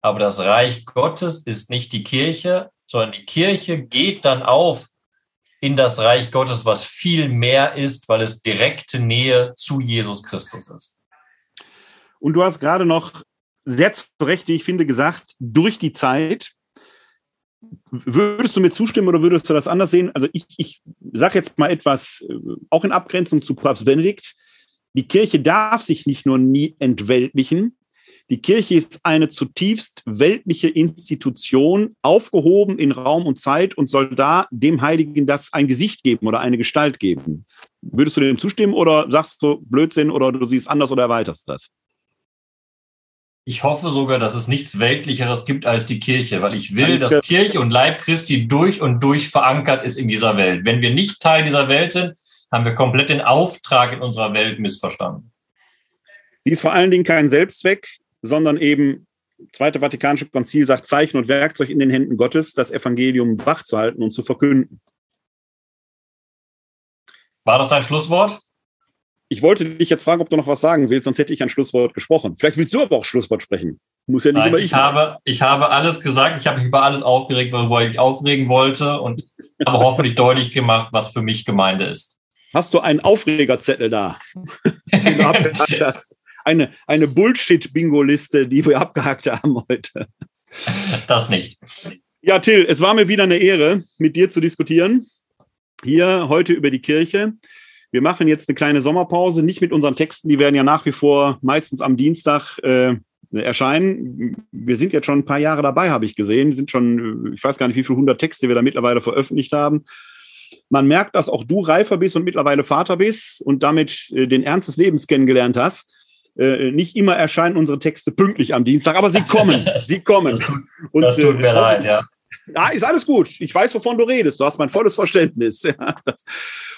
Aber das Reich Gottes ist nicht die Kirche, sondern die Kirche geht dann auf in das Reich Gottes, was viel mehr ist, weil es direkte Nähe zu Jesus Christus ist. und du hast gerade noch sehr zu Recht, wie ich finde, gesagt, durch die Zeit. Würdest du mir zustimmen oder würdest du das anders sehen? Also ich, ich sage jetzt mal etwas, äh, auch in Abgrenzung zu Papst Benedikt. Die Kirche darf sich nicht nur nie entweltlichen, die Kirche ist eine zutiefst weltliche Institution, aufgehoben in Raum und Zeit und soll da dem Heiligen das ein Gesicht geben oder eine Gestalt geben. Würdest du dem zustimmen oder sagst du Blödsinn oder du siehst anders oder erweiterst das? Ich hoffe sogar, dass es nichts Weltlicheres gibt als die Kirche, weil ich will, dass Kirche und Leib Christi durch und durch verankert ist in dieser Welt. Wenn wir nicht Teil dieser Welt sind, haben wir komplett den Auftrag in unserer Welt missverstanden. Sie ist vor allen Dingen kein Selbstzweck, sondern eben Zweite Vatikanische Konzil sagt, Zeichen und Werkzeug in den Händen Gottes, das Evangelium wachzuhalten und zu verkünden. War das dein Schlusswort? Ich wollte dich jetzt fragen, ob du noch was sagen willst, sonst hätte ich ein Schlusswort gesprochen. Vielleicht willst du aber auch Schlusswort sprechen. Muss ja nicht Nein, immer ich. Ich habe, ich habe alles gesagt, ich habe mich über alles aufgeregt, worüber ich aufregen wollte und habe hoffentlich deutlich gemacht, was für mich Gemeinde ist. Hast du einen Aufregerzettel da? eine, eine Bullshit-Bingo-Liste, die wir abgehakt haben heute. Das nicht. Ja, Till, es war mir wieder eine Ehre, mit dir zu diskutieren. Hier heute über die Kirche. Wir machen jetzt eine kleine Sommerpause, nicht mit unseren Texten, die werden ja nach wie vor meistens am Dienstag äh, erscheinen. Wir sind jetzt schon ein paar Jahre dabei, habe ich gesehen. Sind schon, ich weiß gar nicht, wie viele hundert Texte wir da mittlerweile veröffentlicht haben. Man merkt, dass auch du reifer bist und mittlerweile Vater bist und damit äh, den Ernst des Lebens kennengelernt hast. Äh, nicht immer erscheinen unsere Texte pünktlich am Dienstag, aber sie kommen. sie kommen. Das tut, und, das tut mir äh, leid, ja. Ja, ist alles gut. Ich weiß, wovon du redest. Du hast mein volles Verständnis. Ja, das,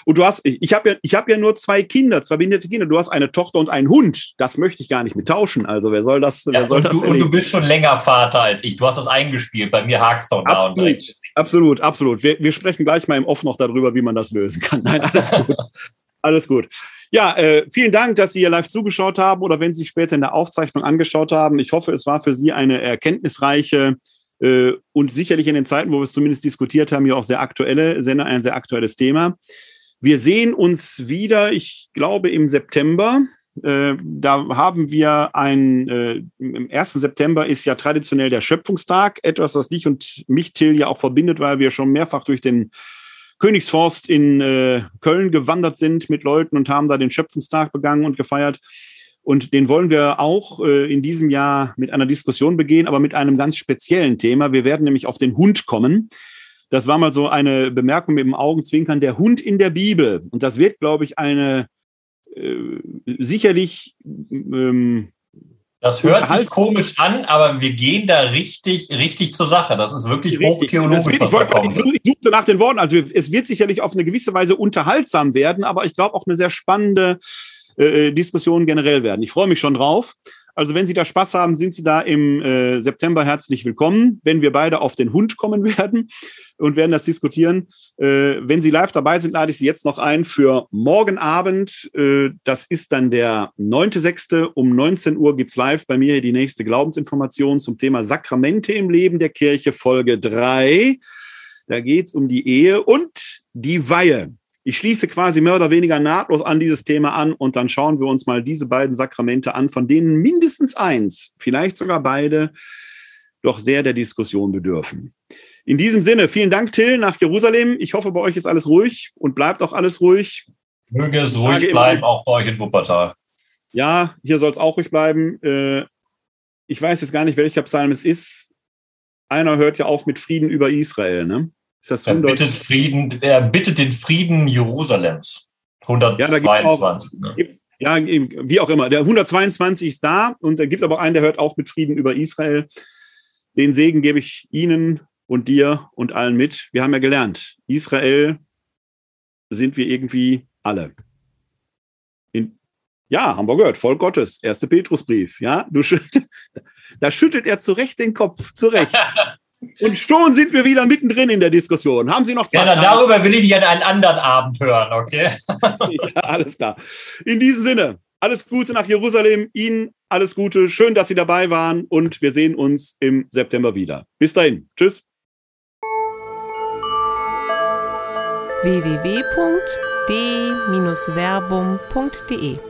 und du hast, ich habe ja, ich habe ja nur zwei Kinder, zwei behinderte Kinder. Du hast eine Tochter und einen Hund. Das möchte ich gar nicht mit tauschen. Also wer soll das? Ja, soll und, das du, und, du, bist schon länger Vater als ich. Du hast das eingespielt. Bei mir hakt es doch da und rechts. Absolut, absolut. Wir, wir sprechen gleich mal im Off noch darüber, wie man das lösen kann. Nein, alles gut. alles gut. Ja, äh, vielen Dank, dass Sie hier live zugeschaut haben oder wenn Sie später in der Aufzeichnung angeschaut haben. Ich hoffe, es war für Sie eine erkenntnisreiche äh, und sicherlich in den Zeiten, wo wir es zumindest diskutiert haben, ja auch sehr aktuelle Sender, ein sehr aktuelles Thema. Wir sehen uns wieder, ich glaube, im September. Äh, da haben wir ein, äh, im 1. September ist ja traditionell der Schöpfungstag, etwas, was dich und mich, Till, ja auch verbindet, weil wir schon mehrfach durch den Königsforst in äh, Köln gewandert sind mit Leuten und haben da den Schöpfungstag begangen und gefeiert. Und den wollen wir auch äh, in diesem Jahr mit einer Diskussion begehen, aber mit einem ganz speziellen Thema. Wir werden nämlich auf den Hund kommen. Das war mal so eine Bemerkung mit dem Augenzwinkern, der Hund in der Bibel. Und das wird, glaube ich, eine äh, sicherlich ähm, das hört sich komisch an, aber wir gehen da richtig, richtig zur Sache. Das ist wirklich richtig. hochtheologisch. Wird, ich, wollte, ich, suchte nach den Worten. Also es wird sicherlich auf eine gewisse Weise unterhaltsam werden, aber ich glaube auch eine sehr spannende äh, Diskussion generell werden. Ich freue mich schon drauf. Also wenn Sie da Spaß haben, sind Sie da im äh, September herzlich willkommen, wenn wir beide auf den Hund kommen werden und werden das diskutieren. Äh, wenn Sie live dabei sind, lade ich Sie jetzt noch ein für morgen Abend. Äh, das ist dann der 9.6. Um 19 Uhr gibt's live bei mir die nächste Glaubensinformation zum Thema Sakramente im Leben der Kirche, Folge 3. Da geht's um die Ehe und die Weihe. Ich schließe quasi mehr oder weniger nahtlos an dieses Thema an und dann schauen wir uns mal diese beiden Sakramente an, von denen mindestens eins, vielleicht sogar beide, doch sehr der Diskussion bedürfen. In diesem Sinne, vielen Dank, Till, nach Jerusalem. Ich hoffe, bei euch ist alles ruhig und bleibt auch alles ruhig. Möge es ruhig bleiben, auch bei euch in Wuppertal. Ja, hier soll es auch ruhig bleiben. Äh, ich weiß jetzt gar nicht, welcher Psalm es ist. Einer hört ja auf mit Frieden über Israel, ne? Ist das 100? Er bittet, Frieden, er bittet den Frieden Jerusalems. 122. Ja, ne? ja, wie auch immer. Der 122 ist da und es gibt aber einen, der hört auf mit Frieden über Israel. Den Segen gebe ich Ihnen und dir und allen mit. Wir haben ja gelernt, Israel sind wir irgendwie alle. In, ja, haben wir gehört, Volk Gottes, erste Petrusbrief. Ja, du schütt, da schüttelt er zu Recht den Kopf, zu Recht. Und schon sind wir wieder mittendrin in der Diskussion. Haben Sie noch Zeit? Ja, dann darüber will ich an einen anderen Abend hören, okay? ja, alles klar. In diesem Sinne, alles Gute nach Jerusalem. Ihnen alles Gute. Schön, dass Sie dabei waren und wir sehen uns im September wieder. Bis dahin. Tschüss. www.d-verbum.de